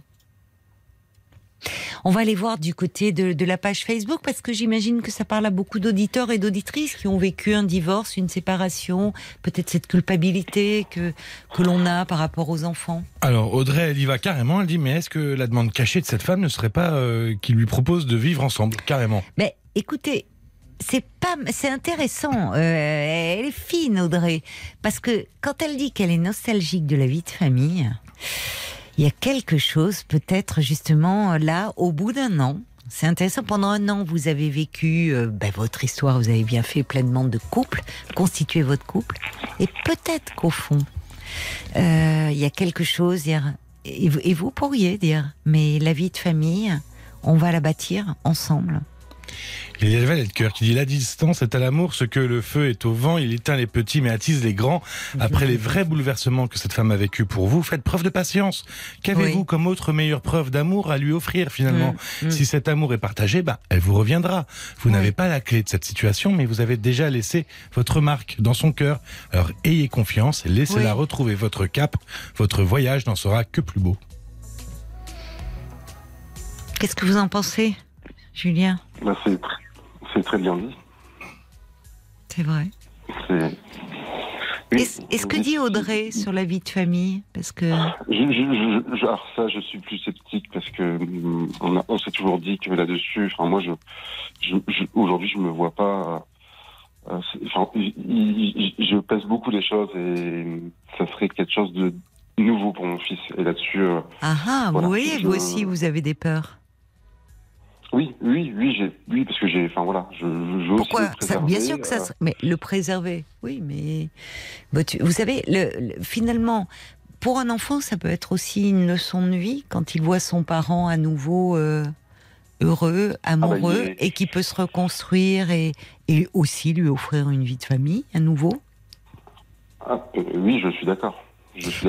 On va aller voir du côté de, de la page Facebook parce que j'imagine que ça parle à beaucoup d'auditeurs et d'auditrices qui ont vécu un divorce, une séparation, peut-être cette culpabilité que, que l'on a par rapport aux enfants. Alors Audrey, elle y va carrément. Elle dit mais est-ce que la demande cachée de cette femme ne serait pas euh, qu'il lui propose de vivre ensemble carrément? Mais écoutez, c'est pas, c'est intéressant. Euh, elle est fine, Audrey, parce que quand elle dit qu'elle est nostalgique de la vie de famille, il y a quelque chose, peut-être justement là, au bout d'un an. C'est intéressant. Pendant un an, vous avez vécu euh, ben, votre histoire. Vous avez bien fait pleinement de couple, constitué votre couple, et peut-être qu'au fond, euh, il y a quelque chose. Et vous pourriez dire, mais la vie de famille, on va la bâtir ensemble. Il y a Valet de cœur qui dit la distance est à l'amour ce que le feu est au vent, il éteint les petits mais attise les grands. Après les vrais bouleversements que cette femme a vécu pour vous, faites preuve de patience. Qu'avez-vous Oui. comme autre meilleure preuve d'amour à lui offrir finalement Mm, mm. Si cet amour est partagé, bah, elle vous reviendra. Vous Oui. n'avez pas la clé de cette situation, mais vous avez déjà laissé votre marque dans son cœur. Alors ayez confiance laissez-la Oui. retrouver votre cap. Votre voyage n'en sera que plus beau. Qu'est-ce que vous en pensez, Julien? Bah, c'est tr- c'est très bien dit. C'est vrai. C'est- Oui, Est-ce est-ce que dit Audrey sur la vie de famille? Parce que Je, je, je- je- alors ça, je suis plus sceptique parce que hum, on, a- on s'est toujours dit que là-dessus, enfin moi, je, aujourd'hui, je me vois pas. euh, enfin, il- je pèse beaucoup les choses et ça serait quelque chose de nouveau pour mon fils. Et là-dessus, euh, ah ah, Voilà, vous voyez, vous aussi, vous avez des peurs. Oui, oui, oui, oui, parce que j'ai, enfin voilà, je, je veux Pourquoi aussi le ça, Bien sûr que ça. euh, serait- Mais le préserver, oui, mais bah, tu- vous savez, le, le- finalement, pour un enfant, ça peut être aussi une leçon de vie quand il voit son parent à nouveau euh, heureux, amoureux, il est- et qui peut se reconstruire et, et aussi lui offrir une vie de famille à nouveau. ah, euh, oui, je suis d'accord.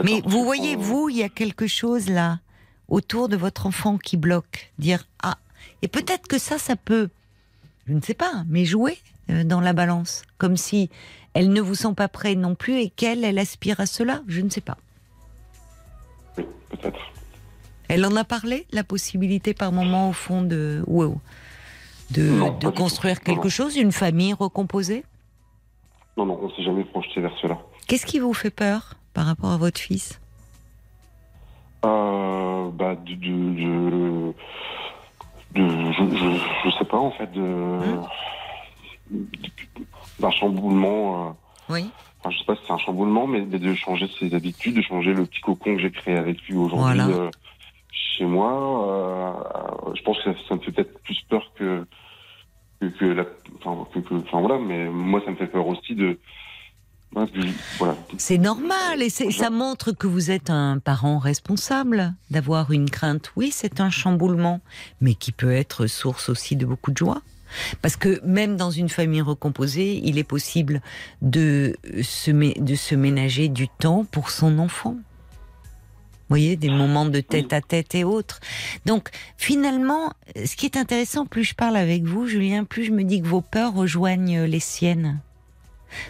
Mais vous voyez, vous, il y a quelque chose là autour de votre enfant qui bloque. Dire ah, et peut-être que ça, ça peut, je ne sais pas, mais jouer euh, dans la balance, comme si elle ne vous sent pas prêt non plus et qu'elle, elle aspire à cela. Je ne sais pas. Oui, peut-être. Elle en a parlé, la possibilité par moment au fond de wow, de, Non, de construire quelque non. chose, une famille recomposée? Non, non, on s'est jamais projeté vers cela. Qu'est-ce qui vous fait peur par rapport à votre fils? Euh, bah, de, de- je, je, je sais pas en fait de Hein d'un chamboulement. euh, Oui. enfin, je sais pas si c'est un chamboulement, mais, mais de changer ses habitudes, de changer le petit cocon que j'ai créé avec lui aujourd'hui Voilà. euh, chez moi. euh, je pense que ça, ça me fait peut-être plus peur que que, que la, enfin, que, que- enfin voilà, mais moi ça me fait peur aussi de- C'est normal et ça montre que vous êtes un parent responsable d'avoir une crainte. Oui, c'est un chamboulement, mais qui peut être source aussi de beaucoup de joie. Parce que même dans une famille recomposée, il est possible de se, de se ménager du temps pour son enfant. Vous voyez, des moments de tête à tête et autres. Donc, finalement, ce qui est intéressant, plus je parle avec vous, Julien, plus je me dis que vos peurs rejoignent les siennes.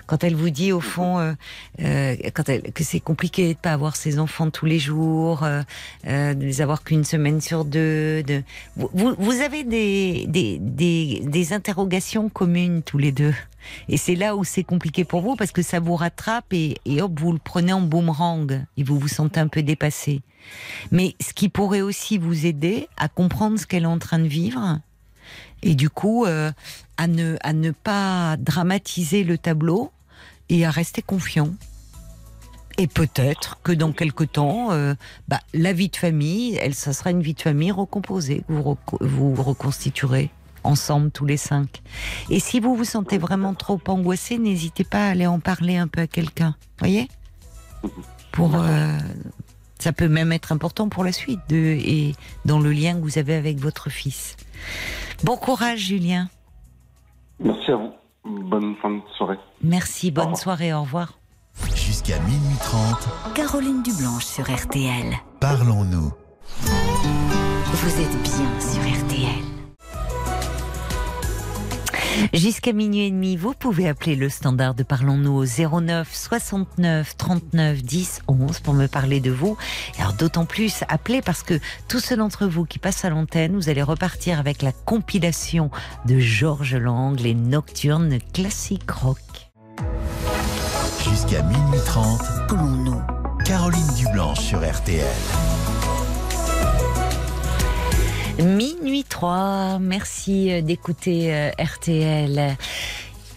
Quand elle vous dit au fond euh, euh, quand elle, que c'est compliqué de pas avoir ses enfants tous les jours, euh, euh, de les avoir qu'une semaine sur deux, de... vous, vous- avez des, des, des, des interrogations communes tous les deux. Et c'est là où c'est compliqué pour vous parce que ça vous rattrape et, et hop, vous le prenez en boomerang et vous vous sentez un peu dépassé. Mais ce qui pourrait aussi vous aider à comprendre ce qu'elle est en train de vivre et du coup euh, à, ne, à ne pas dramatiser le tableau et à rester confiant. Et peut-être que dans quelque temps, euh, bah, la vie de famille, elle, ça sera une vie de famille recomposée. Vous, vous reconstituerez ensemble tous les cinq. Et si vous vous sentez vraiment trop angoissé, n'hésitez pas à aller en parler un peu à quelqu'un. Voyez? Pour euh, ça peut même être important pour la suite de, et dans le lien que vous avez avec votre fils. Bon courage, Julien. Merci à vous. Bonne fin de soirée. Merci, bonne soirée, au revoir. Jusqu'à minuit 30, Caroline Dublanche sur RTL. parlons-nous. Vous êtes bien sur RTL. Jusqu'à minuit et demi, vous pouvez appeler le standard de Parlons-nous au 09 69 39 10 11 pour me parler de vous. Et alors d'autant plus, appelez parce que tous ceux d'entre vous qui passent à l'antenne, vous allez repartir avec la compilation de Georges Lang, les nocturnes classiques rock. Jusqu'à minuit 30, Parlons-nous. Caroline Dublanche sur RTL. Minuit 3, merci euh, d'écouter euh, RTL.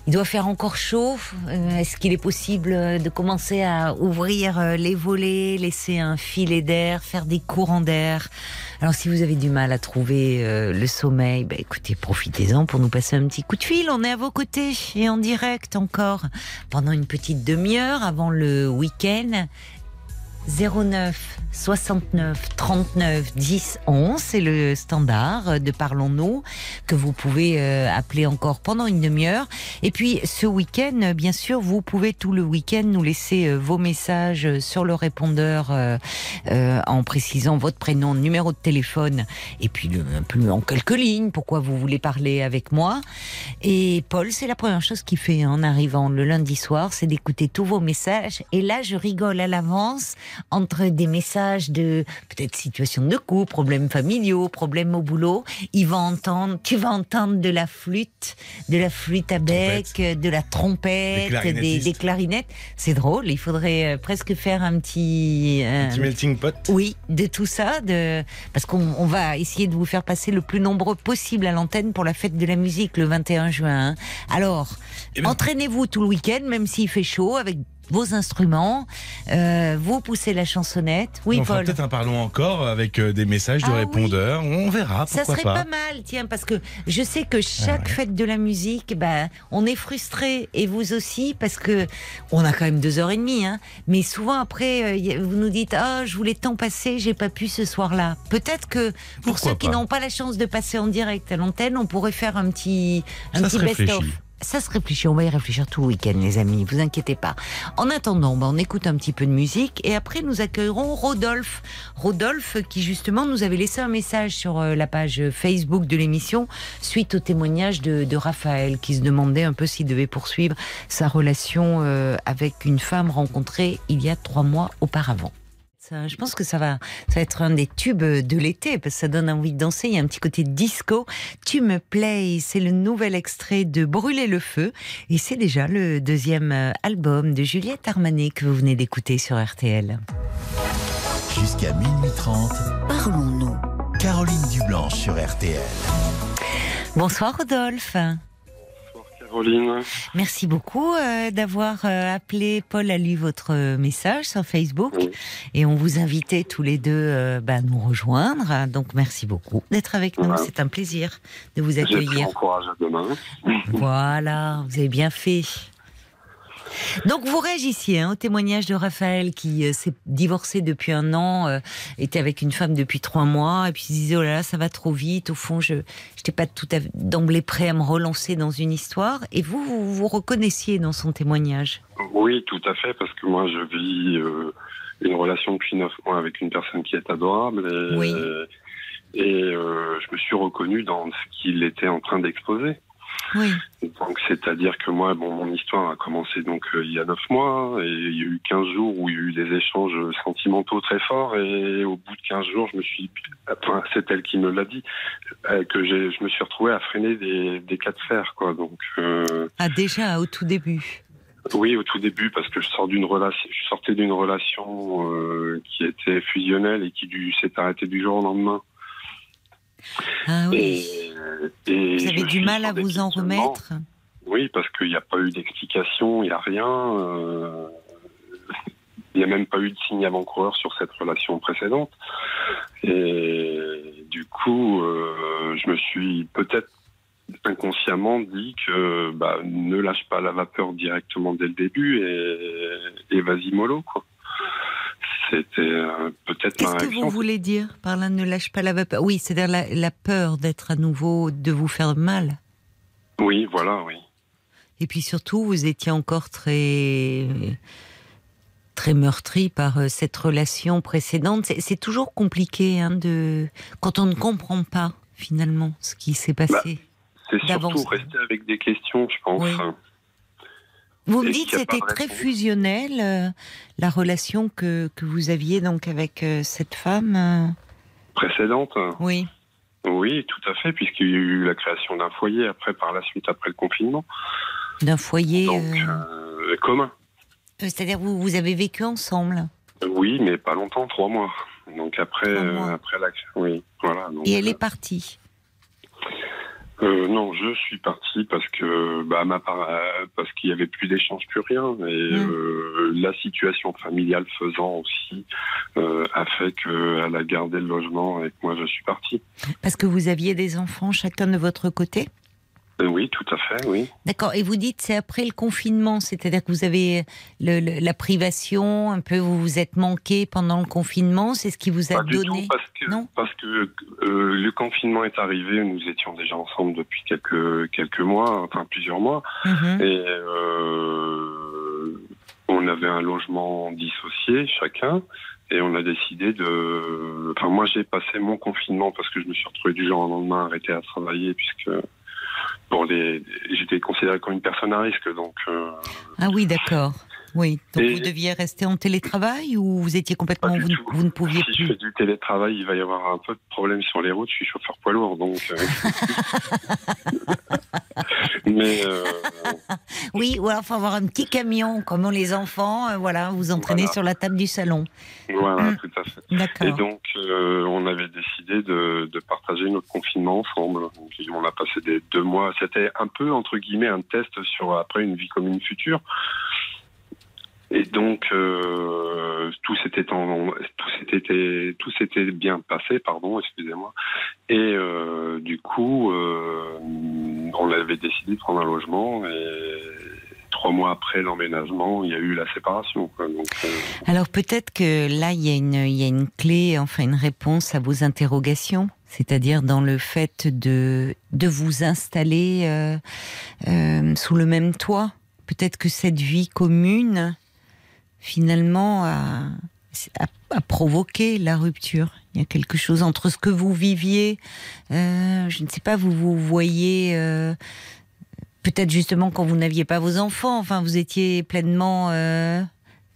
Il doit faire encore chaud. Euh, Est-ce qu'il est possible de commencer à ouvrir les volets, laisser un filet d'air, faire des courants d'air? Alors si vous avez du mal à trouver le sommeil, bah, écoutez, profitez-en pour nous passer un petit coup de fil. On est à vos côtés et en direct encore pendant une petite demi-heure avant le week-end. 09 69 39 10 11, c'est le standard de Parlons-nous que vous pouvez euh, appeler encore pendant une demi-heure. Et puis ce week-end, bien sûr, vous pouvez tout le week-end nous laisser euh, vos messages sur le répondeur euh, euh, en précisant votre prénom, numéro de téléphone et puis le- peu en quelques lignes pourquoi vous voulez parler avec moi. Et Paul, c'est la première chose qu'il fait en arrivant le lundi soir, c'est d'écouter tous vos messages. Et là, je rigole à l'avance entre des messages de peut-être situation de couple, problèmes familiaux, problèmes au boulot. Il va entendre, tu vas entendre de la flûte, de la flûte à bec, de la trompette, Des des, clarinettistes. des clarinettes. C'est drôle. Il faudrait euh, presque faire un petit, euh, Un petit melting pot. oui, de tout ça, de... parce qu'on on va essayer de vous faire passer le plus nombreux possible à l'antenne pour la fête de la musique le 21 juin. hein. Alors, Eh ben- entraînez-vous tout le week-end, même s'il fait chaud, avec vos instruments, euh, vous poussez la chansonnette. Oui, on Paul. peut-être un parlons encore avec euh, des messages de Ah oui. répondeurs. On verra, Ça serait pas. pas. mal, tiens, parce que je sais que chaque fête de la musique, ben, on est frustré et vous aussi, parce que on a quand même deux heures et demie, hein. Mais souvent après, euh, vous nous dites, ah, je voulais tant passer, j'ai pas pu ce soir-là. Peut-être que pour Pourquoi ceux qui n'ont pas la chance de passer en direct à l'antenne, on pourrait faire un petit, un Ça petit best-of. Ça se réfléchit, on va y réfléchir tout le week-end, les amis, vous inquiétez pas. En attendant, ben, on écoute un petit peu de musique et après nous accueillerons Rodolphe. Rodolphe qui justement nous avait laissé un message sur euh, la page Facebook de l'émission suite au témoignage de, de Raphaël qui se demandait un peu s'il devait poursuivre sa relation euh, avec une femme rencontrée il y a trois mois auparavant. Ça, je pense que ça va, ça va être un des tubes de l'été parce que ça donne envie de danser. Il y a un petit côté disco. Tu me plais, c'est le nouvel extrait de Brûler le feu et c'est déjà le deuxième album de Juliette Armanet que vous venez d'écouter sur RTL. Jusqu'à minuit 30, Parlons-nous. Caroline Dublanche sur RTL. Bonsoir Rodolphe. Caroline. Merci beaucoup euh, d'avoir euh, appelé. Paul a lu votre message sur Facebook Oui. et on vous invitait tous les deux euh, bah, à nous rejoindre. Donc merci beaucoup d'être avec nous. C'est un plaisir de vous accueillir. mon courage à demain. Voilà, vous avez bien fait. Donc vous réagissiez hein, au témoignage de Raphaël qui euh, s'est divorcé depuis un an, euh, était avec une femme depuis trois mois, et puis il se disait oh là là ça va trop vite. Au fond je n'étais pas tout à fait d'emblée prêt à me relancer dans une histoire. Et vous vous, vous reconnaissiez dans son témoignage? Oui, tout à fait, parce que moi, je vis euh, une relation depuis neuf mois avec une personne qui est adorable. Et, Oui. et je me suis reconnu dans ce qu'il était en train d'exposer. Oui. Donc, c'est-à-dire que moi, bon, mon histoire a commencé donc euh, il y a neuf mois, et il y a eu 15 jours où il y a eu des échanges sentimentaux très forts, et au bout de 15 jours, je me suis, enfin, c'est elle qui me l'a dit, euh, que j'ai, je me suis retrouvé à freiner des, des cas de fer, quoi. Donc, euh, Ah déjà au tout début. oui, au tout début, parce que je sors d'une relation, je sortais d'une relation euh, qui était fusionnelle et qui du, s'est arrêtée du jour au lendemain. Ah oui. Et, et Vous avez du mal à vous en remettre. Oui, parce qu'il n'y a pas eu d'explication, il n'y a rien. euh, Il n'y a même pas eu de signe avant-coureur sur cette relation précédente. Et du coup, euh, je me suis peut-être inconsciemment dit que bah, ne lâche pas la vapeur directement dès le début et, et vas-y mollo. Quoi. C'était euh, peut-être ma Qu'est-ce que vous voulez dire par là ne lâche pas la vapeur? Oui, c'est-à-dire la, la peur d'être à nouveau, de vous faire mal. Oui, voilà, oui. Et puis surtout, vous étiez encore très très meurtri par euh, cette relation précédente. C'est- C'est toujours compliqué hein, de quand on ne comprend pas finalement ce qui s'est passé. C'était d'avance. surtout rester avec des questions, je pense. Oui. Vous me dites a c'était très réponse. fusionnel euh, la relation que, que vous aviez donc avec euh, cette femme. euh, Précédente. oui. Oui, tout à fait, puisqu'il y a eu la création d'un foyer après, par la suite, après le confinement. D'un foyer. Donc, euh, commun. C'est-à-dire vous vous avez vécu ensemble. Oui, mais pas longtemps, trois mois. Donc après, mois. après l'action, oui, voilà. donc, Et elle est partie. Euh, non, je suis parti parce que bah, ma part, euh, parce qu'il y avait plus d'échanges, plus rien, et Mm. euh, la situation familiale faisant aussi euh, a fait qu'elle a gardé le logement et que moi je suis parti. Parce que vous aviez des enfants chacun de votre côté? Euh, oui, tout à fait, oui. D'accord. Et vous dites c'est après le confinement, c'est-à-dire que vous avez le- le- la privation, un peu vous vous êtes manqué pendant le confinement. C'est ce qui vous a Pas du donné. tout, parce que Non parce que euh, le confinement est arrivé, nous étions déjà ensemble depuis quelques quelques mois, enfin plusieurs mois. Mhm. Et euh, on avait un logement dissocié chacun. Et on a décidé de. Enfin, moi, j'ai passé mon confinement parce que je me suis retrouvé du jour au lendemain arrêté à travailler puisque les, j'étais considéré comme une personne à risque. Donc, euh, Ah oui, d'accord. Oui. Donc Et- vous deviez rester en télétravail ou vous étiez complètement vous, ne- tout. vous ne pouviez si je fais plus. du télétravail, il va y avoir un peu de problème sur les routes. Je suis chauffeur poids lourd, donc. euh, Mais euh, Oui, ou alors faut avoir un petit camion comme ont les enfants. euh, voilà, vous entraînez Voilà. sur la table du salon. voilà, Mm. tout à fait. D'accord. Et donc, euh, on avait décidé de, de partager notre confinement ensemble. Donc, on a passé des deux mois. C'était un peu, entre guillemets, un test sur après une vie commune future. Et donc, euh, tout s'était en- tout s'était tout s'était bien passé, pardon, excusez-moi. Et euh, du coup, euh, on avait décidé de prendre un logement. Et trois mois après l'emménagement, il y a eu la séparation. quoi. Euh, Alors peut-être que là, il y, a une, il y a une clé, enfin une réponse à vos interrogations, c'est-à-dire dans le fait de, de vous installer euh, euh, sous le même toit. Peut-être que cette vie commune, finalement, a, a provoqué la rupture. Il y a quelque chose entre ce que vous viviez, euh, je ne sais pas, vous vous voyez... euh, Peut-être justement quand vous n'aviez pas vos enfants, enfin vous étiez pleinement euh,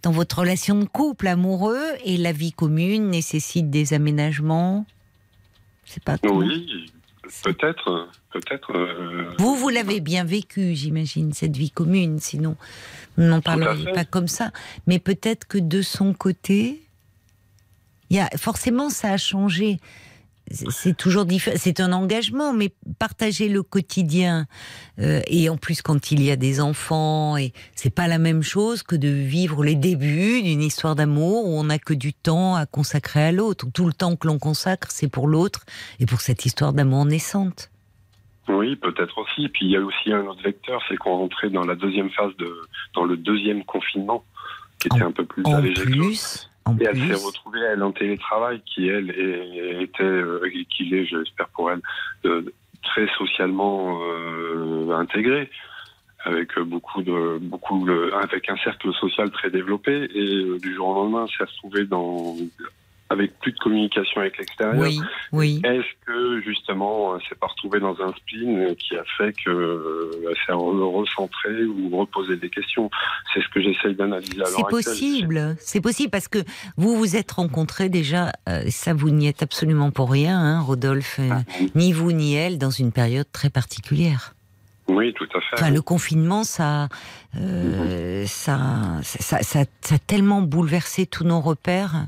dans votre relation de couple amoureux et la vie commune nécessite des aménagements. C'est pas Oui, peut-être, peut-être. euh, Vous, vous l'avez bien vécu, j'imagine, cette vie commune, sinon vous n'en fait. pas comme ça. Mais peut-être que de son côté, il y a, forcément, ça a changé. C'est- toujours différent. C'est un engagement, mais partager le quotidien euh, et en plus quand il y a des enfants, et c'est pas la même chose que de vivre les débuts d'une histoire d'amour où on n'a que du temps à consacrer à l'autre. Tout le temps que l'on consacre, c'est pour l'autre et pour cette histoire d'amour naissante. Oui, peut-être aussi. Puis il y a aussi un autre vecteur, c'est qu'on rentrait dans la deuxième phase de, dans le deuxième confinement, qui était un peu plus En allégé plus, en Et elle s'est retrouvée, elle, en télétravail, qui, elle, était, euh, et qu'il est, j'espère pour elle, euh, très socialement euh, intégrée, avec euh, beaucoup de, beaucoup de- avec un cercle social très développé, et euh, du jour au lendemain, s'est retrouvée dans, avec plus de communication avec l'extérieur. Oui, oui. Est-ce que justement, elle s'est pas retrouvée dans un spleen qui a fait que euh, elle s'est re- recentrée ou reposé des questions? C'est ce que j'essaye d'analyser C'est possible, c'est possible parce que vous vous êtes rencontrés déjà, euh, ça vous n'y êtes absolument pour rien, hein, Rodolphe, euh, ni vous ni elle, dans une période très particulière. Oui, tout à fait. Enfin, le confinement, ça, euh, ça, ça, ça, ça a tellement bouleversé tous nos repères.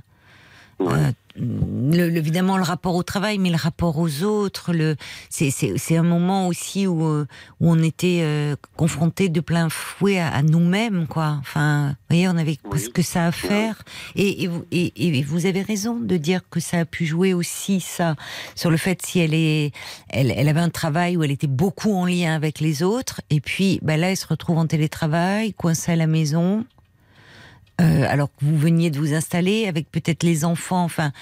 Euh, le, le- évidemment le rapport au travail, mais le rapport aux autres. Le, c'est, c'est, c'est un moment aussi où, euh, où on était euh, confronté de plein fouet à, à nous-mêmes, quoi. Enfin, vous voyez, on avait parce que ça à faire. Et, et, vous, et, et vous avez raison de dire que ça a pu jouer aussi ça sur le fait si elle est, elle, elle avait un travail où elle était beaucoup en lien avec les autres, et puis bah là, elle se retrouve en télétravail, coincée à la maison. Euh, alors que vous veniez de vous installer avec peut-être les enfants, enfin,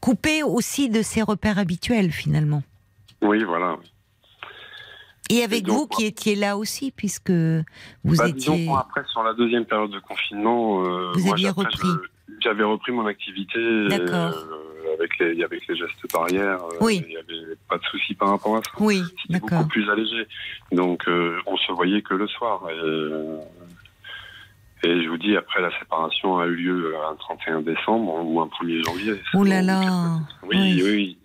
coupé aussi de ses repères habituels finalement. Oui, voilà. Et avec donc, vous qui étiez là aussi, puisque vous Bah, disons, étiez. moi, après, sur la deuxième période de confinement, euh, Vous moi, aviez repris. J'avais repris mon activité. D'accord. euh, avec les, avec les gestes barrières, Oui. il n'y avait pas de souci par rapport à ça. Oui, C'était beaucoup d'accord. plus allégé. Donc, on se voyait que le soir. Et, et je vous dis, après, la séparation a eu lieu un 31 décembre ou un 1er janvier. Oh là là. Oui, Oui. oui.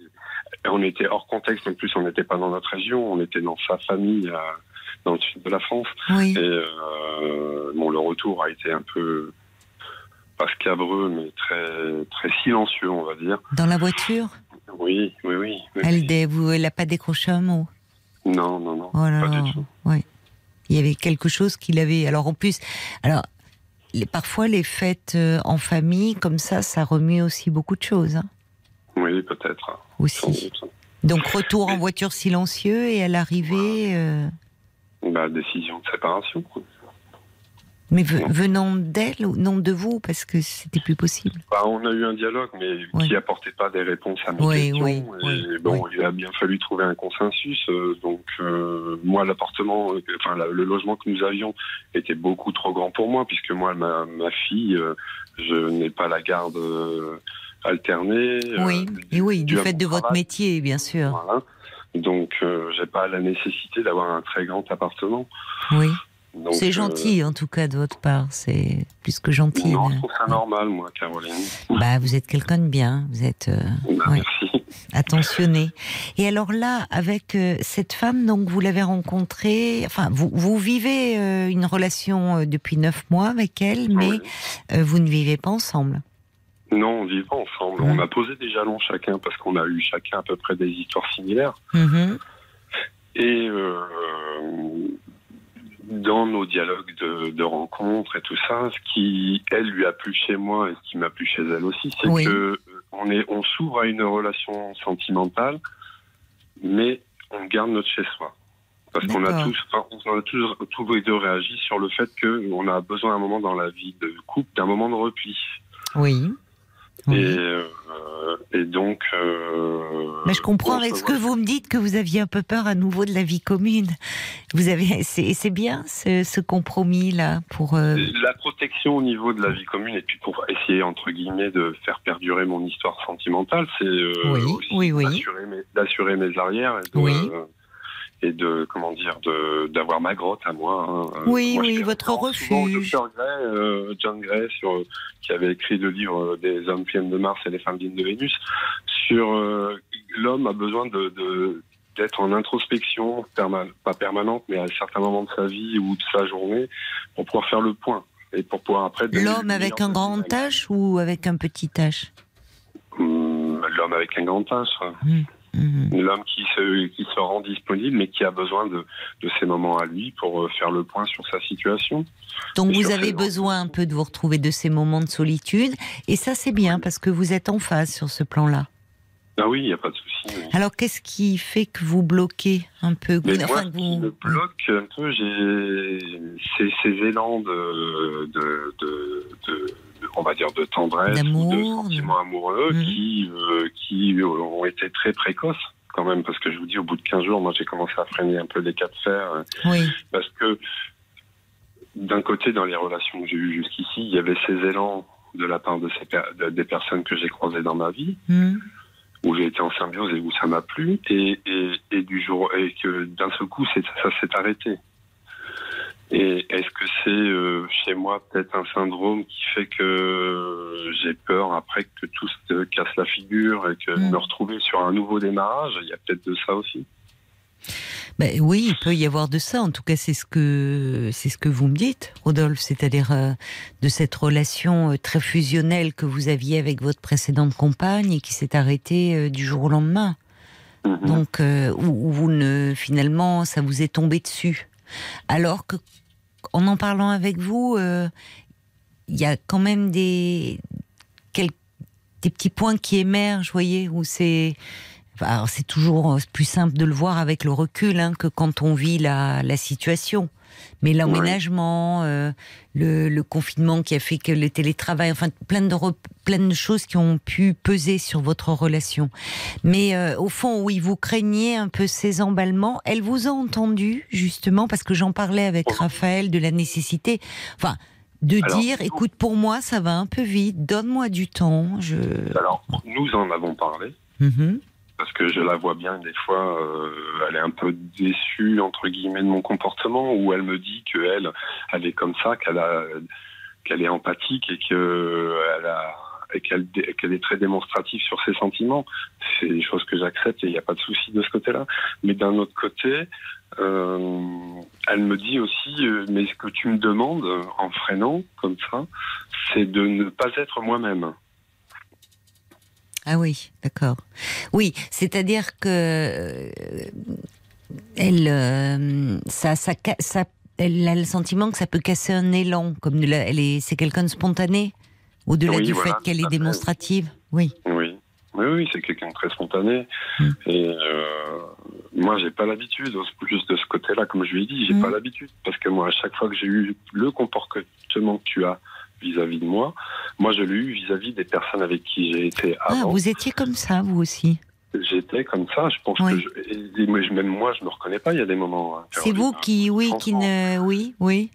Et On était hors contexte, en plus, on n'était pas dans notre région, on était dans sa famille, euh, dans le sud de la France. Oui. Et euh, bon, le retour a été un peu, pas scabreux, mais très, très silencieux, on va dire. Dans la voiture? Oui, oui, oui. oui. Elle dé- vous- elle n'a pas décroché un mot? Non, non, non. Oh là pas là. du tout. Oui. Il y avait quelque chose qu'il avait. Alors en plus, alors les- parfois les fêtes euh, en famille comme ça, ça remue aussi beaucoup de choses hein, Oui, peut-être. aussi. Donc retour en voiture silencieux et à l'arrivée, euh, Bah, décision de séparation. quoi. Mais ve- venant d'elle ou non de vous parce que c'était plus possible. Bah, on a eu un dialogue, mais qui apportait pas des réponses à mes Oui, questions. et oui, bon, il a bien fallu trouver un consensus. euh, donc, euh, moi, l'appartement, euh, enfin, la- le logement que nous avions était beaucoup trop grand pour moi, puisque moi, ma, ma fille, je n'ai pas la garde alternée. oui, et oui, du fait de votre métier, bien sûr. Voilà. Donc, j'ai pas la nécessité d'avoir un très grand appartement. Oui, C'est euh, gentil en tout cas de votre part. C'est plus que gentil. non, je trouve ça normal, moi, Caroline. Bah, vous êtes quelqu'un de bien. Vous êtes. euh, Bah, Ouais. Merci. attentionné. Et alors là, avec euh, cette femme, donc vous l'avez rencontrée, enfin vous, vous vivez une relation depuis neuf mois avec elle, mais Oui. vous ne vivez pas ensemble. Non, on vit pas ensemble. On a posé des jalons chacun parce qu'on a eu chacun à peu près des histoires similaires. Mhm. Et euh, dans nos dialogues de, de rencontres et tout ça, ce qui, elle, lui a plu chez moi et ce qui m'a plu chez elle aussi, c'est Oui. que euh, on, est, on s'ouvre à une relation sentimentale, mais on garde notre chez-soi. Parce qu'on a tous, enfin, on a tous, tous les deux réagi sur le fait qu'on a besoin à un moment dans la vie de couple d'un moment de repli. Oui. Oui. Et, euh, et donc. euh, Mais je comprends avec ce que vous me dites que vous aviez un peu peur à nouveau de la vie commune. Vous avez, c'est bien ce, ce compromis là pour. euh, La protection au niveau de la vie commune et puis pour essayer entre guillemets de faire perdurer mon histoire sentimentale, c'est Oui, oui, d'assurer mes, arrières et de, Oui. Euh, et de comment dire de d'avoir ma grotte à moi. hein. Oui, Moi, je oui, fais votre refuge. Dr Gray, euh, John Gray, sur, qui avait écrit le livre euh, des hommes viennent de Mars et les femmes viennent de Vénus, sur euh, l'homme a besoin de, de d'être en introspection, perma- pas permanente, mais à certains moments de sa vie ou de sa journée, pour pouvoir faire le point et pour pouvoir après. L'homme avec un grand. H ou avec un petit H? Hum, L'homme avec un grand H. hein. Mhm. L'homme qui se, qui se rend disponible, mais qui a besoin de, de ces moments à lui pour euh, faire le point sur sa situation. Donc vous avez besoin un peu de vous retrouver de ces moments de solitude, et ça c'est bien parce que vous êtes en phase sur ce plan-là. Ah oui, il n'y a pas de souci. oui. Alors qu'est-ce qui fait que vous bloquez un peu que vous- moi, enfin, vous- me bloque un peu, j'ai ces, élans de, de, de, de- de- on va dire, de tendresse, ou de sentiments amoureux Mhm. qui, euh, qui ont été très précoces quand même, parce que je vous dis, au bout de 15 jours, moi j'ai commencé à freiner un peu les cas de fer, euh, Oui, parce que d'un côté, dans les relations que j'ai eues jusqu'ici, il y avait ces élans de la part de ces per- de- des personnes que j'ai croisées dans ma vie, Hmm. où j'ai été en symbiose et où ça m'a plu, et, et, et du jour et que d'un seul coup ça s'est arrêté. Et est-ce que c'est euh, chez moi peut-être un syndrome qui fait que j'ai peur après que tout se casse la figure et que Mm. me retrouver sur un nouveau démarrage Il y a peut-être de ça aussi. Ben oui, il peut y avoir de ça. En tout cas, c'est ce que c'est ce que vous me dites, Rodolphe, c'est-à-dire euh, de cette relation euh, très fusionnelle que vous aviez avec votre précédente compagne et qui s'est arrêtée euh, du jour au lendemain. Mhm. Donc, euh, où, où vous ne finalement, ça vous est tombé dessus. Alors que, en en parlant avec vous, euh, il y a quand même des petits points qui émergent, vous voyez, où c'est toujours plus simple de le voir avec le recul hein, que quand on vit la situation. Mais l'emménagement, euh, le, le confinement qui a fait que le télétravail, enfin plein de, plein de choses qui ont pu peser sur votre relation. Mais euh, au fond, oui, vous craignez un peu ces emballements. Elle vous a entendu, justement, parce que j'en parlais avec Raphaël de la nécessité. Enfin, De Alors, dire, écoute, pour moi, ça va un peu vite, donne-moi du temps. Je... Alors, nous en avons parlé. Mhm. Parce que je la vois bien des fois, euh, elle est un peu déçue entre guillemets de mon comportement, où elle me dit que elle, est comme ça, qu'elle a, qu'elle est empathique et qu'elle est très démonstrative sur ses sentiments. C'est des choses que j'accepte et il n'y a pas de souci de ce côté-là. Mais d'un autre côté, euh, elle me dit aussi, euh, mais ce que tu me demandes en freinant comme ça, c'est de ne pas être moi-même. Ah oui, d'accord. Oui, c'est-à-dire que euh, elle, euh, ça, ça, ça, elle a le sentiment que ça peut casser un élan, comme la- elle est, c'est quelqu'un de spontané, au-delà Oui, du voilà, fait qu'elle est démonstrative. Oui. Oui, oui, oui, c'est quelqu'un de très spontané. Mm. Et euh, moi, j'ai pas l'habitude, juste de ce côté-là, comme je lui ai dit, j'ai Mm. pas l'habitude. Parce que moi, à chaque fois que j'ai eu le comportement que tu as vis-à-vis de moi, moi, je l'ai eu vis-à-vis des personnes avec qui j'ai été Ah, avant. vous étiez comme ça, vous aussi. J'étais comme ça, je pense Oui. que je, même moi, je me reconnais pas, il y a des moments. hein, C'est vous hein. qui, oui, qui ne, oui, oui,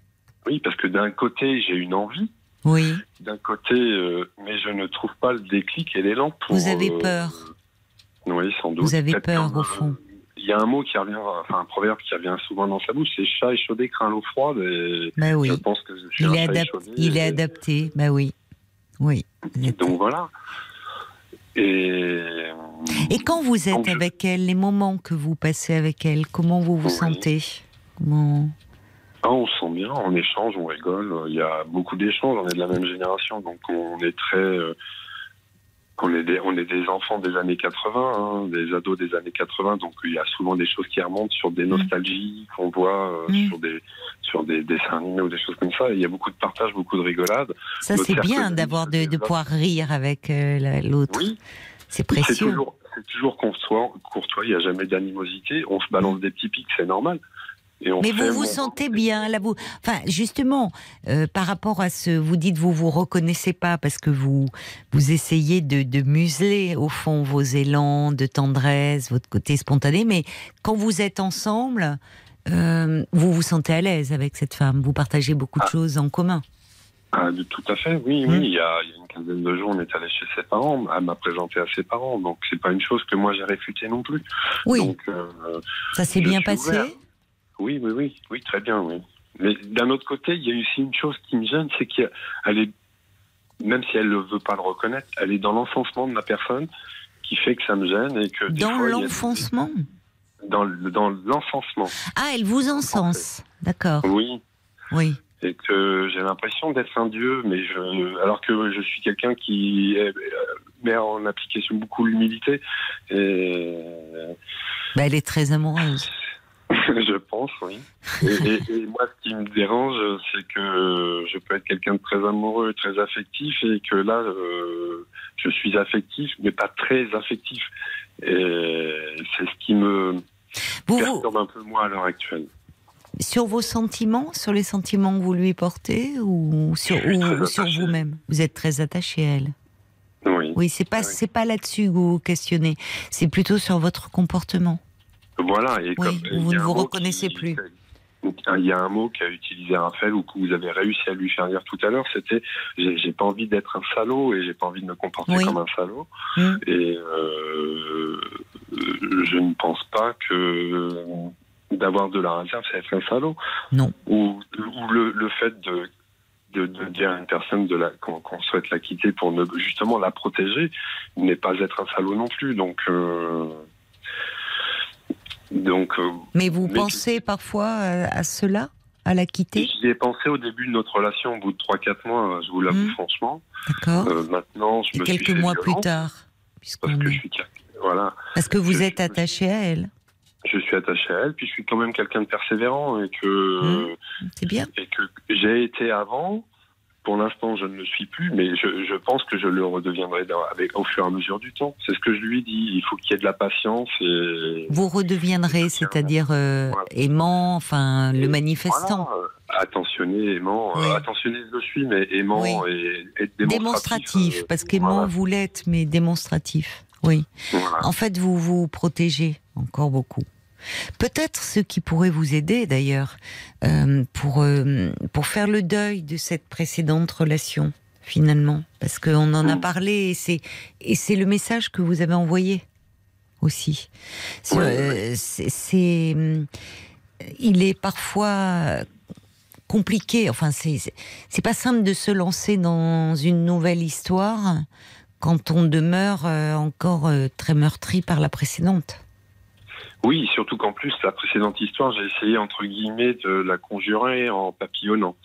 Oui, parce que d'un côté, j'ai une envie, oui. d'un côté, euh, mais je ne trouve pas le déclic et l'élan pour. Vous avez euh, peur. Oui, sans doute. Vous avez peur, au fond. Il y a un mot qui revient, enfin un proverbe qui revient souvent dans sa bouche, c'est chat échaudé craint l'eau froide. Et Bah oui. je pense que je suis Il un est, chat échaudé. il est et- adapté. Bah oui. Oui. Donc voilà. Et, Et quand vous êtes Donc, je- avec elle, les moments que vous passez avec elle, comment vous vous Oui. sentez? Comment ah, on se sent bien, on échange, on rigole. Il y a beaucoup d'échanges. On est de la même génération, donc on est très. Euh, on est des, on est des enfants des années 80, hein, des ados des années 80, donc il y a souvent des choses qui remontent sur des nostalgies qu'on voit euh, Mm. sur des sur des dessins animés ou des choses comme ça. Il y a beaucoup de partage, beaucoup de rigolade. Ça, c'est bien d'avoir de, de pouvoir rire avec euh, la- l'autre. Oui, C'est c'est précieux. toujours c'est toujours courtois, courtois. Il n'y a jamais d'animosité. On se balance des petits pics, c'est normal. Et on Mais vous vous sentez bien là, vous. Enfin, justement, euh, par rapport à ce, vous dites vous vous reconnaissez pas parce que vous vous essayez de, de museler au fond vos élans de tendresse, votre côté spontané. Mais quand vous êtes ensemble, euh, vous vous sentez à l'aise avec cette femme. Vous partagez beaucoup de Ah. choses en commun. Ah, de- tout à fait, oui, oui. Il y, a, il y a une quinzaine de jours, on est allé chez ses parents. Elle m'a présenté à ses parents, donc c'est pas une chose que moi j'ai réfutée non plus. Oui, Donc, euh, ça s'est bien passé. ouvert. Oui, oui, oui, oui, très bien, oui. Mais d'un autre côté, il y a aussi une chose qui me gêne, c'est qu'elle est, même si elle ne veut pas le reconnaître, elle est dans l'enfoncement de la personne qui fait que ça me gêne et que Dans a l'enfoncement. dans, dans l'enfoncement. Ah, elle vous encense. D'accord. Oui, Oui. et que j'ai l'impression d'être un dieu, mais je, alors que je suis quelqu'un qui euh, met en application beaucoup l'humilité, et Bah, elle est très amoureuse. je pense, oui. Et, et- et moi, ce qui me dérange, c'est que je peux être quelqu'un de très amoureux, très affectif, et que là, euh, je suis affectif, mais pas très affectif. Et c'est ce qui me Vous, vous, perturbe un peu moi à l'heure actuelle. sur vos sentiments, sur les sentiments que vous lui portez, ou sur, ou- vous-même? Vous êtes très attaché à elle? Oui. Oui, c'est pas Oui. c'est pas là-dessus que vous vous questionnez. C'est plutôt sur votre comportement. Voilà, et Oui, comme vous ne vous reconnaissez qui- plus. Il y a un mot qu'a utilisé Raphaël ou que vous avez réussi à lui faire dire tout à l'heure, c'était j'ai pas envie d'être un salaud et j'ai pas envie de me comporter Oui. comme un salaud. Mm. Et euh, je ne pense pas que d'avoir de la réserve, c'est être un salaud. Non. Ou, ou le, le fait de, de, de dire à une personne de la qu'on souhaite la quitter pour ne, justement la protéger n'est pas être un salaud non plus. Donc euh, donc euh, Mais vous Mais pensez parfois à, à cela, à la quitter? J'y ai pensé au début de notre relation, au bout de 3-4 mois, je vous l'avoue Mm. franchement. D'accord. Euh, maintenant, je Et me quelques suis mois plus tard, Parce que je suis, voilà, parce que vous je êtes suis- attaché à elle. je suis attaché à elle, puis je suis quand même quelqu'un de persévérant et que, C'est bien. et que j'ai été avant. Pour l'instant, je ne le suis plus, mais je, je pense que je le redeviendrai avec, au fur et à mesure du temps. C'est ce que je lui dis. Il faut qu'il y ait de la patience et. Vous redeviendrez, c'est-à-dire euh, Voilà. aimant, enfin le manifestant. Voilà, euh, attentionné, aimant. Oui. euh, attentionné, je le suis, mais aimant Oui. et, et démonstratif. Démonstratif, euh, parce qu'aimant voilà, vous l'êtes, mais démonstratif. Oui. En fait, vous vous protégez encore beaucoup. Peut-être ce qui pourrait vous aider d'ailleurs euh, pour, euh, pour faire le deuil de cette précédente relation finalement, parce qu'on en a parlé et c'est et c'est le message que vous avez envoyé aussi. C'est, euh, c'est- il est parfois compliqué. Enfin, c'est c'est- pas simple de se lancer dans une nouvelle histoire quand on demeure encore très meurtri par la précédente. Oui, surtout qu'en plus, la précédente histoire, j'ai essayé, entre guillemets, de la conjurer en papillonnant.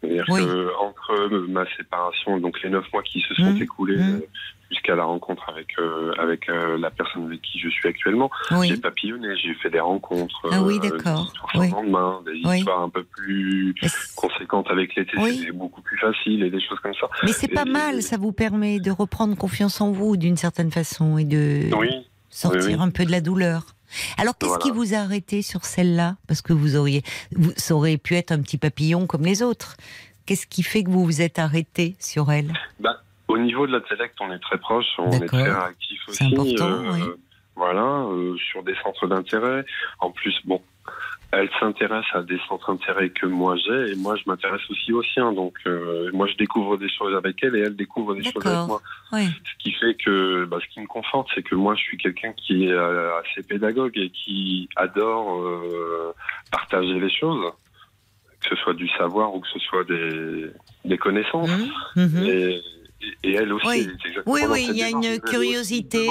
C'est-à-dire Oui. que entre ma séparation, donc les neuf mois qui se sont Mhm. écoulés Mhm. euh, jusqu'à la rencontre avec euh, avec euh, la personne avec qui je suis actuellement, Oui. j'ai papillonné, j'ai fait des rencontres, Ah oui, euh, d'accord. des histoires Oui. lendemain, des Oui. histoires un peu plus conséquentes avec l'été, c'était beaucoup plus facile et des choses comme ça. Mais c'est pas Et- mal, ça vous permet de reprendre confiance en vous d'une certaine façon et de sortir un peu de la douleur. Alors qu'est-ce qui vous a arrêté sur celle-là? Parce que vous auriez, vous, ça aurait pu être un petit papillon comme les autres. Qu'est-ce qui fait que vous vous êtes arrêté sur elle? Bah, au niveau de l'intellect, on est très proche, on est très réactif aussi. Important, euh, oui. Voilà, euh, sur des centres d'intérêt. En plus, bon, elle s'intéresse à des centres d'intérêt que moi j'ai, et moi je m'intéresse aussi aux siens. Donc, euh, moi je découvre des choses avec elle, et elle découvre des choses avec moi. Oui. Ce qui fait que, bah, ce qui me conforte, c'est que moi je suis quelqu'un qui est euh, assez pédagogue et qui adore euh, partager les choses, que ce soit du savoir ou que ce soit des, des connaissances. Mhm. Et, et elle aussi. Oui. Oui, oui, il y a une curiosité,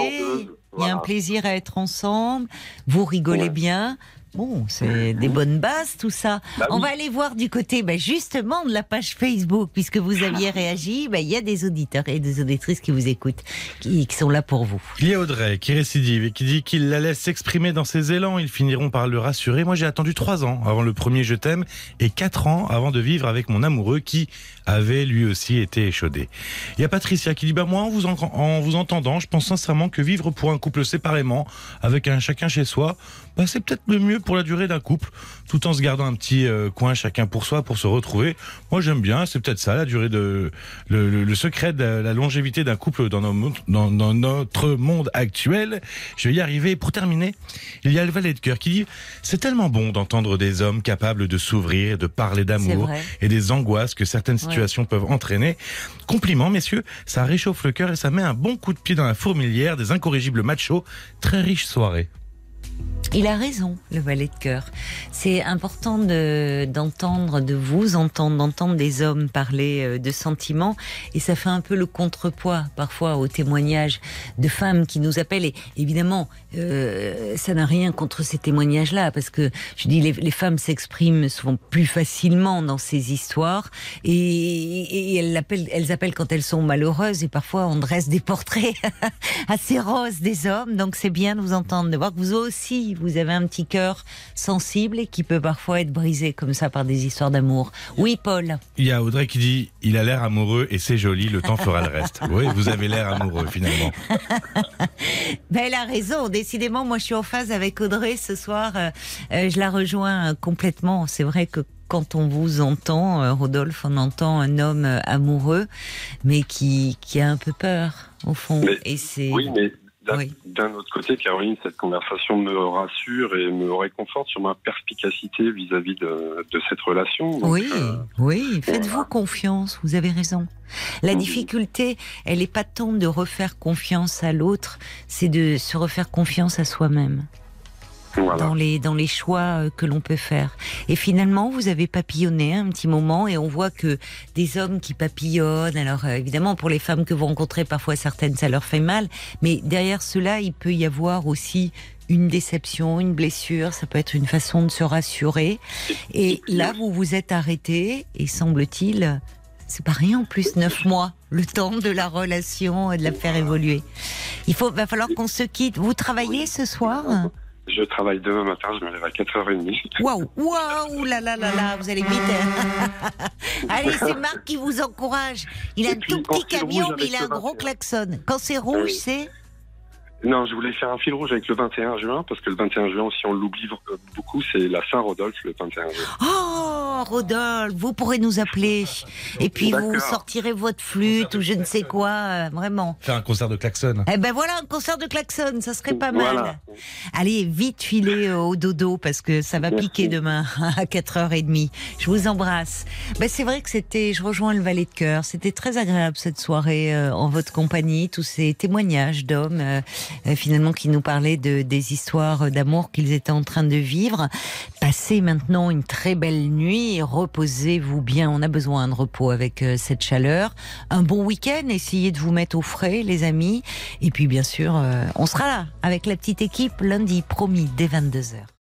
il y a un plaisir à être ensemble, vous rigolez bien. Bon, c'est des bonnes bases tout ça. Bah On oui. va aller voir du côté bah, justement de la page Facebook, puisque vous aviez réagi, bah, il y a des auditeurs et des auditrices qui vous écoutent, qui, qui sont là pour vous. Il y a Audrey qui récidive et qui dit qu'il la laisse s'exprimer dans ses élans. Ils finiront par le rassurer. Moi, j'ai attendu trois ans avant le premier Je t'aime et quatre ans avant de vivre avec mon amoureux qui avait lui aussi été échaudé. Il y a Patricia qui dit, bah, moi, en vous, en, en vous entendant, je pense sincèrement que vivre pour un couple séparément, avec un chacun chez soi, bah, c'est peut-être le mieux pour la durée d'un couple, tout en se gardant un petit euh, coin chacun pour soi pour se retrouver. Moi, j'aime bien. C'est peut-être ça, la durée de, le, le- le secret de la, la longévité d'un couple dans, nos dans, dans notre monde actuel. Je vais y arriver. Pour terminer, il y a le valet de cœur qui dit c'est tellement bon d'entendre des hommes capables de s'ouvrir, de parler d'amour et des angoisses que certaines Ouais. situations peuvent entraîner. Compliment, messieurs, ça réchauffe le cœur et ça met un bon coup de pied dans la fourmilière des incorrigibles machos. Très riche soirée. Il a raison, le valet de cœur. C'est important de d'entendre, de vous entendre, d'entendre des hommes parler euh, de sentiments, et ça fait un peu le contrepoids parfois aux témoignages de femmes qui nous appellent. Et évidemment, euh, ça n'a rien contre ces témoignages-là, parce que je dis les, les femmes s'expriment souvent plus facilement dans ces histoires, et, et elles, appellent, elles appellent quand elles sont malheureuses, et parfois on dresse des portraits assez roses des hommes. Donc c'est bien de vous entendre, de voir que vous aussi, vous avez un petit cœur sensible et qui peut parfois être brisé comme ça par des histoires d'amour. Oui, Paul. Il y a Audrey qui dit il a l'air amoureux et c'est joli, le temps fera le reste. Oui, vous avez l'air amoureux finalement. Ben, elle a raison. Décidément, moi, je suis en phase avec Audrey ce soir. Euh, euh, je la rejoins complètement. C'est vrai que quand on vous entend, euh, Rodolphe, on entend un homme amoureux, mais qui, qui a un peu peur, au fond. Mais- et c'est. Oui, mais d'un Oui. autre côté, Caroline, cette conversation me rassure et me réconforte sur ma perspicacité vis-à-vis de, de cette relation. Donc, Oui, euh, oui, faites-vous confiance, vous avez raison. La difficulté, elle n'est pas tant de refaire confiance à l'autre, c'est de se refaire confiance à soi-même voilà. dans les dans les choix euh, que l'on peut faire. Et finalement, vous avez papillonné un petit moment et on voit que des hommes qui papillonnent. Alors euh, évidemment, pour les femmes que vous rencontrez, parfois certaines ça leur fait mal, mais derrière cela, il peut y avoir aussi une déception, une blessure, ça peut être une façon de se rassurer. Et là, vous vous êtes arrêté et semble-t-il, c'est pas rien en plus, neuf mois, le temps de la relation et de la faire évoluer. Il faut, va falloir qu'on se quitte. Vous travaillez ce soir? Je travaille demain matin, je me lève à 4h30. Waouh, waouh, là là là là, vous allez vite. hein. Allez, c'est Marc qui vous encourage. Il a un tout petit camion, mais il a un gros 21. klaxon. Quand c'est rouge, c'est Non, je voulais faire un fil rouge avec le 21 juin, parce que le 21 juin aussi, on l'oublie euh, beaucoup, c'est la Saint-Rodolphe le 21 juin. Oh Rodolphe, vous pourrez nous appeler. Et puis vous sortirez votre flûte ou je ne sais quoi, euh, vraiment. Faire un concert de klaxon. Eh ben voilà, un concert de klaxon, ça serait pas mal. Voilà. Allez, vite filer euh, au dodo parce que ça va Merci. piquer demain à 4h30. Je vous embrasse. Ben, c'est vrai que c'était, je rejoins le valet de cœur, c'était très agréable cette soirée euh, en votre compagnie, tous ces témoignages d'hommes euh, finalement qui nous parlaient de, des histoires d'amour qu'ils étaient en train de vivre. Passez maintenant une très belle nuit, reposez-vous bien, on a besoin de repos avec euh, cette chaleur. Un bon week-end, essayez de vous mettre au frais les amis. Et puis bien sûr, euh, on sera là avec la petite équipe lundi, promis, dès 22h.